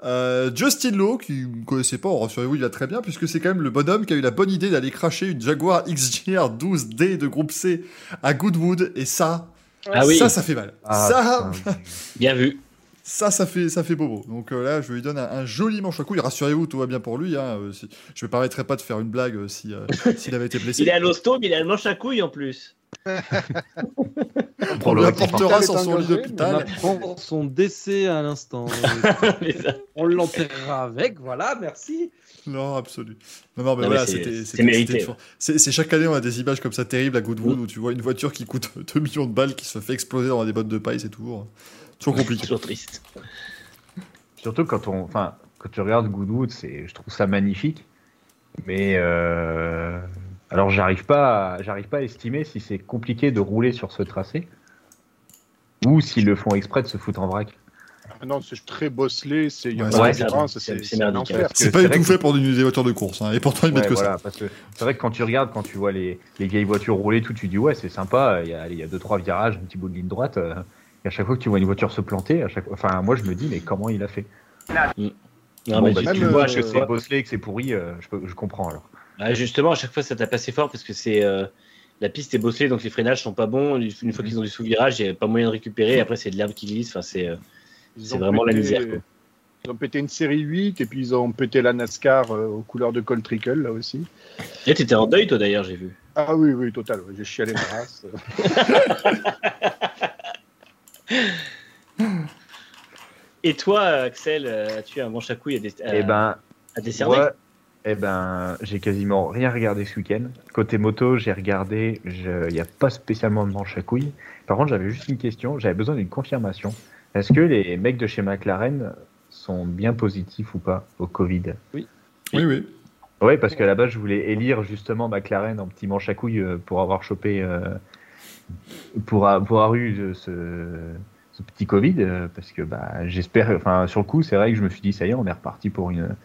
Euh, Justin Lowe, qui ne connaissait pas, rassurez-vous, il va très bien, puisque c'est quand même le bonhomme qui a eu la bonne idée d'aller cracher une Jaguar XJR 12D de groupe C à Goodwood, et ça, Ah oui, ça, ça fait mal. Ah, ça, [LAUGHS] bien vu. ça, ça fait, ça fait bobo. Donc euh, là, je lui donne un, un joli manche à couilles. Rassurez-vous, tout va bien pour lui. Hein, euh, si- je me permettrai pas de faire une blague euh, si, euh, [LAUGHS] s'il avait été blessé. Il est à l'hosto, mais il a le manche à couilles en plus. On lui le apportera est sur son lit On d'hôpital. apprend son décès à l'instant. [LAUGHS] On l'enterrera avec, voilà, merci. Non, absolu. Non, non, mais Non, voilà, c'était. mérité. C'est chaque année, on a des images comme ça terribles à Goodwood où tu vois une voiture qui coûte [LAUGHS] 2 millions de balles qui se fait exploser dans des bottes de paille, c'est toujours, toujours compliqué. Toujours triste. Surtout quand on, enfin, quand tu regardes Goodwood, c'est, je trouve ça magnifique. Mais euh, alors j'arrive pas, à- j'arrive pas à estimer si c'est compliqué de rouler sur ce tracé ou s'ils le font exprès de se foutre en vrac. Ah Non, c'est très bosselé, c'est Ouais, pas ouais, c'est- un enfer. Que C'est du tout que- fait pour des des voitures de course, hein, et pourtant ils mettent que voilà, parce que c'est vrai que quand tu regardes, quand tu vois les, les vieilles voitures rouler, tout, tu dis ouais, c'est sympa. Il y a, il y a deux trois virages, un petit bout de ligne droite. euh, et à chaque fois que tu vois une voiture se planter, à chaque, enfin moi je me dis mais comment il a fait? Non, Bon, mais bah, tu- si tu vois, euh, chaque c'est bosselé et que c'est pourri, euh, je, peux- je comprends alors. Ah, justement, à chaque fois, ça tape assez fort parce que c'est euh, la piste est bosselée, donc les freinages sont pas bons. Une fois qu'ils ont du sous-virage, il n'y a pas moyen de récupérer. Après, c'est de l'herbe qui glisse. Enfin, c'est euh, vraiment la misère, quoi. Ils ont pété une série 8 et puis ils ont pété la NASCAR euh, aux couleurs de Cold Trickle là aussi. Et t'étais en deuil, toi, d'ailleurs, j'ai vu. Ah oui, oui, total, ouais, j'ai chialé ma race. [LAUGHS] Et toi, Axel, euh, as-tu un manche à couilles à, Eh ben, à décerner Ouais, eh ben, j'ai quasiment rien regardé ce week-end. Côté moto, j'ai regardé, je- il n'y a pas spécialement de manche à couilles. Par contre, j'avais juste une question, j'avais besoin d'une confirmation. Est-ce que les mecs de chez McLaren sont bien positifs ou pas au Covid? Oui, oui. Oui, parce qu'à la base, je voulais élire justement McLaren en petit manche à couilles euh, pour avoir chopé, euh, pour, avoir eu euh, ce, ce petit Covid, parce que bah, j'espère, enfin, sur le coup, c'est vrai que je me suis dit, ça y est, on est reparti pour une,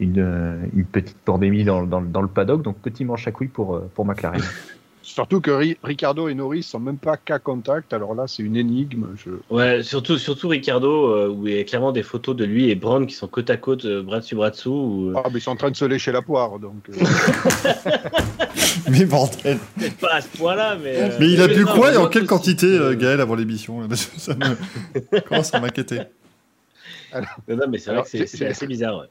une, euh, une petite pandémie dans, dans, dans le paddock, donc petit manche à couilles pour, euh, pour McLaren. [LAUGHS] Surtout que Ri- Ricardo et Norris sont même pas qu'à contact, alors là c'est une énigme. Je... Ouais, surtout, surtout Ricardo, euh, où il y a clairement des photos de lui et Brown qui sont côte à côte, euh, bras dessus, bras dessous. où, Ah, mais ils sont en train de se lécher la poire, donc. euh, [LAUGHS] Mais bordel. Peut-être pas à ce point-là, mais. euh, Mais il a bu quoi et en quelle aussi. quantité, euh, Gaël, avant l'émission? [LAUGHS] Ça me commence à m'inquiéter. Non, non, mais c'est vrai que c'est assez bizarre. Ouais.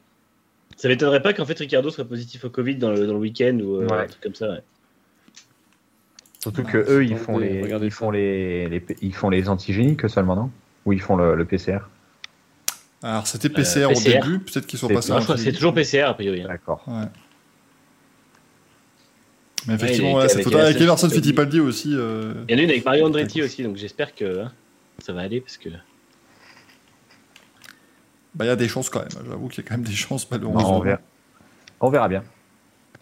Ça m'étonnerait pas qu'en fait Ricardo soit positif au Covid dans le, dans le week-end ou euh, Ouais. un truc comme ça. Ouais. Surtout Ah, que eux, ils font les, regardez ils ça. font les, les, ils font les antigéniques seulement, non? Ou ils font le, le PCR Alors, c'était PCR, au PCR. début, peut-être qu'ils sont passés que c'est toujours PCR a priori. hein. D'accord. Ouais. Mais effectivement, ouais, était cette avec Emerson Fittipaldi. Fittipaldi aussi. euh, Il y en a une avec Mario Andretti aussi, donc j'espère que hein, ça va aller parce que. Bah, il y a des chances quand même. J'avoue qu'il y a quand même des chances, Non, malheureusement. on, verra. on verra bien.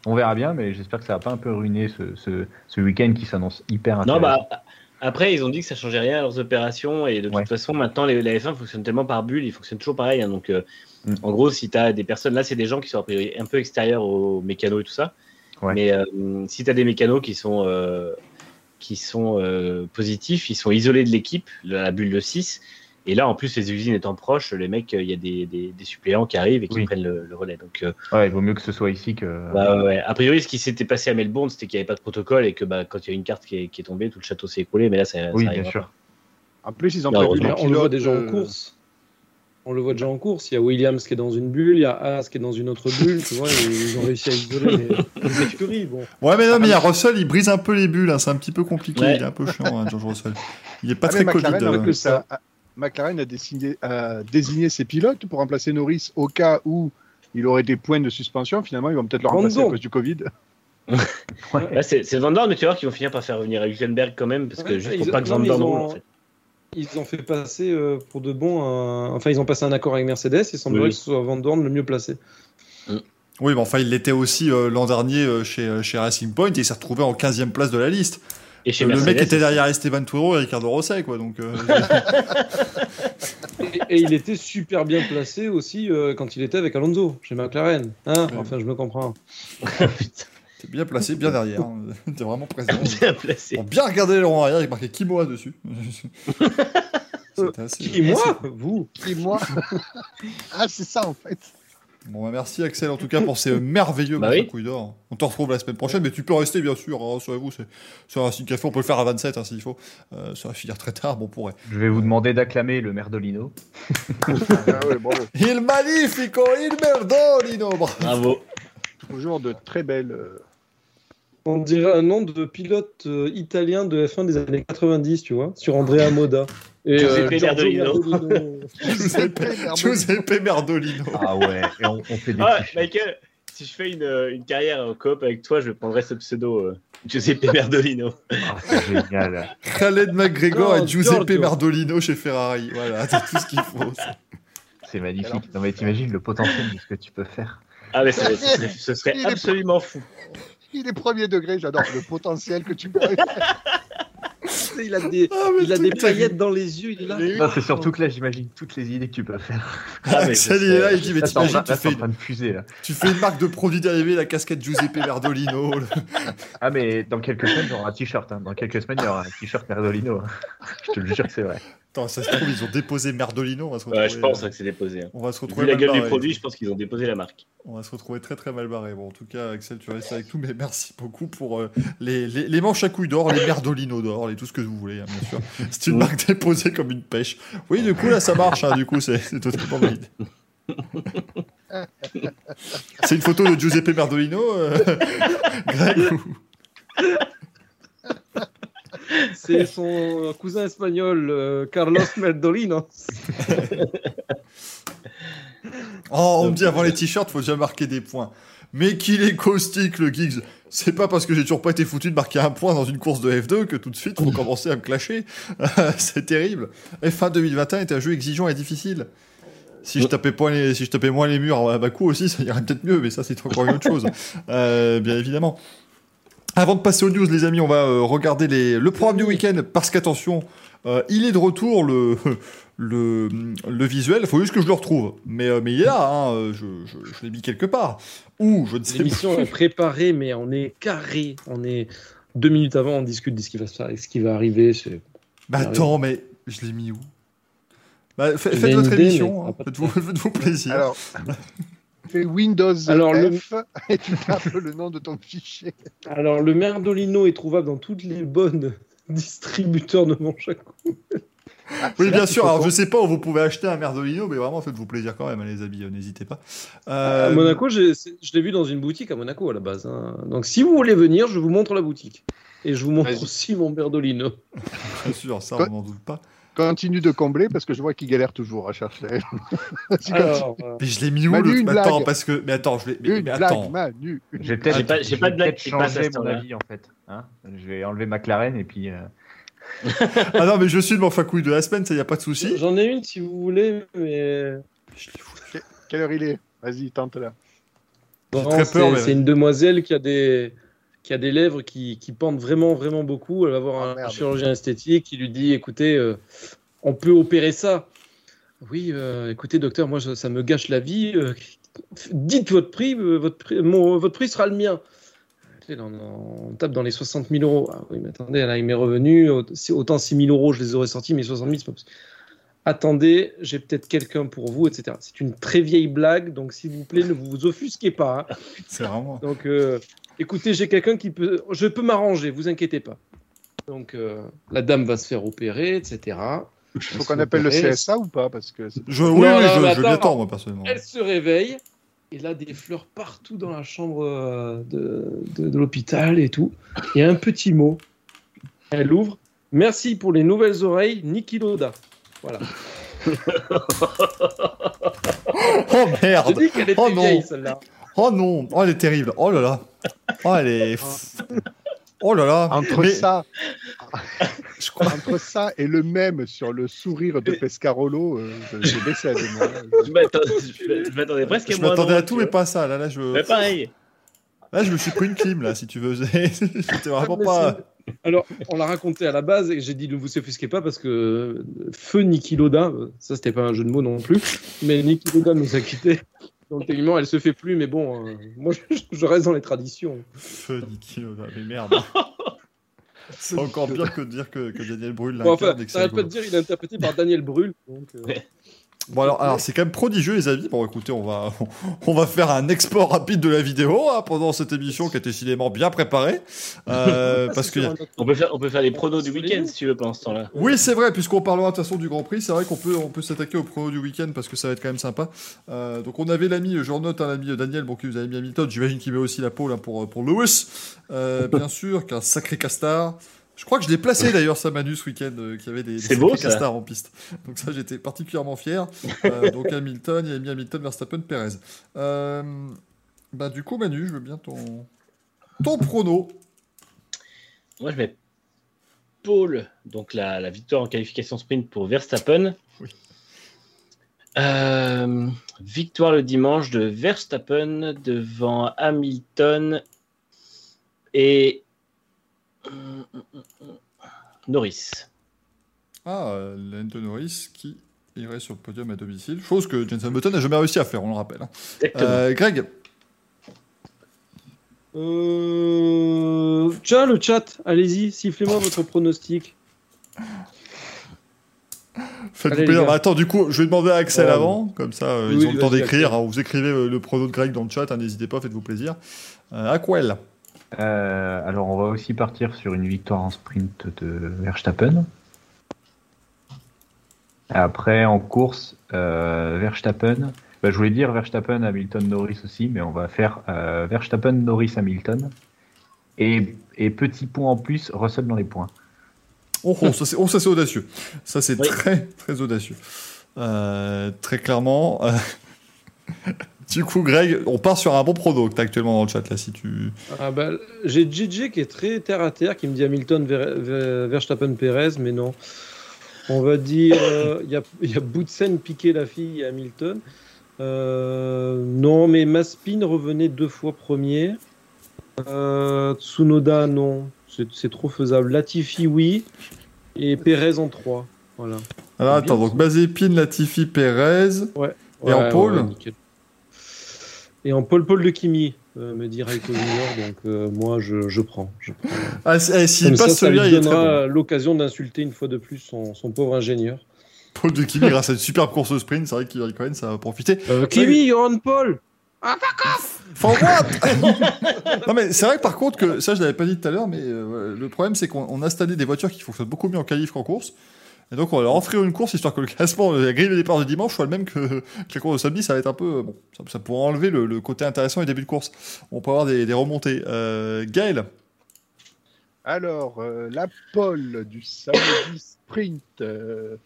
On verra bien, mais j'espère que ça va pas un peu ruiner ce, ce, ce week-end qui s'annonce hyper Non, intéressant. bah, Après, ils ont dit que ça changeait rien à leurs opérations et de Ouais. toute façon, maintenant, les, la F1 fonctionne tellement par bulle, ils fonctionnent toujours pareil. hein. donc, euh, Mm. en gros, si tu as des personnes, là, c'est des gens qui sont a priori un peu extérieurs aux mécanos et tout ça. Ouais. Mais euh, si tu as des mécanos qui sont, euh, qui sont euh, positifs, ils sont isolés de l'équipe, la la bulle de 6. Et là, en plus, les usines étant proches, les mecs, il y a des, des, des suppléants qui arrivent et qui Oui. prennent le, le relais. Donc, euh, Ouais, il vaut mieux que ce soit ici que. bah, ouais. A priori, ce qui s'était passé à Melbourne, c'était qu'il n'y avait pas de protocole et que bah, quand il y a une carte qui est, qui est tombée, tout le château s'est écroulé. Mais là, ça, oui, ça bien sûr. En plus, ils ont Non, prévu on le voit déjà en euh, course. On le voit déjà en course. Il y a Williams qui est dans une bulle, il y a Haas qui est dans une autre bulle. Tu vois, ils ont réussi à isoler les, les écuries. Bon. Ouais, mais non, mais il y a Russell, il brise un peu les bulles, hein, c'est un petit peu compliqué, Ouais. il est un peu chiant, hein, George Russell. Il est pas Ah, très mais Covid. McLaren, euh. McLaren a, désigné, a désigné ses pilotes pour remplacer Norris au cas où il aurait des points de suspension. Finalement, ils vont peut-être le remplacer à cause du Covid. [LAUGHS] Ouais. Là, c'est c'est Van Dorn, mais tu voir qu'ils vont finir par faire revenir Hülkenberg quand même, parce que Ouais, juste ils- pas que Van Dorn ils ont- roule, en fait. Ils ont fait passer euh, pour de bon. un- Enfin, ils ont passé un accord avec Mercedes. Il semblerait Oui. que ce soit Van Dorn le mieux placé. Oui, mais enfin, il l'était aussi euh, l'an dernier euh, chez, chez Racing Point et il s'est retrouvé en 15e place de la liste. Et chez le mec était derrière Esteban Tuero et Ricardo Rosset, quoi, donc. euh, [LAUGHS] Et, et il était super bien placé aussi euh, quand il était avec Alonso chez McLaren. Hein enfin, je me comprends. [LAUGHS] Putain, T'es bien placé, bien derrière. hein. [LAUGHS] T'es vraiment présent. bien placé. Bon, bien regarder les rangs arrière, il marquait Kimoa dessus. Assez. Qui, moi Vous Et moi Ah, c'est ça en fait. Bon, bah, merci Axel en tout cas pour ces [LAUGHS] merveilleux Bah oui. couilles d'or. On te retrouve la semaine prochaine, mais tu peux rester bien sûr. Hein, Rassurez-vous, c'est c'est un Racing Café, on peut le faire à 27 hein, s'il faut. Euh, ça va finir très tard, bon on pourrait. Je vais vous demander d'acclamer le Merdolino. [LAUGHS] Ah ouais, bravo. Il magnifico, il merdolino. Bravo. Bravo. Toujours de très belles. euh, On dirait un nom de pilote euh, italien de F1 des années 90, tu vois, sur Andrea Moda. Et Giuseppe Giorgio Merdolino. Giuseppe, [LAUGHS] Giuseppe Merdolino. Ah ouais, et on, on fait des Ah. Michael, si je fais une, euh, une carrière en coop avec toi, je prendrai ce pseudo euh, Giuseppe Merdolino. Ah, c'est génial. Khaled McGregor et Giuseppe Giorgio. Merdolino chez Ferrari. Voilà, c'est tout ce qu'il faut. ça. C'est magnifique. Non mais t'imagines le potentiel de ce que tu peux faire. Ah, mais ça- ce serait, ce serait Il est- absolument fou. Il est premier degré, j'adore le potentiel que tu pourrais [LAUGHS] il a des, Ah, il a des paillettes dans les yeux. Il est là. Non, c'est surtout que là, j'imagine toutes les idées que tu peux faire. Ah, mais [LAUGHS] il est là, il dit Mais t'imagines, là, tu fais, là. tu fais une marque de produits dérivés, la casquette Giuseppe Merdolino. le- [LAUGHS] Ah mais dans quelques semaines, j'aurai un t-shirt. hein. Dans quelques semaines, il y aura un t-shirt Merdolino. hein. Je te le jure que c'est vrai. Attends, ça se trouve, ils ont déposé Merdolino. On va se retrouver, Ouais, je pense hein, que c'est déposé. hein. On va se Vu retrouver la gueule du produit, je pense qu'ils ont déposé la marque. On va se retrouver très très mal barré. Bon, en tout cas, Axel, tu restes avec nous, mais merci beaucoup pour euh, les, les, les manches à couilles d'or, les merdolinos d'or, et tout ce que vous voulez, hein, bien sûr. C'est une marque déposée comme une pêche. Oui, du coup, là, ça marche, hein, du coup, c'est c'est totalement valide. C'est une photo de Giuseppe Merdolino, euh, [LAUGHS] Greg ou- C'est son cousin espagnol, euh, Carlos Merdolino. Oh, on me dit avant les t-shirts, faut déjà marquer des points. Mais qu'il est caustique, le Giggs. C'est pas parce que j'ai toujours pas été foutu de marquer un point dans une course de F2 que tout de suite faut commencer à me clasher. [LAUGHS] c'est terrible. F1 2021 est un jeu exigeant et difficile. Si je tapais, pas les, si je tapais moins les murs à bas coup aussi, ça irait peut-être mieux, mais ça c'est encore une autre chose. Euh, bien évidemment. Avant de passer aux news, les amis, on va euh, regarder les, le programme du week-end parce qu'attention, euh, il est de retour le, [LAUGHS] le, le visuel. Il faut juste que je le retrouve. Mais, euh, mais il est là, hein, je, je, je l'ai mis quelque part. Ou je ne sais pas. L'émission est préparée, mais on est carré. On est deux minutes avant, on discute de ce qui va ce qui va arriver. C'est Bah attends, mais je l'ai mis où? Bah, Faites votre idée, émission, hein. faites-vous faites-vous plaisir. Alors, [LAUGHS] fais Windows Alors, le- F [LAUGHS] et tu tapes le nom de ton fichier. Alors, le Merdolino est trouvable dans toutes les bonnes distributeurs de manches à coups. oui, bien sûr. Alors, je sais pas où vous pouvez acheter un Merdolino, mais vraiment, faites-vous plaisir quand même, hein, les amis. euh, N'hésitez pas. Euh, À Monaco, j'ai- c'est- je l'ai vu dans une boutique à Monaco à la base. hein. Donc, si vous voulez venir, je vous montre la boutique. Et je vous montre aussi mon Merdolino. [LAUGHS] Bien sûr, ça, on n'en doute pas. Continue de combler parce que je vois qu'il galère toujours à chercher. [LAUGHS] Alors, euh, Mais je l'ai mis où Manu, le... mais Attends, blague. parce que. Mais attends, je l'ai. Mais, Une mais blague, attends. Manu. une J'ai blague. peut-être J'ai pas- j'ai pas de blague qui passe à mon avis en fait. Hein je vais enlever McLaren et puis. euh, Ah non, mais je suis le manche à couilles de la semaine, ça y a pas de souci. J'en ai une si vous voulez, mais. Je foutu. Quelle heure il est? Vas-y, tente là. J'ai mais- c'est une demoiselle qui a des qui a des lèvres qui, qui pendent vraiment, vraiment beaucoup. Elle va voir Ah, un chirurgien esthétique qui lui dit écoutez, euh, on peut opérer ça. Oui, euh, écoutez, docteur, moi, ça, ça me gâche la vie. euh, dites votre prix, votre prix, mon- votre prix sera le mien. On, on tape dans les 60 000 euros. Ah oui, mais attendez, là, il m'est revenu. Autant 6 000 euros, je les aurais sortis, mais 60 000, c'est pas possible. Attendez, j'ai peut-être quelqu'un pour vous, etc. C'est une très vieille blague, donc s'il vous plaît, ne vous offusquez pas. hein. [LAUGHS] C'est vraiment. Donc, euh, écoutez, j'ai quelqu'un qui peut. Je peux m'arranger, vous inquiétez pas. Donc, euh, la dame va se faire opérer, etc. Il faut qu'on appelle le CSA ou pas Parce que Je, oui, Non, oui, non, je, mais je m'y attends. attends, moi, personnellement. Elle se réveille, et là, des fleurs partout dans la chambre euh, de, de- de l'hôpital et tout. Et un petit mot. Elle ouvre. Merci pour les nouvelles oreilles, Niki Loda. Voilà. [LAUGHS] Oh merde dit qu'elle était Oh non. vieille, celle-là. Oh non Oh, elle est terrible Oh là là Oh, elle est. Oh là là Entre Mais- ça, [LAUGHS] je crois- entre ça et le même sur le sourire de Pescarolo, euh, je, je décède. moi. Je m'attendais, je m'attendais presque à Je m'attendais à tout, mais pas ça. Là, là, je. Mais pareil. Là, je me suis pris une clim, là, si tu veux. [LAUGHS] J'étais vraiment Mais pas. c'est- Alors, on l'a raconté à la base et j'ai dit ne vous offusquez pas parce que feu Niki Loda, ça c'était pas un jeu de mots non plus, mais Niki Loda nous a quittés. Donc techniquement, elle se fait plus, mais bon, euh, moi je, je reste dans les traditions. Feu, Niki Loda, mais merde. [LAUGHS] C'est encore pire que de dire que, que Daniel Brühl Bon, enfin, t'arrêtes pas de dire, il est interprété par Daniel Brühl. Donc, euh, Bon alors, alors c'est quand même prodigieux les amis. Bon écoutez, on va [LAUGHS] on va faire un export rapide de la vidéo hein, pendant cette émission qui est décidément bien préparée euh, [LAUGHS] parce que On peut faire, on peut faire les pronos du week-end si tu veux pendant ce temps-là. oui c'est vrai puisqu'on parlera de toute façon du Grand Prix, c'est vrai qu'on peut on peut s'attaquer au prono du week-end parce que ça va être quand même sympa. Euh, donc on avait l'ami, je note un ami Daniel, bon qui vous avez mis Hamilton, j'imagine qu'il met aussi la pole hein, pour pour Lewis, euh, [LAUGHS] bien sûr, qu'un sacré castard. Je crois que je l'ai placé d'ailleurs ça Manu ce week-end, euh, qu'il y avait des, des beau, ça. castards en piste. Donc ça j'étais particulièrement fier. Euh, [LAUGHS] donc Hamilton, il a mis Hamilton, Verstappen, Perez. Euh, bah du coup Manu, je veux bien ton ton prono. Moi, je mets Paul, donc la, la victoire en qualification sprint pour Verstappen. Oui. Euh, victoire le dimanche de Verstappen devant Hamilton et Norris. Ah, euh, Lando Norris qui irait sur le podium à domicile, chose que Jenson Button n'a jamais réussi à faire, on le rappelle. Euh, Greg, Euh... Tiens, le chat, allez-y, sifflez-moi votre pronostic. faites-vous plaisir. Bah, attends, du coup, je vais demander à Axel Ouais. avant, comme ça, euh, Oui, ils ont le temps d'écrire. Hein. vous écrivez euh, le prono de Greg dans le chat, hein, n'hésitez pas, faites-vous plaisir. Euh, Aquel, Euh, alors, on va aussi partir sur une victoire en sprint de Verstappen. Après, en course, euh, Verstappen. bah, je voulais dire Verstappen, Hamilton, Norris aussi, mais on va faire euh, Verstappen, Norris, Hamilton. Et, et petit point en plus, Russell dans les points. oh, oh, ça c'est oh, ça, c'est audacieux. Ça c'est Oui. très très audacieux. Euh, très clairement. [LAUGHS] euh, du coup, Greg, on part sur un bon prono que t'as actuellement dans le chat là, si tu. Ah bah, j'ai JJ qui est très terre à terre, qui me dit Hamilton, Ver- Ver- Verstappen, Perez, mais non. On va dire, euh, il y a, il y a Boutsen, Piqué, la fille, et Hamilton. Euh, non, mais Maspin revenait deux fois premier. Euh, Tsunoda, non. C'est trop faisable. Latifi, oui. Et Perez en 3. Voilà. Bien, attends, donc Mazepin, Latifi, Perez. Et en nickel. Et en pole, pole de Kimi, euh, me dit Raikko Junior. Donc euh, moi, je, je prends. Je prends. Ah, eh, s'il Comme ça, passe ça lui celui-là, il est très bon. donnera l'occasion d'insulter une fois de plus son, son pauvre ingénieur. Paul de Kimi grâce à une superbe course au sprint, c'est vrai qu'il Raikkonen, ça va profiter. Kimi, you're on pole For what [LAUGHS] Non mais c'est vrai que par contre que ça je l'avais pas dit tout à l'heure, mais euh, le problème c'est qu'on on a installé des voitures qui fonctionnent beaucoup mieux en qualif qu'en course. Et donc on va leur offrir une course histoire que le classement, la grille de départ de dimanche soit le même que, que la course de samedi, ça va être un peu euh, bon, ça, ça pourra enlever le, le côté intéressant et début de course. On peut avoir des, des remontées. Euh, Gaël, Alors, euh, la pole du samedi sprint, euh,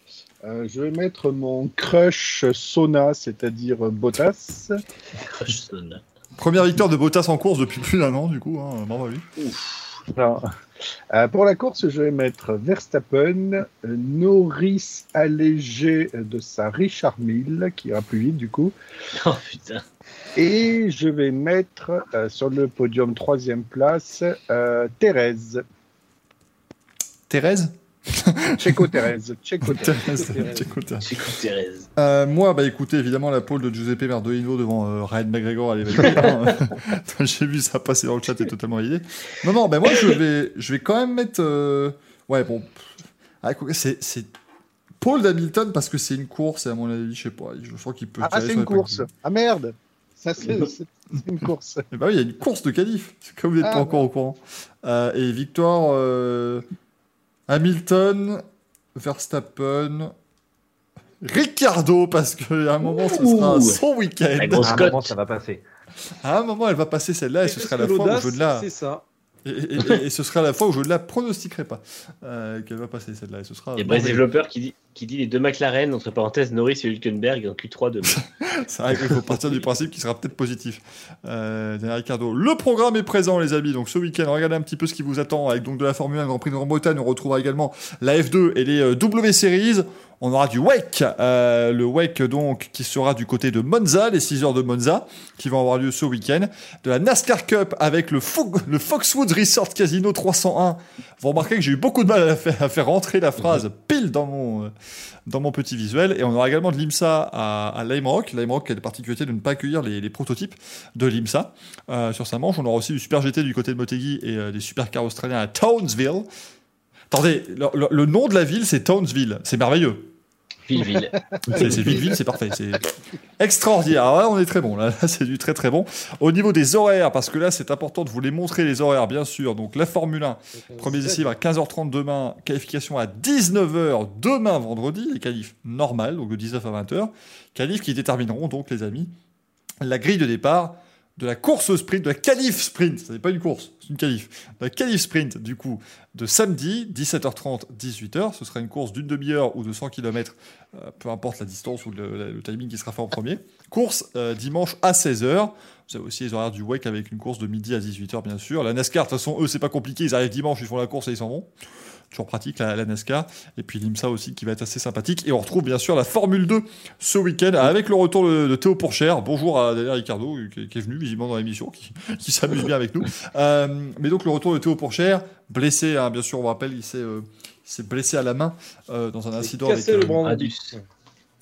euh, je vais mettre mon crush sauna, c'est-à-dire Bottas. Rushton. première victoire de Bottas en course depuis plus d'un an du coup, hein, bravo à lui. Non. Euh, pour la course, je vais mettre Verstappen, Norris allégé de sa Richard Mille, qui ira plus vite du coup, [LAUGHS] Oh putain. Et je vais mettre euh, sur le podium troisième place euh, Thérèse. Thérèse? Checo Thérèse. Checo Thérèse. Checo Thérèse. Euh, moi, bah écoutez, évidemment, la pole de Giuseppe Merdolino devant euh, Ryan McGregor, elle est hein. [LAUGHS] J'ai vu ça passer dans le chat, est totalement validé. Non, non, bah moi, je vais, je vais quand même mettre. euh, Ouais, bon. ah, c'est, c'est Paul d'Hamilton parce que c'est une course, et à mon avis, je sais pas, je sens qu'il peut. Ah, c'est une course. Ah merde. Ça, c'est [LAUGHS] une course. Bah oui, il y a une course de qualif. [LAUGHS] Comme vous n'êtes Ah, pas encore au courant. Euh, et victoire euh, Hamilton, Verstappen, Ricardo, parce qu'à un moment, ce sera son week-end. À un moment, ça va passer. À un moment, elle va passer celle-là, et ce sera la fois où je ne la, C'est ça. Et, et- et- et ce sera la fois où je ne la pronostiquerai pas euh, qu'elle va passer celle-là. Et ce sera. Il y a merveilleux. Développeur qui dit, qui dit les deux McLaren, entre parenthèses, Norris et Hülkenberg en Q3 demain. [LAUGHS] C'est vrai qu'il faut partir du principe qu'il sera peut-être positif. Euh, Ricardo. Le programme est présent, les amis. Donc ce week-end, regardez un petit peu ce qui vous attend avec donc de la Formule 1, le Grand Prix de Grande-Bretagne. On retrouvera également la F2 et les euh, W Series. On aura du Wake, euh, le Wake donc qui sera du côté de Monza, les 6 heures de Monza, qui vont avoir lieu ce week-end. De la NASCAR Cup avec le, Fo- le Foxwoods Resort Casino 301. Vous remarquez que j'ai eu beaucoup de mal à, faire, à faire rentrer la phrase pile dans mon, euh, dans mon petit visuel. Et on aura également de l'IMSA à, à Lime Rock. Lime Rock a la particularité de ne pas accueillir les, les prototypes de l'IMSA euh, sur sa manche. On aura aussi du Super GT du côté de Motegi et euh, des supercars australiens à Townsville. Attendez, le, le- le nom de la ville, c'est Townsville. C'est merveilleux. Ville-ville. [LAUGHS] C'est ville-ville, c'est parfait. C'est extraordinaire. Alors là, on est très bon. Là, c'est du très très bon. Au niveau des horaires, parce que là, c'est important de vous les montrer, les horaires, bien sûr. Donc, la Formule 1, Premier essai à 15h30 demain, qualification à 19h demain vendredi, les qualifs normales, donc de 19 à 20h. Qualifs qui détermineront donc, les amis, la grille de départ de la course sprint, de la qualif sprint, ce n'est pas une course, c'est une qualif. La qualif sprint, du coup, de samedi, 17h30, 18h, ce sera une course d'une demi-heure ou de 100 km, euh, peu importe la distance ou le, le timing qui sera fait en premier. Course euh, dimanche à 16h. Vous avez aussi les horaires du WEC avec une course de midi à 18h, bien sûr. La NASCAR, de toute façon, eux, c'est pas compliqué, ils arrivent dimanche, ils font la course et ils s'en vont. Toujours pratique la, la NASCAR. Et puis l'IMSA aussi qui va être assez sympathique. Et on retrouve bien sûr la Formule 2 ce week-end avec le retour de, de Théo Pourchère. Bonjour à Daniel Ricardo qui, qui est venu visiblement dans l'émission, qui, qui s'amuse bien avec nous. [LAUGHS] Euh, mais donc le retour de Théo Pourchère, blessé, hein, bien sûr, on rappelle, il s'est euh, s'est blessé à la main euh, dans un incident avec. Le euh, bras. Radius.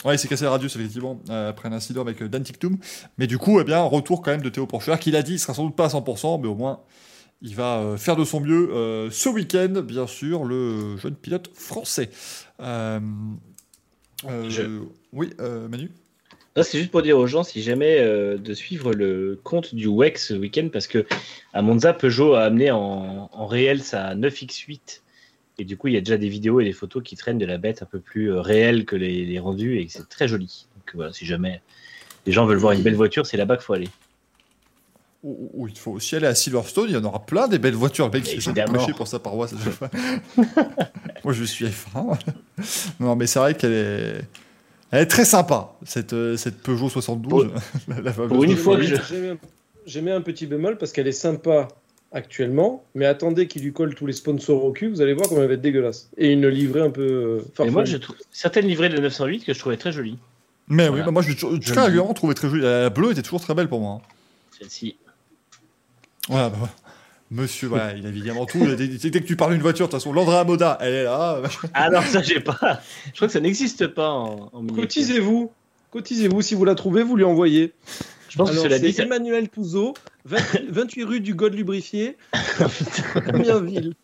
Ouais, il s'est cassé le radius, effectivement, euh, après un incident avec euh, Dan Tictum. Mais du coup, eh bien, retour quand même de Théo Pourchère, qui l'a dit, il sera sans doute pas à 100%, mais au moins, il va euh, faire de son mieux euh, ce week-end, bien sûr, le jeune pilote français. Euh, euh, Je- Oui, Manu? C'est juste pour dire aux gens, si jamais, euh, de suivre le compte du WEC ce week-end, parce que à Monza, Peugeot a amené en, en réel sa 9X8. Et du coup, il y a déjà des vidéos et des photos qui traînent de la bête un peu plus réelle que les, les rendus, et c'est très joli. Donc voilà, si jamais les gens veulent voir une belle voiture, c'est là-bas qu'il faut aller. Ou, ou il faut aussi aller à Silverstone, il y en aura plein des belles voitures. Le mec qui prêcher pour sa paroisse. [LAUGHS] Moi, je suis F1. [LAUGHS] non, mais c'est vrai qu'elle est... Elle est très sympa, cette, euh, cette Peugeot 72. [LAUGHS] la- la fameuse pour une fois que 2008. je- J'ai mis un- petit bémol parce qu'elle est sympa actuellement, mais attendez qu'il lui colle tous les sponsors au cul, vous allez voir comment elle va être dégueulasse. Et une livrée un peu euh, Et moi, je trouve certaines livrées de la 908 que je trouvais très jolies. Mais oui, bah, moi, je l'ai toujours- Je très le régulièrement trouvé très jolie. La bleue était toujours très belle pour moi. Celle-ci. Voilà, bah, Monsieur, voilà, il a évidemment tout. Dès, que tu parles d'une voiture, de toute façon, Landra Moda, elle est là. [LAUGHS] Ah non, ça, j'ai pas. Je crois que ça n'existe pas en, en. Cotisez-vous, cotisez-vous, si vous la trouvez, vous lui envoyez. Je pense Alors, que cela c'est dit, ça- Emmanuel Touzeau, 20 28 rue du God Lubrifié, [LAUGHS] Amiens-Ville.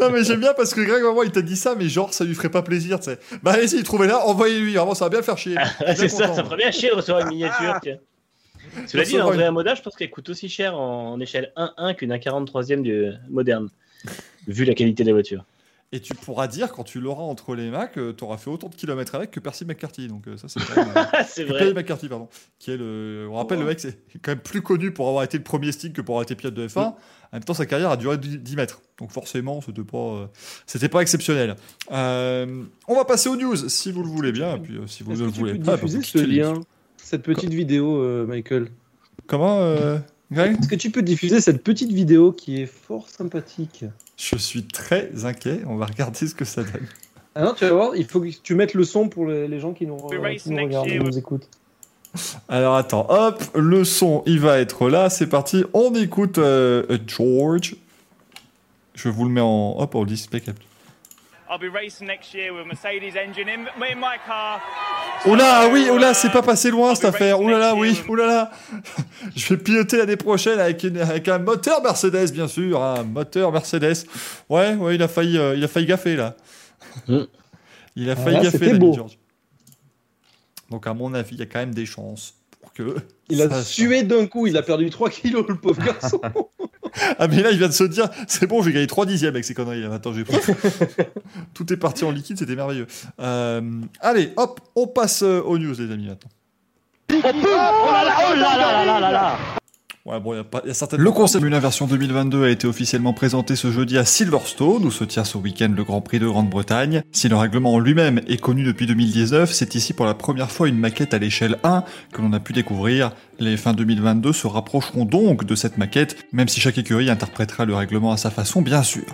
Non, mais j'aime bien parce que Greg, vraiment, il t'a dit ça, mais genre, ça lui ferait pas plaisir, tu sais. Bah, allez-y, trouvez-la, envoyez-lui. Vraiment, ça va bien le faire chier. Ah, c'est ça, content. ça ferait bien chier de recevoir une miniature. tiens. Cela dit, vrai, un modage, je pense qu'elle coûte aussi cher en, en échelle 1-1 qu'une 1,43e du moderne, vu la qualité de la voiture. Et tu pourras dire, quand tu l'auras entre les mains, que tu auras fait autant de kilomètres avec que Percy McCarthy. Donc, euh, ça, c'est euh, [LAUGHS] Ah, c'est Percy vrai. McCarthy, pardon. Qui est le. On rappelle, le mec, c'est quand même plus connu pour avoir été le premier stick que pour avoir été pilote de F1. En même temps, sa carrière a duré 10 mètres. Donc, forcément, c'était pas, euh, c'était pas exceptionnel. Euh, on va passer aux news, si vous le voulez bien. Et puis, euh, si vous ne le voulez pas, diffuser bah, ce lien, cette petite vidéo, euh, Michael Comment, euh, Greg Est-ce que tu peux diffuser cette petite vidéo qui est fort sympathique Je suis très inquiet. On va regarder ce que ça donne. Ah non, tu vas voir, il faut que tu mettes le son pour les, les gens qui nous, qui nous regardent, qui nous écoutent. Alors attends, hop, le son, il va être là, c'est parti. On écoute euh, George. Je vous le mets en, hop, en display cap. I'll be racing next year with a Mercedes engine in, in my car. Oula, oui, oula, c'est pas passé loin cette affaire. Oulala, oui, oulala. [LAUGHS] Je vais piloter l'année prochaine avec, une- avec un moteur Mercedes, bien sûr, un moteur Mercedes. Ouais, ouais, il a failli, euh, il a failli gaffer là. Mm. Il a Ah, failli là, gaffer, beau. George. Donc à mon avis, il y a quand même des chances que. [LAUGHS] Il a sué d'un coup, il a perdu 3 kilos, le pauvre garçon. [LAUGHS] Ah mais là, il vient de se dire, c'est bon, j'ai gagné 3 dixièmes avec ces conneries. là. Attends, j'ai [LAUGHS] Tout est parti en liquide, c'était merveilleux. Euh, allez, hop, on passe euh, aux news, les amis, maintenant. Ouais, bon, y a, pas- y a certainement... Le concept Formule 1 version 2022 a été officiellement présenté ce jeudi à Silverstone, où se tient ce week-end le Grand Prix de Grande-Bretagne. Si le règlement en lui-même est connu depuis 2019, c'est ici pour la première fois une maquette à l'échelle 1 que l'on a pu découvrir. Les fins 2022 se rapprocheront donc de cette maquette, même si chaque écurie interprétera le règlement à sa façon, bien sûr.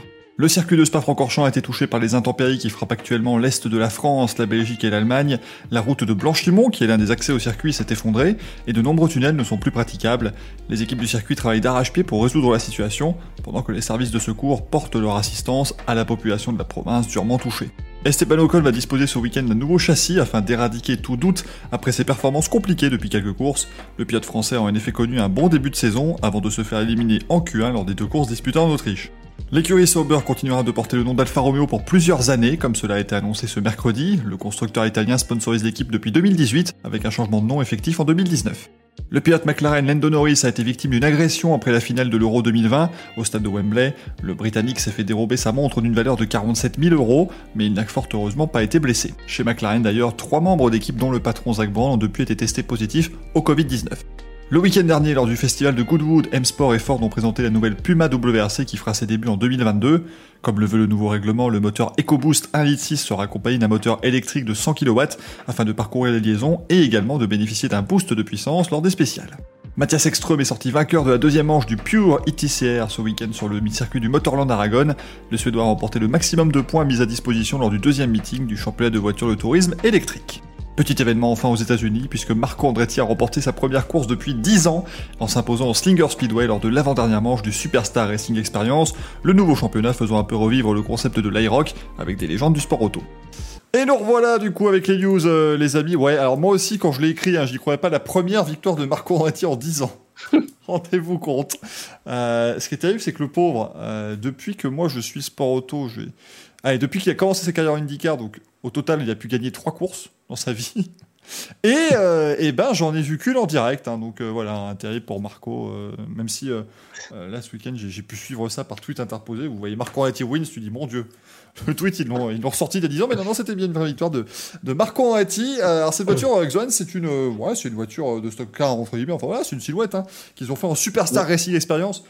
Le circuit de Spa-Francorchamps a été touché par les intempéries qui frappent actuellement l'est de la France, la Belgique et l'Allemagne. La route de Blanchimont, qui est l'un des accès au circuit, s'est effondrée et de nombreux tunnels ne sont plus praticables. Les équipes du circuit travaillent d'arrache-pied pour résoudre la situation, pendant que les services de secours portent leur assistance à la population de la province durement touchée. Esteban Ocon va disposer ce week-end d'un nouveau châssis afin d'éradiquer tout doute après ses performances compliquées depuis quelques courses. Le pilote français a en effet connu un bon début de saison avant de se faire éliminer en Q1 lors des deux courses disputées en Autriche. L'écurie Sauber continuera de porter le nom d'Alfa Romeo pour plusieurs années, comme cela a été annoncé ce mercredi. Le constructeur italien sponsorise l'équipe depuis 2018, avec un changement de nom effectif en 2019. Le pilote McLaren Lando Norris a été victime d'une agression après la finale de l'Euro 2020 au stade de Wembley. Le Britannique s'est fait dérober sa montre d'une valeur de 47 000 euros, mais il n'a fort heureusement pas été blessé. Chez McLaren d'ailleurs, trois membres d'équipe dont le patron Zach Brown ont depuis été testés positifs au Covid-19. Le week-end dernier, lors du festival de Goodwood, M-Sport et Ford ont présenté la nouvelle Puma WRC qui fera ses débuts en 2022. Comme le veut le nouveau règlement, le moteur EcoBoost 1.6 litre sera accompagné d'un moteur électrique de 100 kW afin de parcourir les liaisons et également de bénéficier d'un boost de puissance lors des spéciales. Mathias Ekström est sorti vainqueur de la deuxième manche du Pure ITCR ce week-end sur le circuit du Motorland Aragon. Le Suédois a remporté le maximum de points mis à disposition lors du deuxième meeting du championnat de voitures de tourisme électrique. Petit événement enfin aux États-Unis, puisque Marco Andretti a remporté sa première course depuis 10 ans en s'imposant au Slinger Speedway lors de l'avant-dernière manche du Superstar Racing Experience, le nouveau championnat faisant un peu revivre le concept de l'Irock avec des légendes du sport auto. Et nous revoilà du coup avec les news, euh, les amis. Ouais, alors moi aussi, quand je l'ai écrit, hein, j'y croyais pas, la première victoire de Marco Andretti en 10 ans. [LAUGHS] Rendez-vous compte. Euh, ce qui est terrible, c'est que le pauvre, euh, depuis que moi je suis sport auto, j'ai... Allez, depuis qu'il a commencé sa carrière IndyCar, donc au total, il a pu gagner trois courses dans sa vie. [LAUGHS] Et, euh, et ben, j'en ai vu qu'une en direct, hein, donc euh, voilà, un terrible pour Marco. euh, même si euh, là, ce week-end, j'ai pu suivre ça par tweet interposé. Vous voyez Marco Andretti wins, tu dis mon Dieu. [LAUGHS] Le tweet, ils l'ont ressorti il y a 10 ans, mais non, non, c'était bien une vraie victoire de, de Marco. Euh, alors, cette voiture, Xoan, c'est une, ouais, c'est une voiture de stock car, entre guillemets. Enfin, voilà, c'est une silhouette hein, qu'ils ont fait en Superstar Racing Experience.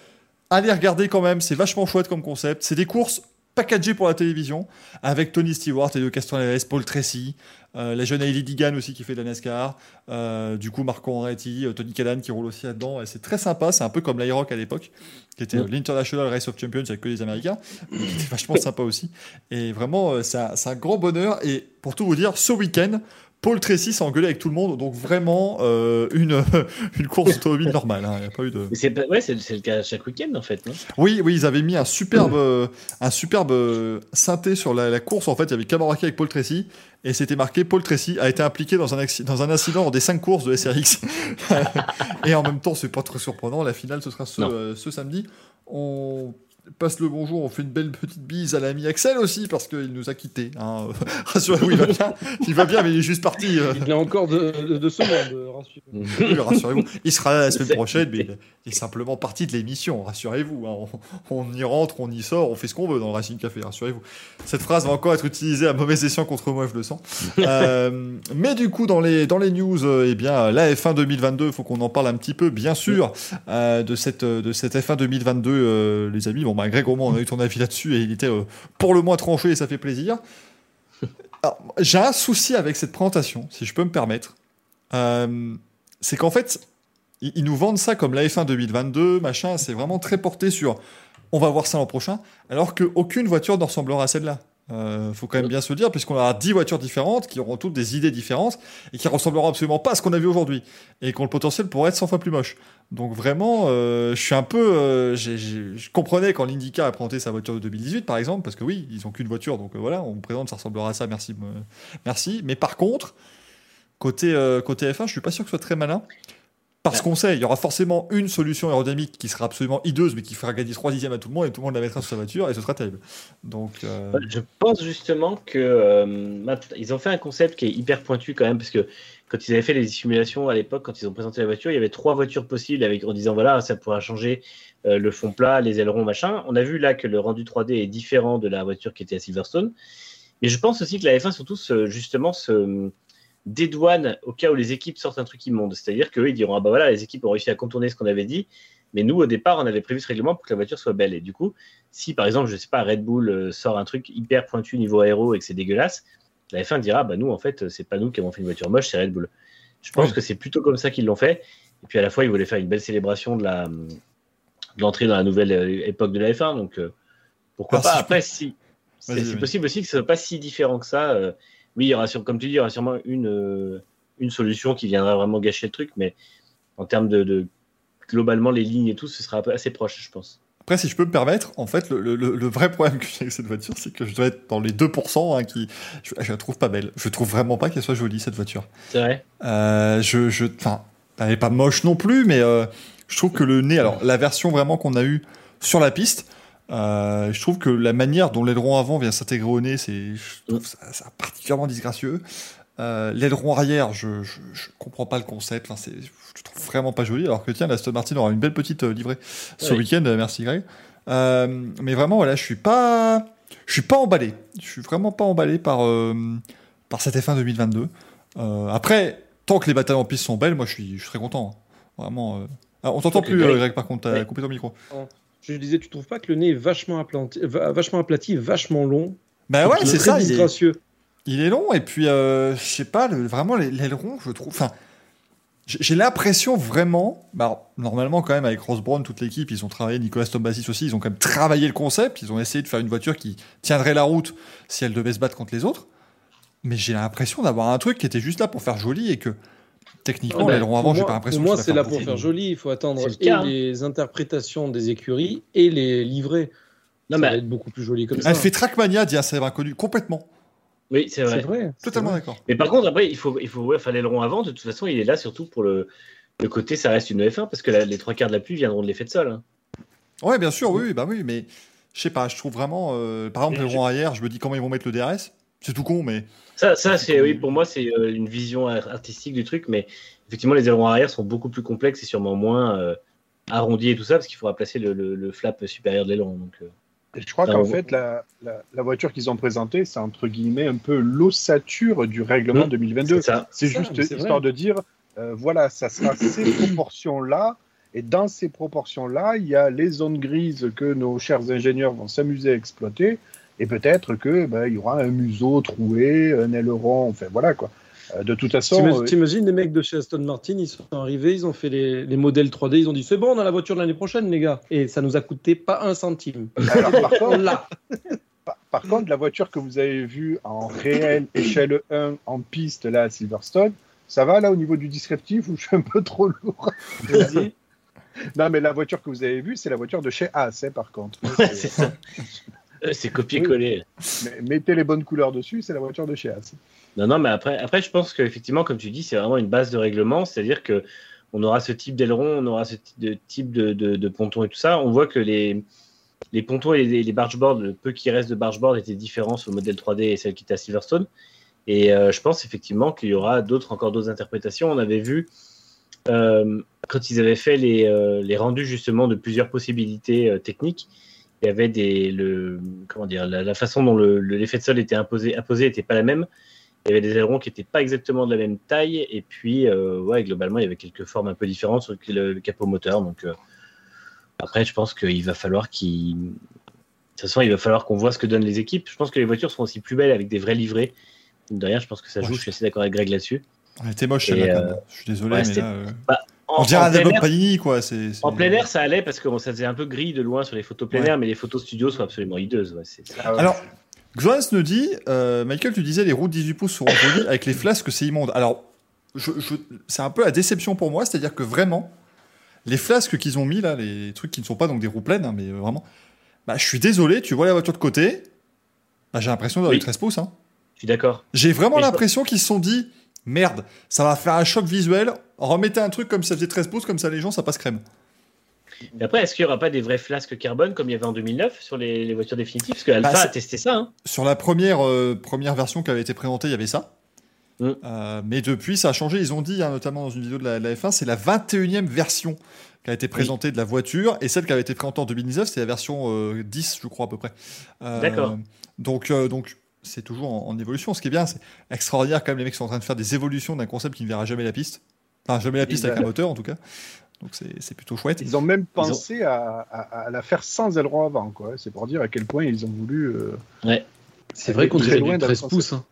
Allez regarder quand même, c'est vachement chouette comme concept. C'est des courses packagées pour la télévision, avec Tony Stewart, Elio Castroneves, Paul Tracy, euh, la jeune Hailey Digan aussi qui fait de la NASCAR, euh, du coup Marco Andretti, euh, Tony Callan qui roule aussi là-dedans. Et C'est très sympa, c'est un peu comme l'IROC à l'époque, qui était euh, l'International Race of Champions avec que les Américains, mais [LAUGHS] qui était vachement sympa aussi. Et vraiment, euh, c'est un, c'est un grand bonheur. Et pour tout vous dire, ce week-end, Paul Tracy s'est engueulé avec tout le monde, donc vraiment euh, une, [LAUGHS] une course automobile normale. hein. Il n'y a pas eu de. C'est ouais, le cas chaque week-end en fait. non? Oui, oui, ils avaient mis un superbe, euh, un superbe euh, synthé sur la, la course. En fait, il y avait Camaraki avec Paul Tracy et c'était marqué Paul Tracy a été impliqué dans un, dans un incident des cinq courses de SRX. [LAUGHS] et en même temps, c'est pas très surprenant. La finale, ce sera ce, euh, ce samedi. On passe le bonjour, on fait une belle petite bise à l'ami Axel aussi parce qu'il nous a quittés. hein. [LAUGHS] Rassurez-vous, il va bien, il va bien, mais il est juste parti. euh. Il est encore de, de, de ce monde, rassurez-vous. Oui, rassurez-vous. Il sera là la semaine prochaine, mais il est simplement parti de l'émission, rassurez-vous. hein. On, on y rentre, on y sort, on fait ce qu'on veut dans le Racing Café, rassurez-vous. Cette phrase va encore être utilisée à mauvais escient contre moi, je le sens. [LAUGHS] Euh, mais du coup, dans les, dans les news, euh, eh bien, la F1 2022, il faut qu'on en parle un petit peu, bien sûr, euh, de, cette, de cette F1 2022, euh, les amis. Bon, bah, Greg, au moins, on a eu ton avis là-dessus et il était euh, pour le moins tranché et ça fait plaisir. [LAUGHS] J'ai un souci avec cette présentation, si je peux me permettre. Euh, c'est qu'en fait, ils, ils nous vendent ça comme la F1 2022, machin, c'est vraiment très porté sur on va voir ça l'an prochain, alors qu'aucune voiture ne ressemblera à celle-là. Euh, faut quand même bien se le dire, puisqu'on aura 10 voitures différentes qui auront toutes des idées différentes et qui ressembleront absolument pas à ce qu'on a vu aujourd'hui et qui ont le potentiel pour être 100 fois plus moche. Donc vraiment, euh, je suis un peu. euh, je comprenais quand l'Indica a présenté sa voiture de 2018, par exemple, parce que oui, ils ont qu'une voiture, donc euh, voilà, on présente, ça ressemblera à ça, merci. me- merci. Mais par contre, côté, côté F1, je suis pas sûr que ce soit très malin. Parce qu'on sait, il y aura forcément une solution aérodynamique qui sera absolument hideuse, mais qui fera gagner 3 dixièmes à tout le monde et tout le monde la mettra sur sa voiture et ce sera terrible. Donc, euh, Je pense justement que euh, ont fait un concept qui est hyper pointu quand même parce que quand ils avaient fait les simulations à l'époque, quand ils ont présenté la voiture, il y avait trois voitures possibles en disant voilà ça pourra changer euh, le fond plat, les ailerons machin. On a vu là que le rendu 3D est différent de la voiture qui était à Silverstone. Mais je pense aussi que la F1 surtout justement se dédouane au cas où les équipes sortent un truc immonde. C'est-à-dire qu'eux ils diront ah bah voilà les équipes ont réussi à contourner ce qu'on avait dit. Mais nous, au départ, on avait prévu ce règlement pour que la voiture soit belle. Et du coup, si par exemple, je sais pas, Red Bull euh, sort un truc hyper pointu niveau aéro et que c'est dégueulasse, la F1 dira bah nous en fait c'est pas nous qui avons fait une voiture moche, c'est Red Bull. Je pense Oui. que c'est plutôt comme ça qu'ils l'ont fait. Et puis à la fois ils voulaient faire une belle célébration de la de l'entrée dans la nouvelle euh, époque de la F1 donc euh, pourquoi Alors, pas? si Après peux- si c'est possible aussi que ce soit pas si différent que ça. euh, oui, il y aura sur- comme tu dis, il y aura sûrement une euh, une solution qui viendra vraiment gâcher le truc, mais en termes de, de- globalement les lignes et tout, ce sera assez proche, je pense. Après, si je peux me permettre, en fait, le, le- le- le vrai problème que j'ai avec cette voiture, c'est que je dois être dans les 2% hein, qui. Je, je la trouve pas belle. Je trouve vraiment pas qu'elle soit jolie, cette voiture. C'est vrai. Euh, je, je, enfin, elle est pas moche non plus, mais euh, je trouve que le nez, alors la version vraiment qu'on a eue sur la piste, euh, je trouve que la manière dont l'aileron avant vient s'intégrer au nez, c'est, ça, ça particulièrement disgracieux. Euh, l'aileron arrière, je, je, je comprends pas le concept. Enfin, c'est, je trouve vraiment pas joli. Alors que tiens, l'Aston Martin aura une belle petite euh, livrée ce week-end. euh, Merci Greg. Euh, mais vraiment, voilà, je suis pas, je suis pas emballé. Je suis vraiment pas emballé par par cette F1 2022. Euh, après, tant que les batailles en piste sont belles, moi je suis, je suis très content. hein. Vraiment. Ah, on t'entend plus, Greg. par contre, t'as coupé ton micro. Je disais, tu trouves pas que le nez est vachement, aplati, va- vachement aplati, vachement long? Bah ouais, c'est ça. Il est, il est long et puis euh, je sais pas, le- vraiment l'aileron, je trouve. Enfin, j'ai l'impression vraiment. Bah, normalement, quand même, avec Ross Brown, toute l'équipe, ils ont travaillé. Nicolas Tombasis aussi, ils ont quand même travaillé le concept. Ils ont essayé de faire une voiture qui tiendrait la route si elle devait se battre contre les autres. Mais j'ai l'impression d'avoir un truc qui était juste là pour faire joli et que techniquement, Ah bah, l'aileron avant, pour j'ai moi- pas l'impression Pour moi, c'est là pour faire joli. Il faut attendre le et hein. les interprétations des écuries et les livrets. Non, ça mais- va être beaucoup plus joli comme ça. Elle fait Trackmania, dit un célèbre inconnu, complètement. Oui, c'est vrai. Totalement d'accord. Mais par contre, après, il faut, il faut, ouais, l'aileron avant, de toute façon, il est là surtout pour le, le côté, ça reste une F1, parce que la- les trois quarts de la pluie viendront de l'effet de sol. hein. Ouais, bien sûr, oui, oui, bah oui, mais je sais pas, je trouve vraiment. euh, par exemple, l'aileron arrière, je me dis comment ils vont mettre le DRS. C'est tout con, mais. Ça, ça c'est, oui, pour moi, c'est euh, une vision ar- artistique du truc, mais effectivement, les ailerons arrière sont beaucoup plus complexes et sûrement moins euh, arrondis et tout ça, parce qu'il faudra placer le, le- le flap supérieur de l'aileron. Donc, euh, Et je crois qu'en fait, la, la, la voiture qu'ils ont présentée, c'est entre guillemets un peu l'ossature du règlement Mmh, 2022. c'est ça. C'est Ça, juste histoire vrai. de dire, euh, voilà, ça sera [COUGHS] ces proportions-là. Et dans ces proportions-là, il y a les zones grises que nos chers ingénieurs vont s'amuser à exploiter. Et peut-être que ben, il y aura un museau troué, un aileron, enfin voilà quoi. Euh, de toute façon, T'imagines euh, t'imagines les mecs de chez Aston Martin, ils sont arrivés, ils ont fait les, les modèles 3D, ils ont dit c'est bon, on a la voiture de l'année prochaine, les gars. Et ça nous a coûté pas un centime. alors, par, On contre, l'a. par, par contre, la voiture que vous avez vue en réel échelle 1 en piste là à Silverstone, ça va là au niveau du descriptif ou je suis un peu trop lourd? Vas-y. Non, mais la voiture que vous avez vue, c'est la voiture de chez As, hein, par contre. Ouais, c'est ça. [LAUGHS] [LAUGHS] C'est copier-coller. Mais mettez les bonnes couleurs dessus, c'est la voiture de chez As. Non, non, mais après, après je pense qu'effectivement, comme tu dis, c'est vraiment une base de règlement, c'est-à-dire que on aura ce type d'aileron, on aura ce type de, de, ponton et tout ça. On voit que les, les pontons et les, les bargeboards, le peu qui reste de bargeboard étaient différents sur le modèle 3D et celle qui était à Silverstone. Et euh, je pense effectivement qu'il y aura d'autres, encore d'autres interprétations. On avait vu euh, quand ils avaient fait les, euh, les rendus justement de plusieurs possibilités techniques, il y avait des, le, comment dire, la, la façon dont le- le- l'effet de sol était imposé, imposé n'était pas la même. Il y avait des ailerons qui n'étaient pas exactement de la même taille, et puis, euh, ouais, globalement, il y avait quelques formes un peu différentes sur le, le capot moteur. Donc, euh, après, je pense qu'il va falloir qu'il. De toute façon, il va falloir qu'on voit ce que donnent les équipes. Je pense que les voitures seront aussi plus belles avec des vrais livrets. De rien, je pense que ça joue. Ouais, Je suis assez d'accord avec Greg là-dessus. Elle était moche, Et, euh. Je suis désolé, ouais, mais là. On dirait un album Panini, quoi. en plein air, ça allait parce que bon, ça faisait un peu gris de loin sur les photos plein Ouais. air, mais les photos studio sont absolument hideuses. ouais, ouais. Alors, Johannes nous dit, euh, Michael, tu disais les roues de 18 pouces seront jolies avec les flasques, c'est immonde. Alors, je, je- c'est un peu la déception pour moi, c'est-à-dire que vraiment, les flasques qu'ils ont mis là, les trucs qui ne sont pas donc des roues pleines, hein, mais vraiment, bah, je suis désolé, tu vois la voiture de côté, bah, j'ai l'impression d'avoir Oui. du 13 pouces. Hein. Je suis d'accord. J'ai vraiment l'impression qu'ils se sont dit, merde, ça va faire un choc visuel, remettez un truc comme ça faisait 13 pouces, comme ça les gens, ça passe crème. Mais après, est-ce qu'il n'y aura pas des vrais flasques carbone comme il y avait en 2009 sur les, les voitures définitives? Parce que Alpha Bah, a testé ça. Hein. Sur la première, euh, première version qui avait été présentée, il y avait ça. Mm. Euh, mais depuis, ça a changé. Ils ont dit, hein, notamment dans une vidéo de la, de la F1, c'est la 21e version qui a été présentée de la voiture. Et celle qui avait été présentée en 2019, c'est la version euh, 10, je crois, à peu près. Euh, D'accord. Donc, donc c'est toujours en, en évolution. Ce qui est bien, c'est extraordinaire quand même, les mecs sont en train de faire des évolutions d'un concept qui ne verra jamais la piste. Enfin, jamais la piste avec a- un moteur, en tout cas. Donc, c'est c'est plutôt chouette. Ils ont même pensé à, à- à la faire sans aileron avant, quoi. C'est pour dire à quel point ils ont voulu. euh, C'est vrai qu'on Très dirait du dans le 13 sens- pouces. hein.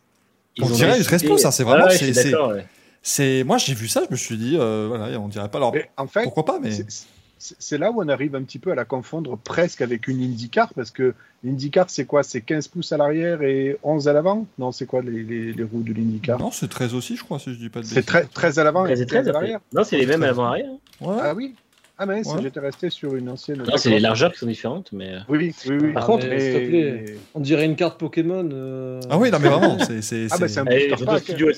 Ils On dirait du décidé- 13 pouces, hein, c'est vraiment- Ah ouais, c'est- ouais. Moi, j'ai vu ça, je me suis dit, euh, voilà, on dirait pas. Alors, Mais en fait, pourquoi pas, mais. C'est- là où on arrive un petit peu à la confondre presque avec une IndyCar, parce que l'IndyCar, c'est quoi? C'est 15 pouces à l'arrière et 11 à l'avant? Non, c'est quoi les, les- les roues de l'IndyCar? Non, c'est 13 aussi, je crois, si je dis pas de C'est bêtises. 13, 13 à l'avant et 13 et 13 15 à l'arrière Non, c'est les mêmes 13. avant-arrière. Ouais. Ah oui Ah mince, Ouais. j'étais resté sur une ancienne. Non, c'est les largeurs qui sont différentes. Mais... euh, Oui, oui, oui. Par Ah, contre, mais- s'il te plaît. On dirait une carte Pokémon. euh, Ah oui, non, mais vraiment, c'est. c'est- Ah bah c'est- un Allez, studio.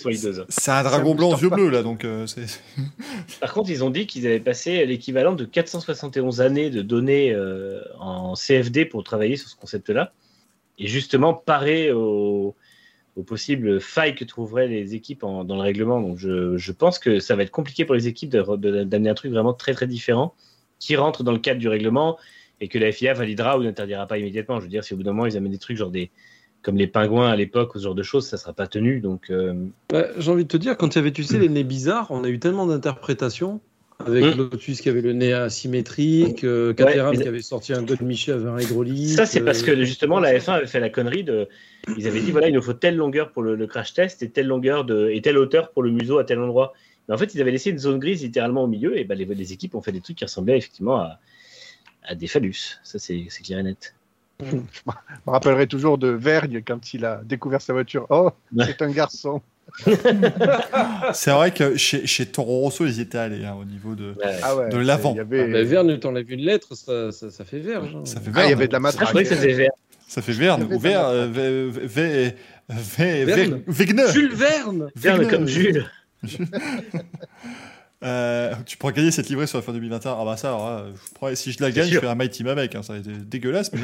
C'est un dragon un blanc aux yeux bleus, là, donc euh, c'est. [LAUGHS] Par contre, ils ont dit qu'ils avaient passé l'équivalent de 471 années de données euh, en CFD pour travailler sur ce concept-là. Et justement, parer aux, aux possibles failles que trouveraient les équipes dans le règlement. Donc, je, pense que ça va être compliqué pour les équipes d'amener un truc vraiment très, très différent qui rentre dans le cadre du règlement et que la FIA validera ou n'interdira pas immédiatement. Je veux dire, si au bout d'un moment, ils amènent des trucs genre des comme les pingouins à l'époque, ce genre de choses, ça sera pas tenu. Donc, euh, Ouais, J'ai envie de te dire, quand il y avait, les nez bizarres, on a eu tellement d'interprétations. Avec Mm. Lotus qui avait le nez asymétrique, euh, Caterham mais- qui avait sorti un God Michel avec un hydraulique. Ça, c'est parce euh, que justement, la F1 avait fait la connerie de. Ils avaient dit voilà, il nous faut telle longueur pour le, le crash test et telle longueur de, et telle hauteur pour le museau à tel endroit. Mais en fait, ils avaient laissé une zone grise littéralement au milieu et ben, les, les équipes ont fait des trucs qui ressemblaient effectivement à, à des phallus. Ça, c'est c'est clair et net. [LAUGHS] Je me rappellerai toujours de Vergne quand il a découvert sa voiture. Oh, Ouais. c'est un garçon. [LAUGHS] C'est vrai que chez, chez Toro Rosso, ils y étaient allés hein, au niveau de. Ouais. Ah ouais. De l'avant. Il y avait, Ah, bah, Verne, t'enlèves une lettre, ça, ça, ça fait verge. hein. Ça fait Ah, il y Verne. avait de la Ah, je matraque. croyais que ça faisait vert. Ça fait Verne. Ou Verne. Jules Verne mais Wegener. comme Jules. [LAUGHS] Euh, tu pourras gagner cette livrée sur la fin 2021. Ah bah ça, alors là, je pourrais- si je la gagne, je fais un My Team avec. hein. Ça va être dégueulasse, mais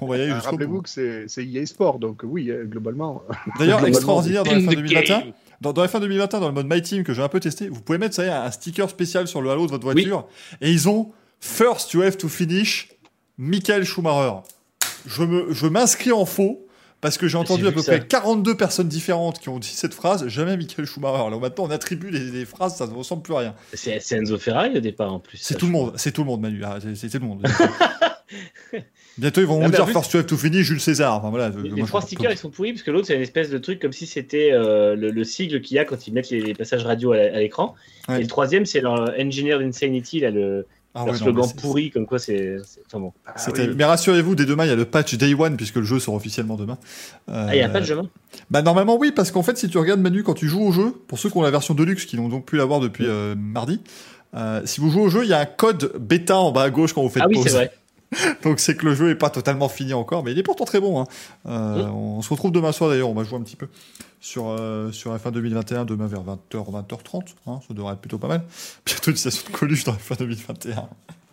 on va y aller Ah, jusqu'au Rappelez-vous que c'est EA Sport, donc oui, euh, globalement. [LAUGHS] D'ailleurs, extraordinaire dans la fin In the 2021. game. Dans, dans la fin 2021, dans le mode My Team que j'ai un peu testé, vous pouvez mettre ça y est, un sticker spécial sur le halo de votre voiture. Et ils ont First you have to finish Michael Schumacher. Je me, je m'inscris en faux parce que j'ai entendu à peu ça. près 42 personnes différentes qui ont dit cette phrase, jamais Michael Schumacher. Alors maintenant, on attribue des, phrases, ça ne ressemble plus à rien. C'est Enzo Ferrari au départ en plus. C'est tout le monde, c'est tout le monde, Manu. Ah, c'est- tout le monde. [LAUGHS] Bientôt, ils vont Ah, nous dire plus- First you have to finish Jules César. Enfin voilà. Les, moi, je- trois stickers, ils sont pourris parce que l'autre, c'est une espèce de truc comme si c'était euh, le, le sigle qu'il y a quand ils mettent les, les passages radio à, l'écran. Ouais. Et le troisième, c'est leur Engineered Insanity, là, le, Ah leur ouais, non, slogan pourri, comme quoi c'est. Enfin bon. Ah oui. Mais rassurez-vous, dès demain, il y a le patch Day One, puisque le jeu sort officiellement demain. Euh, Ah, il n'y a pas de jeu, non Bah normalement oui, parce qu'en fait, si tu regardes Manu, quand tu joues au jeu, pour ceux qui ont la version Deluxe, qui n'ont donc pu l'avoir depuis euh, mardi, euh, si vous jouez au jeu, il y a un code bêta en bas à gauche quand vous faites Ah oui, pause. c'est vrai. [LAUGHS] Donc c'est que le jeu est pas totalement fini encore, mais il est pourtant très bon. Hein. Euh. On se retrouve demain soir d'ailleurs, on va jouer un petit peu sur, euh, sur F1 2021, demain vers 20h, 20h30. Hein, ça devrait être plutôt pas mal. [LAUGHS] Bientôt une station de Coluche dans F1 2021.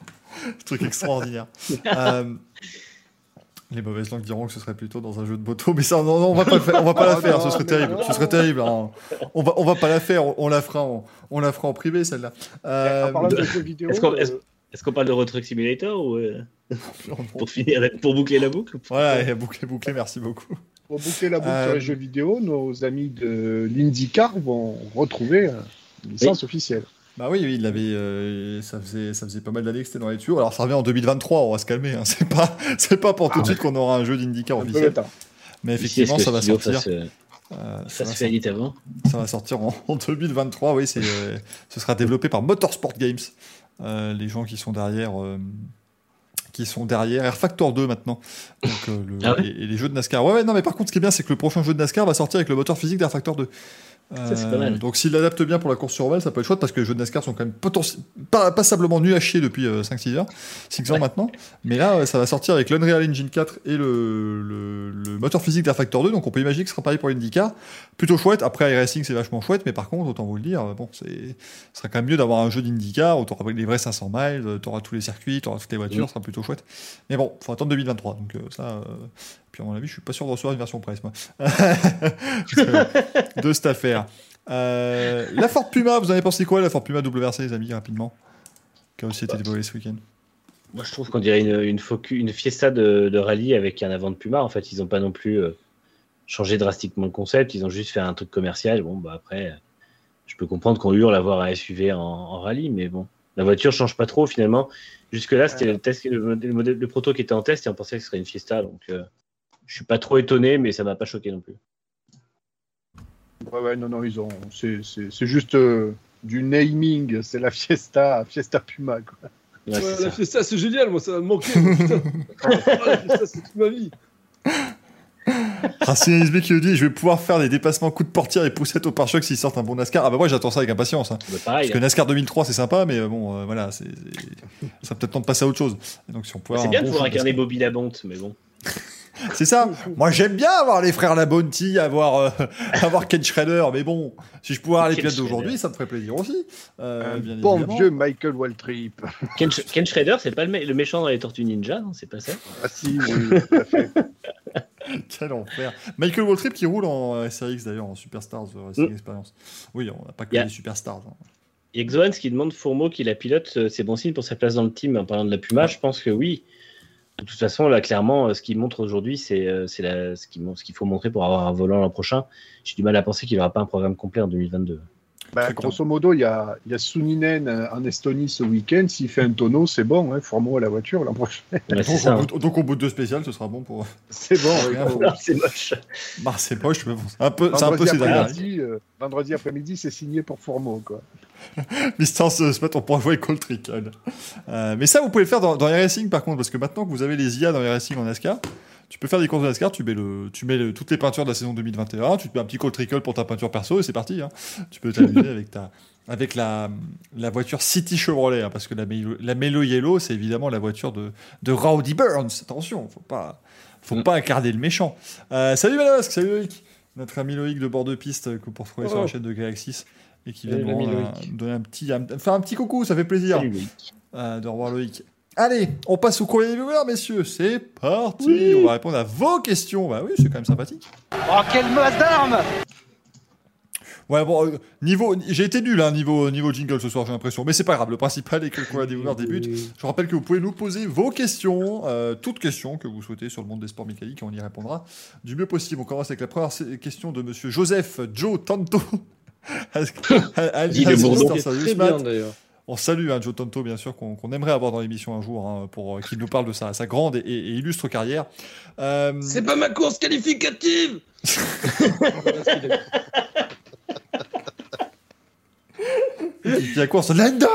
[LAUGHS] truc extraordinaire. Euh, les mauvaises langues diront que ce serait plutôt dans un jeu de moto, mais ça, non, non, on va pas le faire, on va pas la faire, non, ce serait terrible, ce serait terrible. hein. On va, on va pas la faire, on, on la fera, en, on la fera en privé celle-là. Euh, En parlant de jeux vidéo, Est-ce qu'on est est-ce qu'on parle de Road Truck Simulator ou euh, [LAUGHS] pour finir, pour boucler la boucle voilà, et bouclé, bouclé, merci beaucoup. pour boucler la boucle Euh, sur les jeux vidéo, nos amis de l'IndyCar vont retrouver euh, une licence officielle. Bah oui, oui, il avait, euh, ça faisait, ça faisait pas mal d'années que c'était dans les tuyaux. Alors ça revient en 2023, on va se calmer. Hein. [LAUGHS] C'est pas, c'est pas pour tout de suite qu'on aura un jeu d'IndyCar officiel. Mais effectivement, ça va sortir. euh, euh, ça, se fait sortir avant. ça va sortir en, en 2023. Oui, c'est, euh, ce sera développé par Motorsport Games. Euh, les gens qui sont derrière, euh, qui sont derrière. Air Factor 2 maintenant. Donc, euh, le- Ah ouais et, et les jeux de NASCAR. Ouais, ouais, non, mais par contre, ce qui est bien, c'est que le prochain jeu de NASCAR va sortir avec le moteur physique d'Air Factor 2. Ça, pas mal. donc s'il l'adapte bien pour la course sur ovale, ça peut être chouette parce que les jeux de NASCAR sont quand même pas, passablement nuls à chier depuis 5-6 heures, 6 ans maintenant. Mais là, ça va sortir avec l'Unreal Engine 4 et le, le, le moteur physique d'Air Factor 2, donc on peut imaginer que ce sera pareil pour l'IndyCar. Plutôt chouette. Après, iRacing, c'est vachement chouette, mais par contre, autant vous le dire, bon, c'est, ce sera quand même mieux d'avoir un jeu d'IndyCar où tu auras les vrais 500 miles, tu auras tous les circuits, tu auras toutes les voitures, Oui. ce sera plutôt chouette. Mais bon, faut attendre 2023, donc euh, ça. Puis à mon avis, je suis pas sûr de recevoir une version presse, moi. [LAUGHS] de cette affaire. Euh, la Ford Puma, vous en avez pensé quoi, la Ford Puma WRC, les amis, rapidement? Qui a aussi été dévoilée ce week-end. Moi, je trouve qu'on dirait une, une, focu- une fiesta de, de rallye avec un avant de Puma. En fait, ils n'ont pas non plus euh, changé drastiquement le concept. Ils ont juste fait un truc commercial. Bon, bah après, euh, je peux comprendre qu'on hurle à voir un SUV en, en rallye, mais bon, la voiture change pas trop finalement. Jusque-là, c'était le, test, le, modèle- le modèle- le proto qui était en test et on pensait que ce serait une fiesta. Donc, euh, je suis pas trop étonné, mais ça m'a pas choqué non plus. Ouais, ouais, non, non, ils ont. C'est c'est- c'est juste euh, du naming. C'est la Fiesta, Fiesta Puma, quoi. Ouais, Ouais, c'est la fiesta, c'est génial, moi, ça va me manquer. la fiesta, c'est toute ma vie. Racing SB qui nous dit je vais pouvoir faire des dépassements coups de portière et poussettes au pare-choc s'ils sortent un bon NASCAR. Ah bah moi j'attends ça avec impatience. hein. Bah, pareil. Parce que NASCAR 2003 c'est sympa, mais euh, bon, euh, voilà, c'est, ça va peut-être temps de passer à autre chose. Et donc si on peut hein. avoir C'est bien de bon pouvoir incarner. Bobby Labonte, mais bon. C'est ça. Moi j'aime bien avoir les frères La Bounty, avoir, euh, [LAUGHS] avoir Ken Schrader, mais bon, si je pouvais avoir les Ken pilotes Schrader. d'aujourd'hui, ça me ferait plaisir aussi. Euh, bien bon évidemment. vieux Michael Waltrip. Ken, Sh- Ken Schrader, c'est pas le, mé- le méchant dans les Tortues Ninja, non C'est pas ça? Ah si, oui, tout à fait. [LAUGHS] Quel enfer. Michael Waltrip qui roule en euh, SRX d'ailleurs, en Superstars euh, Racing Mm. Experience. Oui, on n'a pas que Yeah. les Superstars. hein. Il y a Xoans qui demande Fourmeau qui la pilote, c'est bon signe pour sa place dans le team en parlant de la Puma. Je pense que oui. De toute façon, là, clairement, euh, ce qu'il montre aujourd'hui, c'est euh, ce qu'il faut montrer pour avoir un volant l'an prochain. J'ai du mal à penser qu'il n'y aura pas un programme complet en 2022. Bah, grosso modo, il y a, il y a Suninen euh, en Estonie ce week-end. S'il fait un tonneau, c'est bon. Hein, Formons à la voiture l'an prochain. Ouais, Donc, ça. au hein. bout, donc au bout de deux spéciales, ce sera bon pour. C'est bon. Faut- Non, c'est moche. Bah, c'est moche, mais bon, c'est un peu, c'est un peu après-midi, euh, vendredi après-midi, c'est signé pour Formaux, quoi. Mister Spot, on pourra jouer avec Cold Trickle. Euh, mais ça, vous pouvez le faire dans, dans iRacing par contre, parce que maintenant que vous avez les IA dans iRacing en NASCAR, tu peux faire des courses de NASCAR, tu mets, le, tu mets le- toutes les peintures de la saison 2021, tu te mets un petit Cold Trickle pour ta peinture perso et c'est parti. hein. Tu peux t'amuser avec, ta, avec la, la voiture City Chevrolet, hein, parce que la, Melo- la Melo Yellow, c'est évidemment la voiture de, de Rowdy Burns. Attention, faut pas, faut pas incarner le méchant. Euh, salut Manosque, salut Loïc. Notre ami Loïc de bord de piste euh, que pour trouver sur la Oh. chaîne de Galaxis et qui vient de nous donner un petit, un- faire un petit coucou, ça fait plaisir euh, de revoir Loïc. Allez, on passe au courrier des viewers, messieurs. C'est parti. On va répondre à vos questions. Bah oui, c'est quand même sympathique. Oh, quelle masse d'armes Ouais, bon, euh, niveau, j'ai été nul, hein, niveau, niveau jingle ce soir, j'ai l'impression. Mais c'est pas grave. Le principal est que le courrier des viewers débute. Je rappelle que vous pouvez nous poser vos questions, euh, toutes questions que vous souhaitez sur le monde des sports mécaniques, et on y répondra du mieux possible. On commence avec la première question de monsieur Joseph Joe Tanto. [LAUGHS] [LAUGHS] Dis le bourdon. Bien, d'ailleurs. On salue hein, Joe Tonto, bien sûr, qu'on aimerait avoir dans l'émission un jour, hein, pour euh, qu'il nous parle de sa, sa grande et, et illustre carrière. Euh, C'est pas ma course qualificative il y a course Landa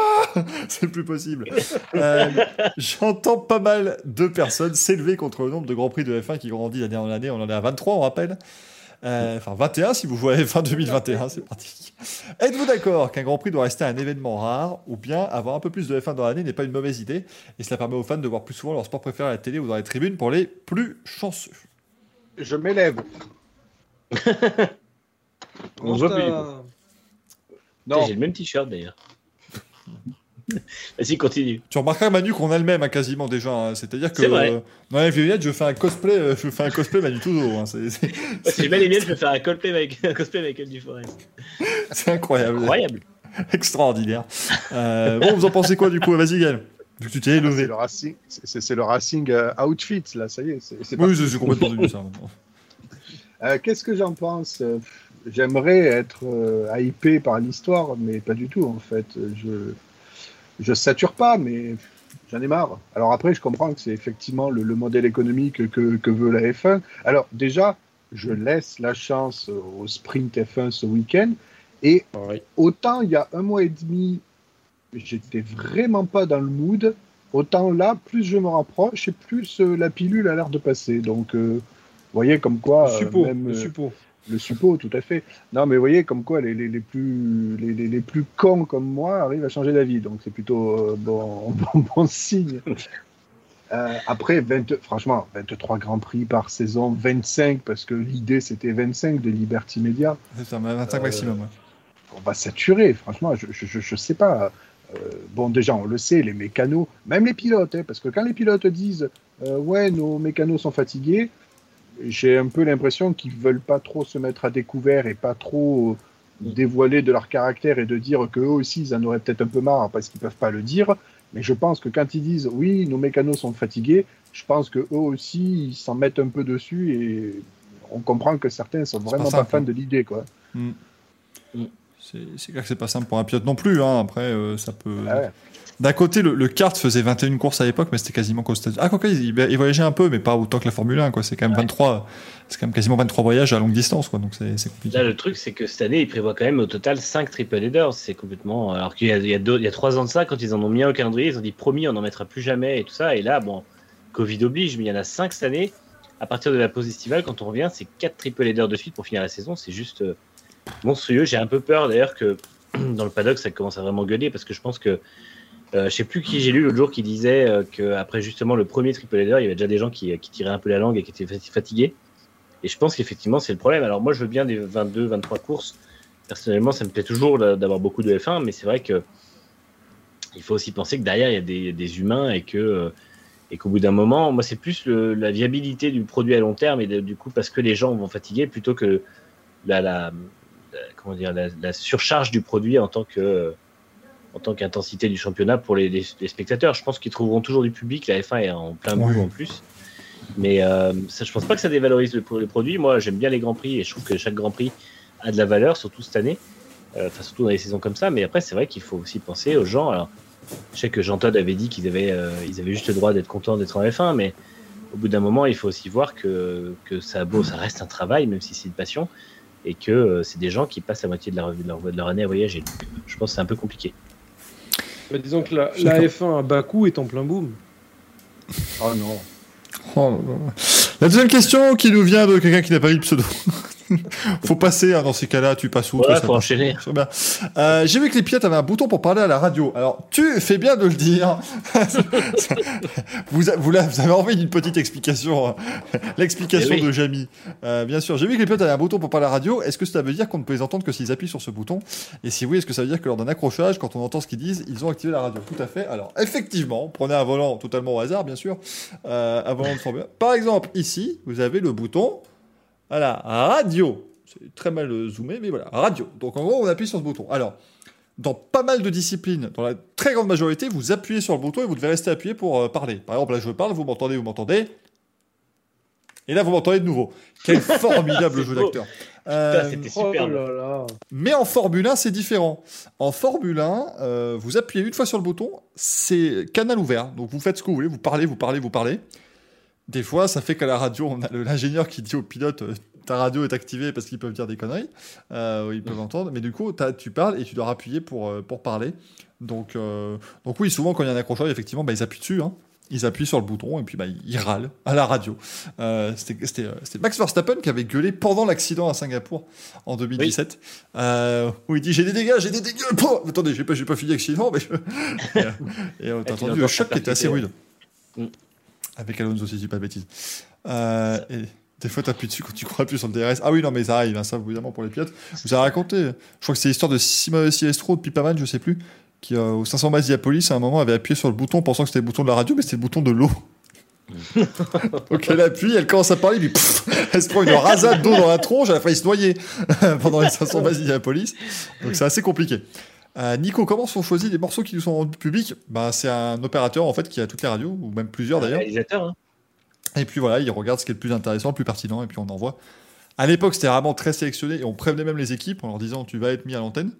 C'est plus possible. Euh, J'entends pas mal de personnes s'élever contre le nombre de Grands Prix de F1 qui grandit d'année en année. On en est à 23, on rappelle. Euh, Enfin, 21 si vous jouez F1 2021, c'est pratique. Êtes-vous d'accord qu'un Grand Prix doit rester un événement rare ou bien avoir un peu plus de F1 dans l'année n'est pas une mauvaise idée et cela permet aux fans de voir plus souvent leur sport préféré à la télé ou dans les tribunes pour les plus chanceux? Je m'élève. On voit plus. Non, J'ai le même t-shirt d'ailleurs. [LAUGHS] Vas-y, continue. Tu remarqueras Manu qu'on a le même hein, quasiment déjà. hein. C'est-à-dire que C'est vrai. euh, dans la vignette, je fais un cosplay, euh, je fais un cosplay Manu Tuzo. hein. C'est- C'est [LAUGHS] Si j'ai mal les miennes, je vais faire un cosplay avec, un cosplay avec elle du Forest. [LAUGHS] c'est incroyable, Incroyable. extraordinaire. Euh, bon, vous en pensez quoi du coup? Vas-y, Gaël. Vu que tu t'es c'est élevé. le Racing, c'est c'est le Racing euh, outfit, là, ça y est. c'est- c'est Oui, c'est c'est complètement devenu ça. Euh, Qu'est-ce que j'en pense? J'aimerais être euh, hypé par l'histoire, mais pas du tout, en fait. Je je sature pas, mais j'en ai marre. Alors après, je comprends que c'est effectivement le, le modèle économique que, que veut la F1. Alors déjà, je laisse la chance au sprint F1 ce week-end. Et autant il y a un mois et demi, j'étais vraiment pas dans le mood. autant là, plus je me rapproche et plus euh, la pilule a l'air de passer. Donc, euh, vous voyez comme quoi. Le euh, suppo, même, le euh, suppo. Le suppôt, tout à fait. Non, mais vous voyez comme quoi les, les, les plus, les, les, plus cons comme moi arrivent à changer d'avis. Donc, c'est plutôt euh, bon, [LAUGHS] bon, bon signe. Euh, après, 20 franchement, 23 Grands Prix par saison, 25, parce que l'idée c'était 25 de Liberty Media. C'est ça, 25 Euh, maximum. ouais. On va saturer, franchement, je, je, je, je sais pas. Bon, déjà, on le sait, les mécanos, même les pilotes, hein, parce que quand les pilotes disent Ouais, nos mécanos sont fatigués, j'ai un peu l'impression qu'ils veulent pas trop se mettre à découvert et pas trop dévoiler de leur caractère et de dire qu'eux aussi, ils en auraient peut-être un peu marre parce qu'ils peuvent pas le dire. Mais je pense que quand ils disent Oui, nos mécanos sont fatigués, je pense que eux aussi, ils s'en mettent un peu dessus et on comprend que certains sont vraiment pas, fans hein. de l'idée, quoi. C'est c'est clair que c'est pas simple pour un pilote non plus. Hein. Après, euh, ça peut. Ah ouais. D'un côté, le, le kart faisait 21 courses à l'époque, mais c'était quasiment qu'aux États-Unis. Ah, quoi, il, il voyageait un peu, mais pas autant que la Formule 1, quoi. C'est quand même 23. C'est quand même quasiment 23 voyages à longue distance, quoi. Donc c'est compliqué. Là, le truc, c'est que cette année, ils prévoient quand même au total 5 triple headers. C'est complètement. Alors qu'il y a, il y, a deux- il y a 3 ans de ça, quand ils en ont mis un au calendrier, ils ont dit promis, on n'en mettra plus jamais et tout ça. Et là, bon, Covid oblige, mais il y en a 5 cette année. À partir de la pause estivale, quand on revient, c'est 4 triple headers de suite pour finir la saison. C'est juste euh, monstrueux. J'ai un peu peur d'ailleurs que [CLEARS THROAT] dans le paddock, ça commence à vraiment gueuler parce que je pense que. Euh, je sais plus qui j'ai lu l'autre jour qui disait euh, qu'après justement le premier triple header, il y avait déjà des gens qui, qui tiraient un peu la langue et qui étaient fati- fatigués. Et je pense qu'effectivement, c'est le problème. Alors, moi, je veux bien des 22, 23 courses. Personnellement, ça me plaît toujours d'avoir beaucoup de F1, mais c'est vrai que il faut aussi penser que derrière, il y a des, des humains et que euh, et qu'au bout d'un moment, moi, c'est plus le- la viabilité du produit à long terme et du coup, parce que les gens vont fatiguer plutôt que la, la, comment dire, la, la surcharge du produit en tant que en tant qu'intensité du championnat pour les, les- les spectateurs. Je pense qu'ils trouveront toujours du public. La F1 est en plein boom Oui. en plus. Mais euh, ça, je pense pas que ça dévalorise le, le produit. Moi, j'aime bien les grands prix et je trouve que chaque grand prix a de la valeur, surtout cette année, Euh, enfin surtout dans les saisons comme ça. Mais après, c'est vrai qu'il faut aussi penser aux gens. Alors, je sais que Jean Todt avait dit qu'ils avaient, euh, ils avaient juste le droit d'être contents d'être en F1, mais au bout d'un moment, il faut aussi voir que, que ça, beau, ça reste un travail, même si c'est une passion, et que euh, c'est des gens qui passent la moitié de leur, de leur, de leur année à voyager. Donc, je pense que c'est un peu compliqué. Bah, disons que la, Je suis la d'accord. F1 à bas coût est en plein boom. Oh non. Oh là. La deuxième question qui nous vient de quelqu'un qui n'a pas eu le pseudo. [LAUGHS] [LAUGHS] faut passer, hein, dans ces cas-là, tu passes où toi, Voilà, ça faut enchaîner. Euh, J'ai vu que les pilotes avaient un bouton pour parler à la radio. Alors, tu fais bien de le dire. [LAUGHS] vous, avez envie d'une petite explication. euh, [LAUGHS] L'explication Eh oui. de Jamie. Euh, bien sûr. J'ai vu que les pilotes avaient un bouton pour parler à la radio. Est-ce que ça veut dire qu'on ne peut les entendre que s'ils appuient sur ce bouton? Et si oui, est-ce que ça veut dire que lors d'un accrochage, quand on entend ce qu'ils disent, ils ont activé la radio? Tout à fait. Alors, effectivement, prenez un volant totalement au hasard, bien sûr. Euh, un volant de Formule 1. Par exemple, ici, vous avez le bouton. Voilà, radio. C'est très mal zoomé, mais voilà, radio. Donc en gros, on appuie sur ce bouton. Alors, dans pas mal de disciplines, dans la très grande majorité, vous appuyez sur le bouton et vous devez rester appuyé pour euh, parler. Par exemple, là, je parle, vous m'entendez, vous m'entendez. Et là, vous m'entendez de nouveau. Quel [LAUGHS] formidable jeu d'acteur. Euh, Oh mais en Formule 1, c'est différent. En Formule 1, euh, vous appuyez une fois sur le bouton, c'est canal ouvert. Donc vous faites ce que vous voulez, vous parlez, vous parlez, vous parlez. Des fois, ça fait qu'à la radio, on a l'ingénieur qui dit au pilote euh, ta radio est activée parce qu'ils peuvent dire des conneries, euh, ils peuvent entendre. Mais du coup, tu parles et tu dois appuyer pour, euh, pour parler. Donc, donc oui, souvent quand il y a un accrochage, effectivement, bah, ils appuient dessus. hein. Ils appuient sur le bouton et puis bah, ils râlent à la radio. C'était Max Verstappen qui avait gueulé pendant l'accident à Singapour en 2017. Euh, où il dit j'ai des dégâts, j'ai des dégâts. Pouah Attendez, j'ai pas, pas fini l'accident, mais je- [LAUGHS] et, et, t'as entendu le choc qui était assez rude. Mm. Avec Alonso, si je dis pas de bêtises. Euh, et des fois, t'appuies dessus quand tu crois plus sur le DRS. Ah oui, non, mais ça arrive, hein, ça, évidemment, pour les pilotes. Je vous ai raconté, je crois que c'est l'histoire de Silvestro de Pipaman, je sais plus, qui, euh, au 500 miles Diapolis, à un moment, avait appuyé sur le bouton pensant que c'était le bouton de la radio, mais c'était le bouton de l'eau. [LAUGHS] Donc elle appuie, elle commence à parler, puis pff, elle se prend une rasade d'eau dans la tronche, elle a failli se noyer [LAUGHS] pendant les 500 miles Diapolis. Donc c'est assez compliqué. Euh, Nico, comment sont choisis les morceaux qui nous sont rendus publics bah, C'est un opérateur en fait qui a toutes les radios, ou même plusieurs d'ailleurs. réalisateur, hein. Et puis voilà, il regarde ce qui est le plus intéressant, le plus pertinent, et puis on envoie. À l'époque, c'était vraiment très sélectionné, et on prévenait même les équipes en leur disant tu vas être mis à l'antenne.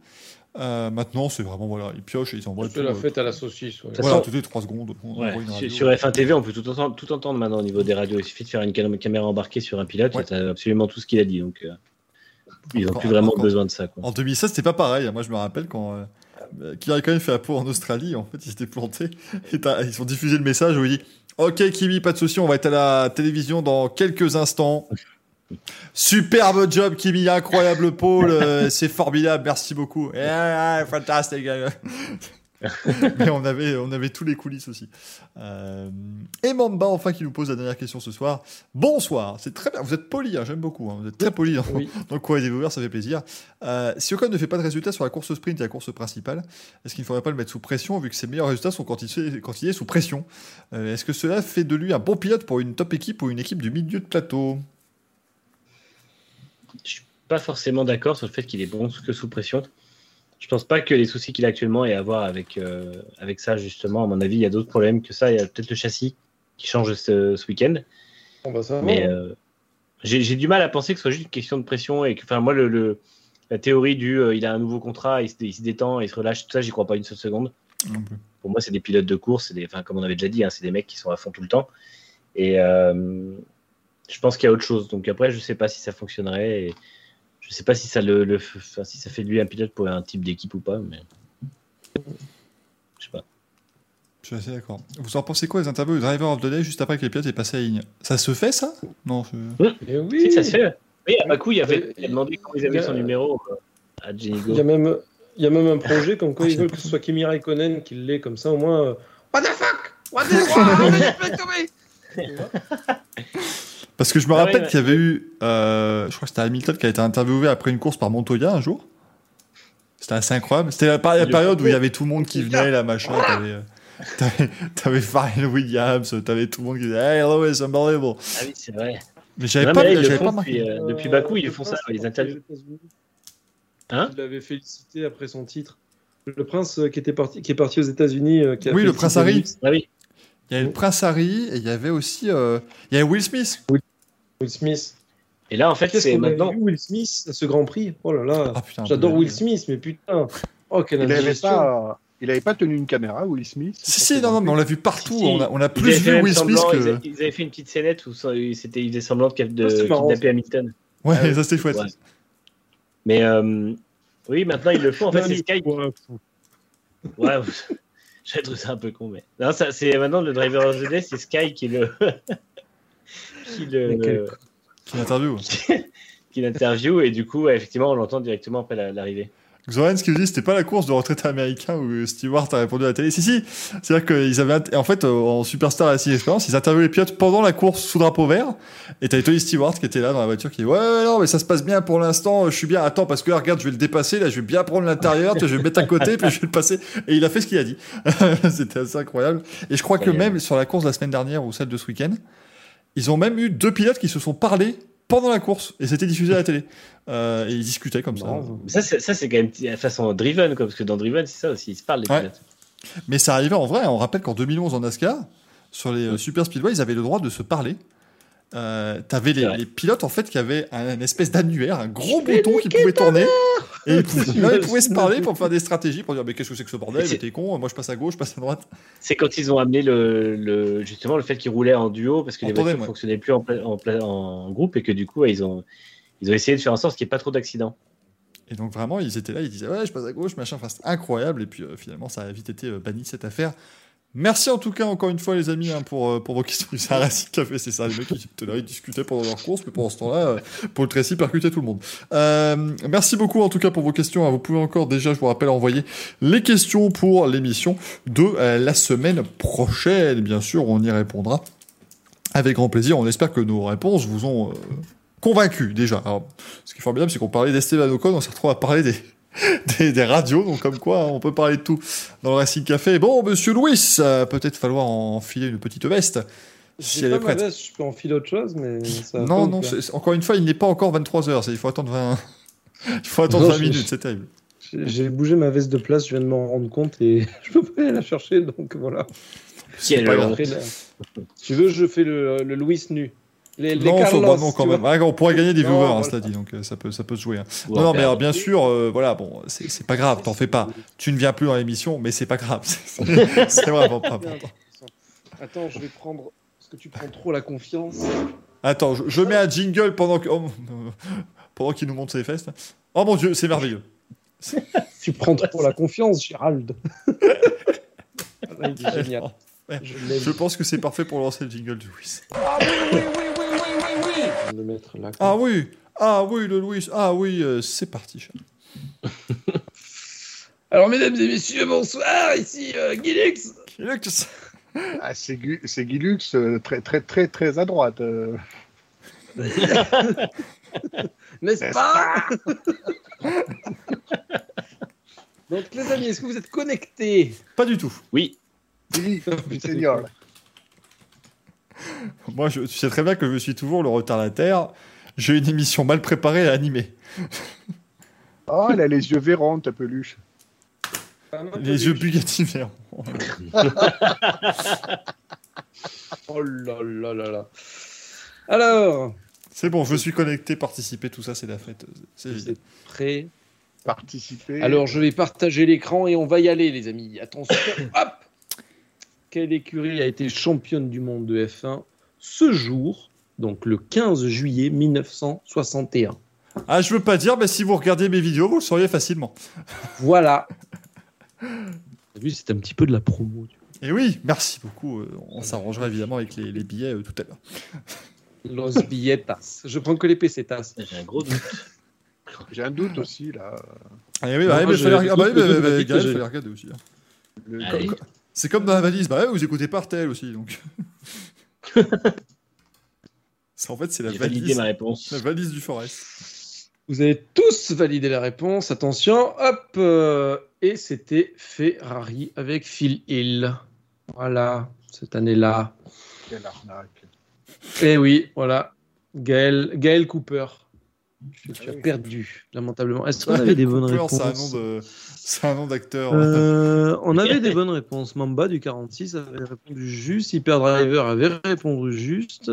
Euh, maintenant, c'est vraiment voilà, ils piochent et ils envoient C'est tout. la euh, fête à la saucisse. ouais. voilà, toutes les 3 secondes. On Ouais. envoie une Sur, radio. sur F1 TV, on peut tout entendre, tout entendre maintenant au niveau des radios. Il suffit de faire une cam- caméra embarquée sur un pilote, Ouais. et t'as absolument tout ce qu'il a dit. Donc, euh, ils n'ont plus vraiment besoin de ça. Quoi. En 2016, c'était pas pareil. Moi, je me rappelle quand, euh, euh, Kimi Raikkonen fait la peau en Australie, en fait, il s'était planté. Et t'as- ils ont diffusé le message où il dit Ok, Kimi, pas de souci, on va être à la télévision dans quelques instants. Superbe job, Kimi, incroyable pôle, euh, c'est formidable, merci beaucoup. Yeah, yeah, fantastic. [LAUGHS] Mais on avait, on avait tous les coulisses aussi. Euh, et Mamba, enfin, qui nous pose la dernière question ce soir. Bonsoir, c'est très bien, vous êtes poli, hein, j'aime beaucoup, hein, vous êtes très poli dans, Oui. dans le courrier des viewers, ça fait plaisir. Euh, si Ocon ne fait pas de résultats sur la course sprint et la course principale, est-ce qu'il ne faudrait pas le mettre sous pression vu que ses meilleurs résultats sont quand il, fait- quand il est sous pression? Euh, Est-ce que cela fait de lui un bon pilote pour une top équipe ou une équipe du milieu de plateau? Je suis pas forcément d'accord sur le fait qu'il est bon que sous pression. Je pense pas que les soucis qu'il a actuellement aient à voir avec, euh, avec ça, justement. À mon avis, il y a d'autres problèmes que ça. Il y a peut-être le châssis qui change ce, ce week-end. Bon, bah, ça. Mais euh, j'ai j'ai du mal à penser que ce soit juste une question de pression. Et que, enfin, moi, le, le- la théorie du euh, il a un nouveau contrat, il se, il se détend, il se relâche, tout ça, j'y crois pas une seule seconde. Pour moi, c'est des pilotes de course, c'est des, enfin, comme on avait déjà dit, hein, c'est des mecs qui sont à fond tout le temps. Et euh, je pense qu'il y a autre chose. Donc après, je sais pas si ça fonctionnerait. Et je sais pas si ça le, le enfin, si ça fait de lui un pilote pour un type d'équipe ou pas, mais je sais pas. Je suis assez d'accord. Vous en pensez quoi des interviews du Driver of the Day juste après que les pilotes aient passé la ligne? Ça se fait ça? Non. je- Eh oui. Si ça se fait. Oui, à Bakou, il avait Euh, il a demandé comment ils avaient a- son numéro euh, à Genigo. Il y a même, il y a même un projet comme quoi Ah, ils veulent que ce soit Kimi Raikkonen qui l'ait comme ça au moins. euh, What the fuck? What the fuck? [LAUGHS] [LAUGHS] Parce que je me Ah ouais, rappelle ouais. qu'il y avait eu, euh, je crois que c'était Hamilton qui a été interviewé après une course par Montoya un jour. C'était assez incroyable. C'était la, la période où il y avait tout le monde qui venait, là, machin. T'avais, euh, t'avais, Pharrell Williams, t'avais tout le monde qui disait Hey, hello, it's unbelievable. Ah oui, c'est vrai. Mais j'avais Non, pas, mais là, j'avais pas depuis, euh, depuis Bakou, ils font ça, les interviews. Hein Il l'avait félicité après son titre. Le prince qui, était parti, qui est parti aux États-Unis. qui a Oui, le prince Harry. Ah oui. Il y avait le Prince Harry et il y avait aussi, euh, il y avait Will Smith. Will Smith. Et là, en fait, c'est qu'on a maintenant. vu Will Smith à ce Grand Prix? Oh là là. Ah. J'adore Will Smith, mais putain. Oh, quelle Il avait pas, il avait pas tenu une caméra, Will Smith? Si, si, non, non, mais on l'a vu partout. Si, si. On a, on a plus vu Will Smith semblant, ils, que. avaient, ils avaient fait une petite scénette où ça- c'était, ils faisaient semblant de, de marrant, kidnapper. Hamilton. Ouais, Ah ça c'était chouette. Ouais. Mais euh, oui, maintenant ils le font. En fait, c'est Sky. Ouais. [LAUGHS] Ouais, j'avais trouvé ça un peu con, mais non, ça, c'est maintenant le driver of the day, c'est Sky qui le [LAUGHS] qui le Qui l'interview. [LAUGHS] qui l'interview et du coup, effectivement, on l'entend directement après la- l'arrivée. Xoran, ce qu'il dit, c'était pas la course de retraité américain où Stewart a répondu à la télé. Si, si. C'est-à-dire qu'ils avaient, en fait, euh, en Superstar à 6 expérience, ils interviewaient les pilotes pendant la course sous drapeau vert. Et t'avais Tony Stewart qui était là dans la voiture qui dit, ouais, ouais, non, mais ça se passe bien pour l'instant, je suis bien. Attends, parce que là, regarde, je vais le dépasser, là, je vais bien prendre l'intérieur, je vais le mettre à côté, puis je vais le passer. Et il a fait ce qu'il a dit. [LAUGHS] c'était assez incroyable. Et je crois que même sur la course de la semaine dernière ou celle de ce week-end, ils ont même eu deux pilotes qui se sont parlé pendant la course. Et c'était diffusé à la télé. Euh, et ils discutaient comme. Mais Ça, c'est, ça, c'est quand même la façon driven, quoi, parce que dans driven, c'est ça aussi, ils se parlent les Ouais. pilotes. Mais ça arrivait en vrai. On rappelle qu'en 2011 en NASCAR, sur les euh, Super Speedway, ils avaient le droit de se parler. Euh, T'avais les, C'est pilotes en fait qui avaient un, espèce d'annuaire, un gros bouton qui pouvait tourner et ils pouvaient, [LAUGHS] là, ils pouvaient se parler pour faire des stratégies pour dire mais qu'est-ce que c'est que ce bordel, c'est- t'es con, moi je passe à gauche, je passe à droite. C'est quand ils ont amené le, le- justement le fait qu'ils roulaient en duo parce que En les voitures ouais. fonctionnaient plus en, pla- en, pla- en groupe et que du coup, ils ont ils ont essayé de faire en sorte qu'il n'y ait pas trop d'accidents. Et donc vraiment ils étaient là, ils disaient ouais je passe à gauche, machin, enfin c'était incroyable et puis euh, finalement ça a vite été euh, banni cette affaire. Merci en tout cas encore une fois les amis hein, pour, euh, pour vos questions. C'est un Racing Café, c'est ça. Les mecs là, ils discutaient pendant leur course, mais pendant ce temps-là, euh, Paul Tracy percutait tout le monde. Euh, merci beaucoup en tout cas pour vos questions. hein. Vous pouvez encore déjà, je vous rappelle, envoyer les questions pour l'émission de la semaine prochaine. Bien sûr, on y répondra avec grand plaisir. On espère que nos réponses vous ont convaincu déjà. Alors, ce qui est formidable, c'est qu'on parlait d'Esteban Ocon, on s'est retrouvé à parler des, [LAUGHS] des, des radios, donc comme quoi on peut parler de tout dans le Racing Café. Bon, monsieur Louis, euh, peut-être falloir enfiler une petite veste. Si elle pas est ma prête. veste, je peux enfiler autre chose, mais ça Non, non, encore une fois, il n'est pas encore 23h, il faut attendre 20, [LAUGHS] il faut attendre Non, 20 je- minutes, c'est terrible. J'ai bougé ma veste de place, je viens de m'en rendre compte et [LAUGHS] je peux pas aller la chercher, donc voilà. Honte. grave. Après, là, si tu veux, je fais le, le Louis nu. Les, les non, faut- Carlos, bah non, quand même. Ouais, on pourrait gagner des viewers, hein, cela dit, donc euh, ça peut, ça peut se jouer. hein. Non, non, mais alors, perdre. bien sûr, euh, voilà, bon, c'est pas grave, t'en fais pas. Tu ne viens plus dans l'émission, mais c'est pas grave. [LAUGHS] C'est vraiment pas important. Attends, je vais prendre. Parce que tu prends trop la confiance. Attends, je, je mets un jingle pendant que. oh, [LAUGHS] pendant qu'il nous montre ses fesses. Oh mon dieu, c'est merveilleux. Tu prends trop la confiance, Gérald. [LAUGHS] Ah, il est génial. Je pense que c'est parfait pour lancer le jingle du Louis. Je vais le mettre là. Ah oui, ah oui, le Louis, ah oui, euh, c'est parti. [LAUGHS] Alors, mesdames et messieurs, bonsoir. Ici euh, Gilix. Lux. Ah, c'est Gu- c'est Guilux euh, très, très, très, très à droite. euh. [LAUGHS] N'est-ce pas? [LAUGHS] Donc, les amis, est-ce que vous êtes connectés? Pas du tout. Oui, Oui, putain, senior. [LAUGHS] Moi, je, tu sais très bien que je suis toujours le retardataire. J'ai une émission mal préparée à animer. Oh, elle a les yeux verrons, ta peluche. Les yeux Bugatti verts. [LAUGHS] Oh là là là là. Alors, C'est bon, je suis connecté, participer, tout ça, c'est la fête. C'est êtes prêts? Participer. Alors, je vais partager l'écran et on va y aller, les amis. Attention, [COUGHS] hop Quelle écurie a été championne du monde de F1 ce jour, donc le 15 juillet 1961 Ah, je veux pas dire, mais si vous regardez mes vidéos, vous le sauriez facilement. Voilà. T'as vu, c'est un petit peu de la promo. tu Et oui, merci beaucoup. euh, On s'arrangera évidemment avec les, les billets euh, tout à l'heure. Los billetas. Je prends que les pesetas. j'ai un gros doute. J'ai un doute aussi, là. Ah oui, Non, bah, mais je- fallait, ah, bah, oui, regarder aussi. hein. Le- Allez. C'est comme dans la valise, bah ouais, vous écoutez par tel aussi, donc. [LAUGHS] C'est- en fait, c'est la valise, ma réponse. la valise du Forest. Vous avez tous validé la réponse. Attention, hop euh, Et c'était Ferrari avec Phil Hill. Voilà, cette année-là. Quelle arnaque. Eh oui, voilà. Gaël, Gaël Cooper. Tu, tu Ah as oui. perdu, lamentablement. Est-ce qu'on avait des bonnes Cooper, réponses [LAUGHS] C'est un nom d'acteur. Euh, [LAUGHS] on avait des bonnes réponses. Mamba du 46 avait répondu juste. Hyper Driver avait répondu juste.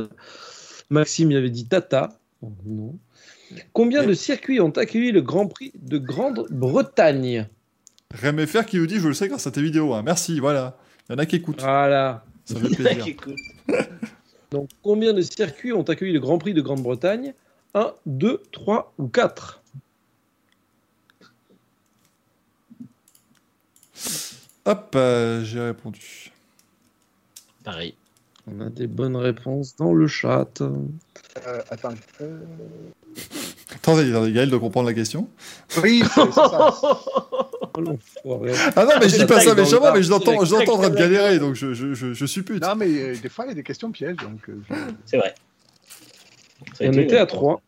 Maxime avait dit Tata. Non. Combien de circuits ont accueilli le Grand Prix de Grande-Bretagne? Rémi FR qui nous dit, je le sais grâce à tes vidéos. hein. Merci, voilà. Il y en a qui écoutent. Voilà. Ça fait plaisir. [LAUGHS] Donc, combien de circuits ont accueilli le Grand Prix de Grande-Bretagne? 1, 2, 3 ou 4 Hop, euh, j'ai répondu. Pareil. On a des bonnes réponses dans le chat. Euh, attends. euh, Attendez, attendez, Gaël doit comprendre la question. Oui, c'est ça. [LAUGHS] Oh, l'enfoiré. Ah non, mais je dis pas ça méchamment, mais je l'entends, en train de galérer, donc je, je, je, je suppute. Non, mais euh, des fois, il y a des questions pièges. Donc, euh, je- C'est vrai. On était à 3.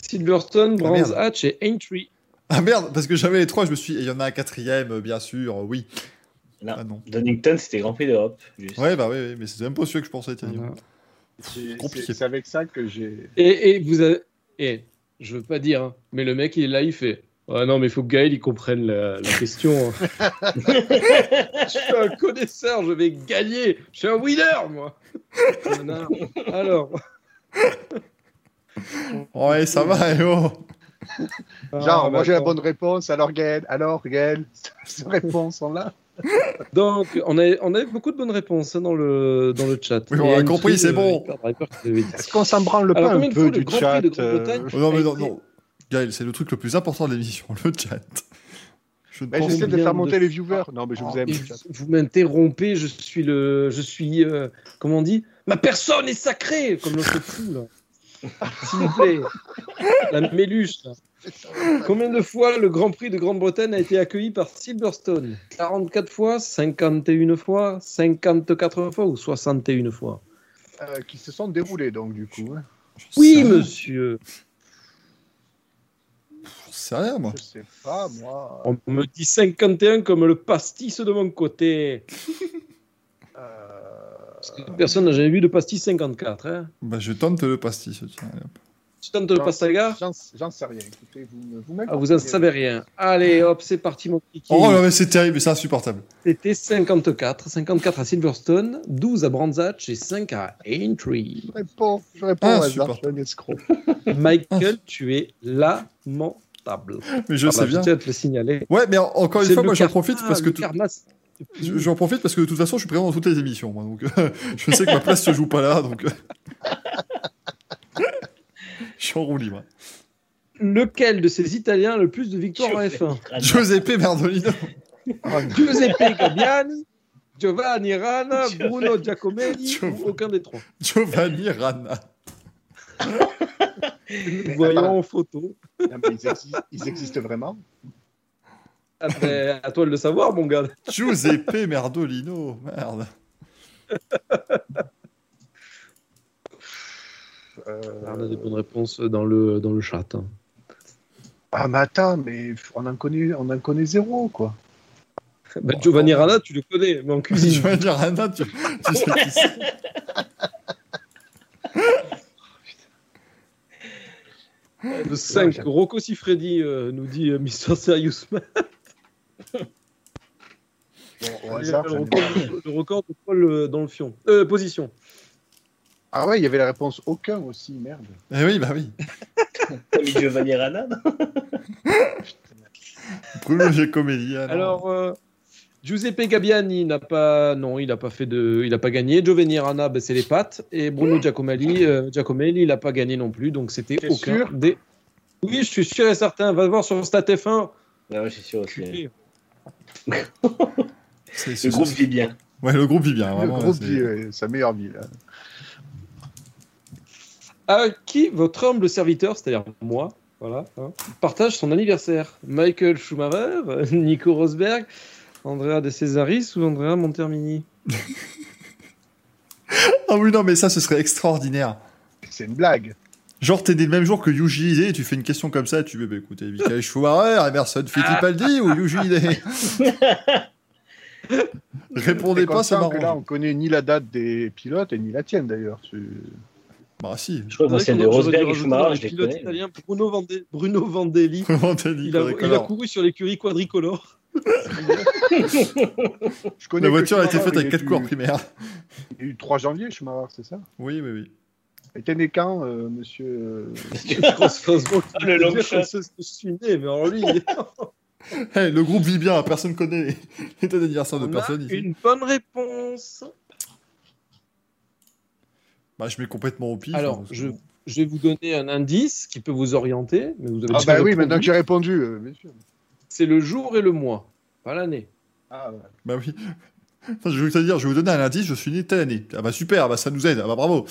Silverstone, Ah, Brands merde. Hatch et Aintree. Ah merde, parce que j'avais les trois, je me suis. Il y en a un quatrième, euh, bien sûr, oui. Non. Ah non. Donington, c'était Grand Prix d'Europe. juste. Ouais, bah oui, oui, mais c'est même pas celui que je pensais, tiens. C'est- compliqué. c'est c'est avec ça que j'ai. Et, et vous avez. Et je veux pas dire, hein, mais le mec il est là, il fait. Ah non, mais il faut que Gaël il comprenne la, la question. hein. [LAUGHS] [LAUGHS] je suis un connaisseur, je vais gagner. Je suis un winner, moi. Alors. Ouais, ça va, eh oh. Genre, Ah, moi j'ai la bonne réponse, alors Gaël, alors Gaël, [LAUGHS] ces réponses sont là. Donc, on a, on a eu beaucoup de bonnes réponses hein, dans, le, dans le chat. Oui, on a compris, c'est bon. Est-ce qu'on s'en branle Alors, pas un peu du le chat euh, non, mais non, non. Gaël, c'est le truc le plus important de l'émission, le chat. Je bah, J'essaie de faire de monter les viewers. Non, mais je vous aime, le chat. vous m'interrompez, je suis le, je suis, euh, comment on dit, ma personne est sacrée, comme l'autre fou là. S'il vous plaît, la méluche. là. Combien de fois le Grand Prix de Grande-Bretagne a été accueilli par Silverstone? 44 fois, 51 fois, 54 fois ou 61 fois? Euh, qui se sont déroulés, donc, du coup. hein. Oui, monsieur. Rien, moi. Je sais pas, moi. On me dit 51 comme le pastis de mon côté. Euh, Personne n'a jamais vu de pastis 54. Hein. Bah, je tente le pastis. Tiens. Tu tentes le pastaga J'en j'en sais rien. Écoutez, vous, Ah, vous en savez rien. Allez, hop, c'est parti, mon kiki. Oh non, mais c'est terrible, c'est insupportable. C'était 54. 54 à Silverstone, 12 à Brands Hatch et 5 à Aintree. Je réponds, je réponds Ah, au hasard, super. je suis un escroc. Michael, tu es lamentable. Mais je Ah sais bah, bien. tiens à te le signaler. Ouais, mais en- encore une fois, moi j'en profite parce que le tout- je- j'en profite parce que de toute façon, je suis présent dans toutes les émissions, moi. Donc, [LAUGHS] je sais que ma place se joue pas là, donc. [LAUGHS] je suis en roue libre. lequel de ces Italiens a le plus de victoires en F1 Giuseppe Merdolino. Giuseppe Gabbiani, Giovanni Rana, Bruno Giacomelli ou aucun des trois? Giovanni Rana. Nous voyons en photo. Non, mais ils, exi- ils existent vraiment? À toi de le savoir, mon gars. Giuseppe Merdolino. Merde. Euh, On a des bonnes réponses dans le, dans le chat. hein. Ah, mais attends, mais on en connaît, on en connaît zéro, quoi. Bah, Giovanni Rana, tu le connais, mais en [LAUGHS] cuisine. Giovanni Rana, tu, tu sais qui c'est. Le 5, Rocco Siffredi euh, nous dit euh, Mr. Serious Man. Bon, le, record, marre. le record de Paul euh, dans le fion. Euh, position. Ah ouais, il y avait la réponse aucun aussi, merde. Eh oui, bah oui. [LAUGHS] Comme Giovanni Rana. non [LAUGHS] Bruno Giacomelli. ah. Alors, euh, Giuseppe Gabbiani n'a pas, non, il n'a pas fait de, il n'a pas gagné. Giovanni Rana, ben, c'est les pattes. Et Bruno Giacomelli, euh, Giacomelli, il n'a pas gagné non plus. Donc c'était aucun sûr? des. Oui, je suis sûr et certain. Va voir sur Stat F1. Ah ouais, je suis sûr aussi. Culé. C'est- c'est- Le groupe vit bien. Ouais, le groupe vit bien, le groupe là, vit c'est- sa meilleure vie. Là. À qui votre humble serviteur, c'est-à-dire moi, voilà, hein, partage son anniversaire? Michael Schumacher, [LAUGHS] Nico Rosberg, Andrea De Cesaris ou Andrea Montermini? [LAUGHS] Ah oui, non, mais ça, ce serait extraordinaire. C'est une blague. Genre, t'es né le même jour que Yuji Ide, et tu fais une question comme ça, tu veux, bah écoutez, Michael Schumacher, Emerson Fittipaldi ou Yuji Ide? [LAUGHS] Répondez pas, ça que là, m'arrange. on connaît ni la date des pilotes et ni la tienne d'ailleurs. Bah si. Je crois que C'est de Rosberg et Schumacher, je les connais. italiens, Bruno, Vande- Bruno Vandelli. Comment t'as dit Il a, il a couru sur l'écurie quadricolore. [LAUGHS] Je connais La voiture a été faite avec est 4 du- cours primaires. Il y a eu 3 janvier, Schumacher, c'est ça? Oui, oui, oui. Et t'es né quand, euh, monsieur euh, [LAUGHS] Ah, le long shot. Je suis né, mais alors [LAUGHS] lui, Hey, le groupe vit bien, personne connaît [LAUGHS] les, dates d'anniversaire de on a personne ici. une bonne réponse. Bah, je mets complètement au pif. Alors, hein, je, vais vous donner un indice qui peut vous orienter. Mais vous avez Ah bah oui, maintenant que j'ai répondu, euh, bien sûr. C'est le jour et le mois, pas l'année. Ah, ouais. Bah oui. Enfin, je vais te dire, je vais vous donner un indice, je suis né telle année. Ah bah super, bah ça nous aide, ah bah bravo.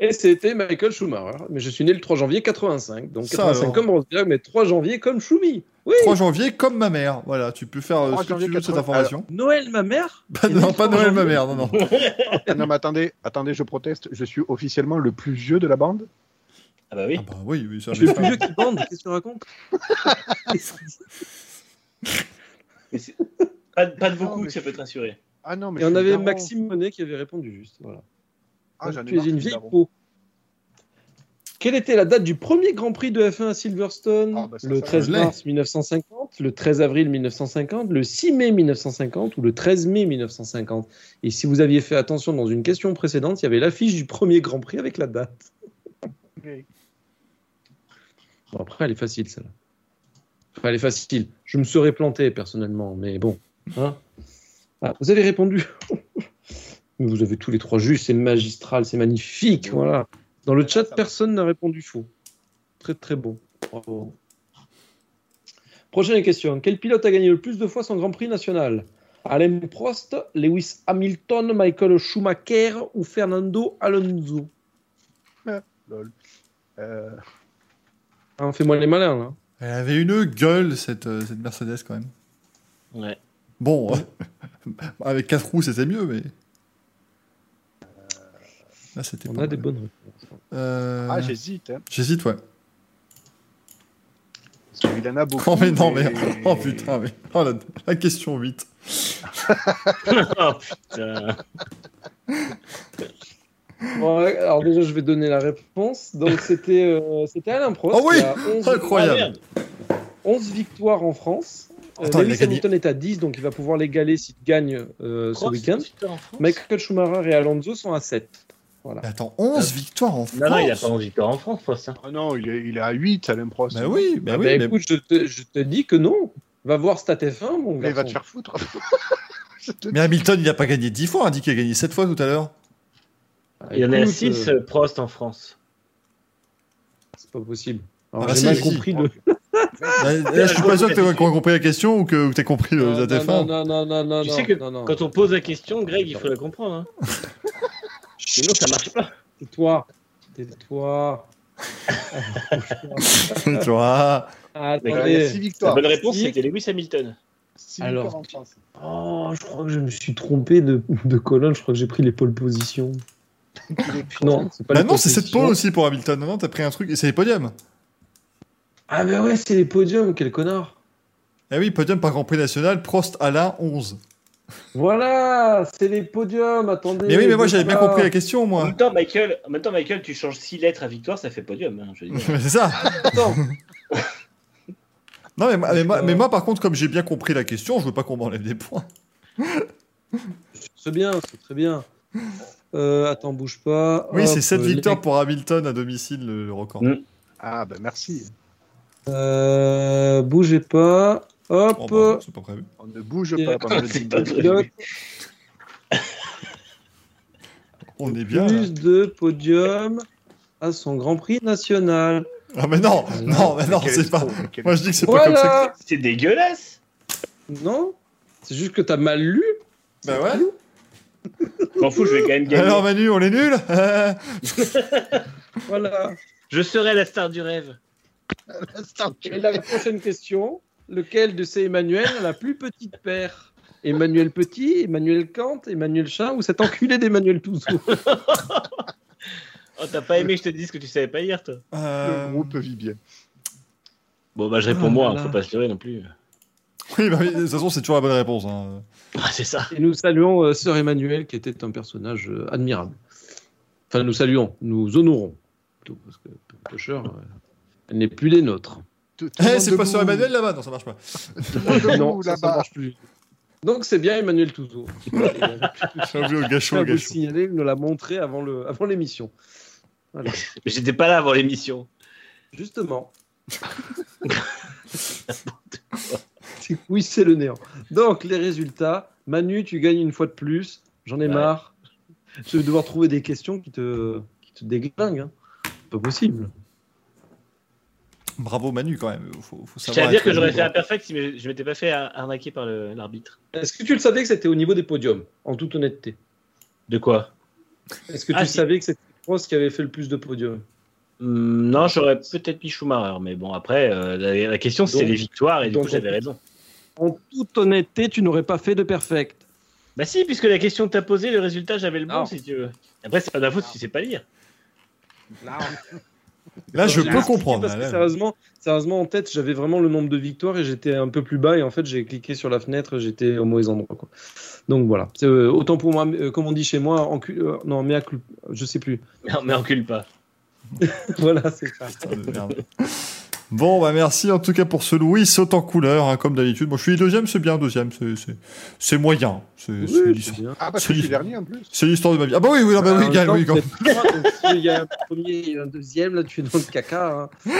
Et c'était Michael Schumacher. Mais je suis né le 3 janvier 85. Donc Ça 85 alors. comme Rosberg, mais 3 janvier comme Schumi. Oui. 3 janvier, comme ma mère. Voilà, tu peux faire euh, 3 ce que tu janvier veux de cette 80. information. Noël, ma mère née [LAUGHS] non, pas 3 Noël, ma mère, non, non. [LAUGHS] Non, mais attendez, attendez, je proteste. Je suis officiellement le plus vieux de la bande. Ah bah oui. Ah bah oui, oui, ça Je suis le plus vieux qui bande, qu'est-ce que tu racontes? [LAUGHS] Pas, pas de Non, beaucoup, mais ça peut te rassurer. Ah non, mais Et on avait. Maxime Monet qui avait répondu juste. Voilà. Ah, tu es une vieille peau. Quelle était la date du premier Grand Prix de F1 à Silverstone Ah, bah ça, Le ça, 13 je l'ai. mars 1950, le 13 avril 1950, le 6 mai 1950 ou le 13 mai 1950 Et si vous aviez fait attention dans une question précédente, il y avait l'affiche du premier Grand Prix avec la date. Bon, après, elle est facile, celle-là. Enfin, elle est facile. Je me serais planté, personnellement, mais bon. Hein Ah, vous avez répondu. [LAUGHS] vous avez tous les trois justes, c'est magistral, c'est magnifique, voilà. Dans le chat, personne n'a répondu faux. Très, très bon. Bravo. Prochaine question. Quel pilote a gagné le plus de fois son Grand Prix national? Alain Prost, Lewis Hamilton, Michael Schumacher ou Fernando Alonso? Lol. Euh, Hein, Fais-moi les malins, là. Elle avait une gueule, cette, euh, cette Mercedes, quand même. Ouais. Bon, [LAUGHS] avec 4 roues, c'était mieux, mais. Là, c'était On pas a des mal. bonnes réponses. Euh, Ah, j'hésite. Hein. J'hésite, ouais. Parce qu'il en a beaucoup. Oh, mais non, mais. mais- Oh putain, mais. Oh, la, la question 8. [LAUGHS] oh putain. Bon, alors déjà, je vais donner la réponse. Donc, c'était euh, c'était Alain Prost. Oh oui a 11, Incroyable. Ah, merde. 11 victoires en France. Euh, Attends, Lewis. Hamilton est à 10, donc il va pouvoir l'égaler s'il gagne euh, ce week-end. Michael Schumacher et Alonso sont à 7. Voilà. Mais attends, 11 victoires en France Non, non, il a pas 11 victoires en France, Prost. hein. Ah non, il est, il est à 8, Alain Prost. Bah oui, bah Ah oui. bah, mais- écoute, je te, je te dis que non. Va voir Stat F1, mon Mais il va te faire foutre. [LAUGHS] Te- Mais Hamilton, il a pas gagné 10 fois, on a dit qu'il a gagné 7 fois tout à l'heure. Ah, Il y en a écoute, 6 euh, Prost en France. c'est pas possible. Alors, Ah bah j'ai si, mal si. compris le. [LAUGHS] Là, là, je suis pas sûr que t'aies compris la question ou que t'aies compris le non, ZF1. non, non, non, non, non, Tu non, sais que non, non. Quand on pose la question, Greg, il faut la comprendre. Hein. [LAUGHS] Sinon, ça marche pas. Tais-toi. Tais-toi. [LAUGHS] a Attendez. six La victoires. bonne réponse, c'était Lewis Hamilton. Alors. Oh, je crois que je me suis trompé de, de colonne. Je crois que j'ai pris les pôles positions. [LAUGHS] Non, c'est pas Bah les non, c'est cette pole aussi pour Hamilton. Non, non, t'as pris un truc et c'est les podiums. Ah, bah ouais, c'est les podiums. Quel connard. Eh oui, podium par Grand Prix national, Prost Alain 11. Voilà, c'est les podiums. Attendez. Mais oui, mais moi j'avais bien compris la question, En moi. même temps, Michael, en même temps, Michael, tu changes 6 lettres à victoire, ça fait podium. Hein, [LAUGHS] c'est ça. Attends. Non, mais, moi- mais moi, mais moi, par contre, comme j'ai bien compris la question, je veux pas qu'on m'enlève des points. C'est bien, c'est très bien. Euh, attends, bouge pas. Oui, c'est 7 euh, victoires les- pour Hamilton à domicile, le, le record. Mm. Ah, bah merci. Euh, bougez pas. Hop. Oh, bah, c'est pas prévu. On ne bouge Et- pas pendant le [LAUGHS] On est bien. là. plus de podiums à son Grand Prix national. Ah, mais non, non, mais non, c'est pas. Moi je dis que c'est pas comme ça. Voilà. C'est dégueulasse. Non, c'est juste que t'as mal lu. que- Bah ouais. Je m'en fous, je vais quand même gagner. Alors Manu, on est nul [LAUGHS] Voilà. Je serai la star du rêve. Et la prochaine question lequel de ces Emmanuel a la plus petite paire Emmanuel Petit, Emmanuel Kant, Emmanuel Chat ou cet enculé d'Emmanuel Touzou Oh, t'as pas aimé que je te dise que tu savais pas lire, toi? Euh, Le groupe vit bien. Bon, bah, je réponds Ah moi, là hein, là. faut pas se leurrer non plus. Oui, bah oui, de toute façon, c'est toujours la bonne réponse. hein. [LAUGHS] Ah, c'est ça. Et nous saluons euh, Sœur Emmanuel qui était un personnage euh, admirable. Enfin, nous saluons, nous honorons. Plutôt, parce que euh, elle n'est plus des nôtres. Eh, c'est pas sur Emmanuel là-bas Non, ça marche pas. Non, ça, ça marche plus. Donc c'est bien Emmanuel Touzou. [LAUGHS] J'ai oublié le signaler, il nous l'a montré avant le- avant l'émission. Voilà. [LAUGHS] Mais j'étais pas là avant l'émission. Justement. [LAUGHS] oui, c'est le néant. Donc, les résultats. Manu, tu gagnes une fois de plus. J'en ai Ouais. marre. Je vais devoir trouver des questions qui te, qui te déglinguent. hein. Pas possible. [LAUGHS] Bravo Manu quand même. Faut, faut Je savoir tiens à dire que j'aurais fait un perfect si je m'étais pas fait arnaquer par l'arbitre. Est-ce que tu le savais que c'était au niveau des podiums, en toute honnêteté? De quoi? Est-ce que Ah, tu si. savais que c'était Prost qui avait fait le plus de podiums? Hum, Non, j'aurais peut-être mis Schumacher, mais bon, après, euh, la, la question c'était Donc- les victoires et du donc, coup j'avais raison. En toute honnêteté, tu n'aurais pas fait de perfect. Bah si, puisque la question que t'as posée, le résultat j'avais le bon Non. si tu veux. Après, c'est pas de la faute si tu sais pas lire. Là, je peux comprendre. Parce que là. sérieusement, sérieusement, en tête, j'avais vraiment le nombre de victoires et j'étais un peu plus bas. Et en fait, j'ai cliqué sur la fenêtre, j'étais au mauvais endroit. Quoi. Donc voilà. C'est, euh, autant pour moi, euh, comme on dit chez moi, en cul- euh, non, mais à cul- je sais plus. Non, mais encule pas. [LAUGHS] voilà, c'est ça. [LAUGHS] Bon, bah merci en tout cas pour ce Louis saute en couleur, hein, comme d'habitude. Moi, je suis deuxième, c'est bien, deuxième, c'est- moyen. C'est Oui, l'histoire-. Ah, suis dernier en plus. c'est l'histoire de ma vie. Ah bah oui, oui, non, bah oui, même oui, quand- s'il y a un premier et un deuxième, là, tu es dans le caca. hein.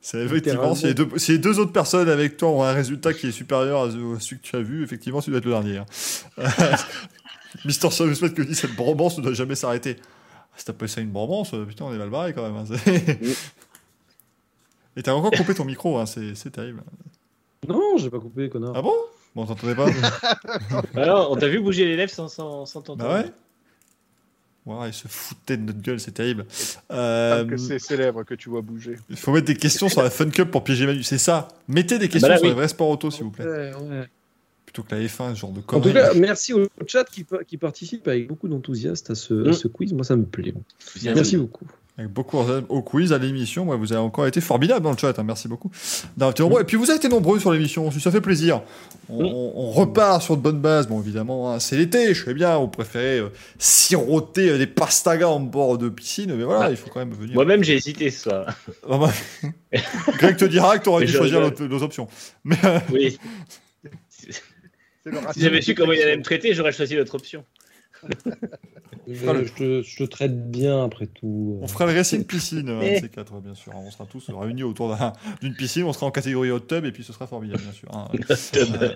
C'est effectivement, si les, deux, si les deux autres personnes avec toi ont un résultat qui est supérieur à ce- à celui que tu as vu, effectivement, tu dois être le dernier. hein. [LAUGHS] Mister Service que dit cette bromance ne doit jamais s'arrêter. Ah, Si t'appelles ça une bromance, putain, on est mal barré quand même. hein, Et t'as encore coupé ton micro, hein, c'est c'est terrible. Non, j'ai pas coupé, connard. Ah bon? Bon, t'entendais pas [LAUGHS] Alors, on t'a vu bouger les lèvres sans, sans, sans t'entendre. Bah ouais Ouais, il se foutait de notre gueule, c'est terrible. Pas Euh, que c'est célèbre que tu vois bouger. Il faut mettre des questions sur la Fun Cup pour piéger Manu, c'est ça. Mettez des questions bah là, sur oui. les vrais sports auto, s'il vous plaît. Ouais, ouais. Plutôt que la F1, ce genre de En tout conneries. cas, merci au chat qui, pa- qui participe avec beaucoup d'enthousiasme à, ce- à Mm. ce quiz. Moi, ça me plaît. Merci beaucoup. Avec beaucoup au quiz, à l'émission. Ouais, vous avez encore été formidable dans le chat. hein, merci beaucoup. Et puis vous avez été nombreux sur l'émission. Ça fait plaisir. On, repart sur de bonnes bases. Bon, évidemment, hein, c'est l'été. Je sais bien. On préférait euh, siroter euh, des pastagas en bord de piscine. Mais voilà, il faut quand même venir. Moi-même, j'ai hésité ce soir. Ah bah, [LAUGHS] Greg te dira que tu aurais dû choisir nos options. Mais euh, Oui. [LAUGHS] Si j'avais su comment il allait me traiter, j'aurais choisi l'autre option. Euh, je, te, je te traite bien après tout. on fera le racing piscine, euh, Eh. ces quatre, bien sûr. On sera tous réunis autour d'un- d'une piscine. On sera en catégorie hot tub et puis ce sera formidable, bien sûr. hein. Euh,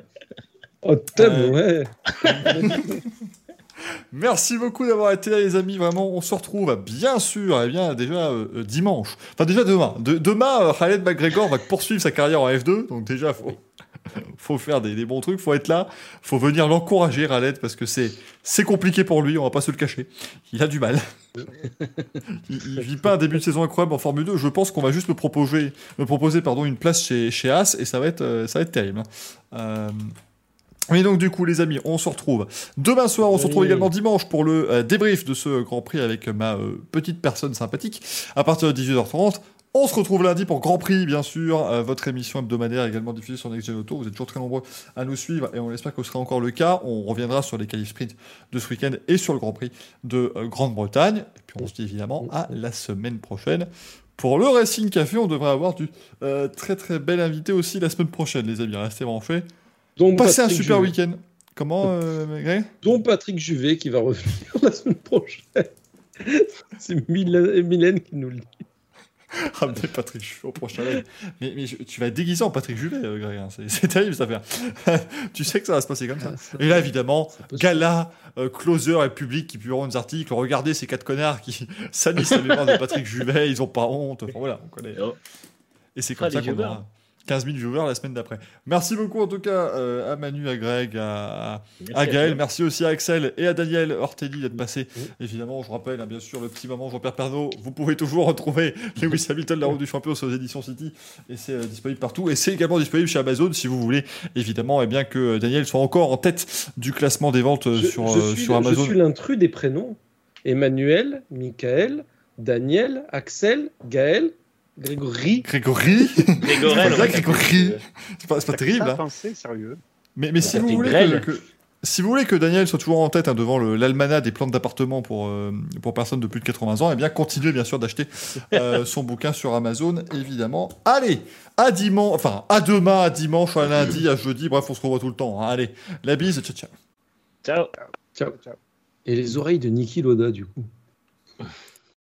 Oh, Tom, Euh, ouais. [LAUGHS] Merci beaucoup d'avoir été là, les amis. Vraiment, on se retrouve, bien sûr, eh bien, déjà euh, euh, dimanche. Enfin, déjà demain. De- demain, euh, Khaled McGregor va poursuivre sa carrière en F2. Donc, déjà, faut, [LAUGHS] faut faire des, des bons trucs, faut être là. Faut venir l'encourager, Khaled, parce que c'est, c'est compliqué pour lui, on va pas se le cacher. Il a du mal. [LAUGHS] il, il vit pas un début de saison incroyable en Formule 2. Je pense qu'on va juste me proposer, me proposer pardon, une place chez, chez As et ça va être, euh, ça va être terrible. Euh, mais donc du coup les amis, on se retrouve demain soir, on se retrouve également dimanche pour le euh, débrief de ce Grand Prix avec ma euh, petite personne sympathique à partir de 18h30. On se retrouve lundi pour Grand Prix, bien sûr, euh, votre émission hebdomadaire également diffusée sur Next Gen Auto. Vous êtes toujours très nombreux à nous suivre et on espère que ce sera encore le cas. On reviendra sur les qualifs sprint de ce week-end et sur le Grand Prix de euh, Grande-Bretagne. Et puis on se dit évidemment à la semaine prochaine. Pour le Racing Café, on devrait avoir du euh, très très bel invité aussi la semaine prochaine, les amis. Restez branchés. Dont Passez un super Juvet. week-end. Comment, Greg Dont Patrick Juvet qui va revenir [LAUGHS] la semaine prochaine. C'est Mylène qui nous le dit. [LAUGHS] Ramenez Patrick Juvet au prochain live. Mais, tu vas être déguisé en Patrick Juvet, euh, Greg. hein. C'est- terrible cette affaire. [LAUGHS] tu sais que ça va se passer comme ça. Et là, évidemment, gala, euh, closer et public qui publieront des articles. Regardez ces quatre connards qui salissent la mémoire de Patrick Juvet. Ils ont pas honte. Enfin, voilà, on connaît. Oh. Et c'est Ah, comme ça des qu'on aura 15 000 viewers la semaine d'après. Merci beaucoup en tout cas euh, à Manu, à Greg, à, à Gaël. Merci aussi à Axel et à Daniel Ortelli d'être passé. Oui. Évidemment, je rappelle, hein, bien sûr, le petit moment Jean-Pierre Pernaud. Vous pouvez toujours retrouver [LAUGHS] Lewis Hamilton, la route du champion, sur les éditions City. Et c'est euh, disponible partout. Et c'est également disponible chez Amazon si vous voulez, évidemment, eh bien que Daniel soit encore en tête du classement des ventes euh, Je, sur, je suis, sur je Amazon. suis l'intrus des prénoms. Emmanuel, Michael, Daniel, Axel, Gaël, Grégory. Grégory Grégorel, pas Grégory. C'est pas, pas terrible. ça hein. pensé, sérieux Mais, mais si, vous voulez que, que- si vous voulez que Daniel soit toujours en tête hein, devant l'almanach des plantes d'appartement pour, euh, pour personnes de plus de 80 ans, eh bien continuez bien sûr d'acheter euh, [LAUGHS] son bouquin sur Amazon, évidemment. Allez, à dimanche, enfin à demain, à dimanche, à lundi, à jeudi, bref, on se revoit tout le temps. hein. Allez, la bise, ciao ciao. Ciao. Ciao. Ciao. Et les oreilles de Niki Loda, du coup. [LAUGHS]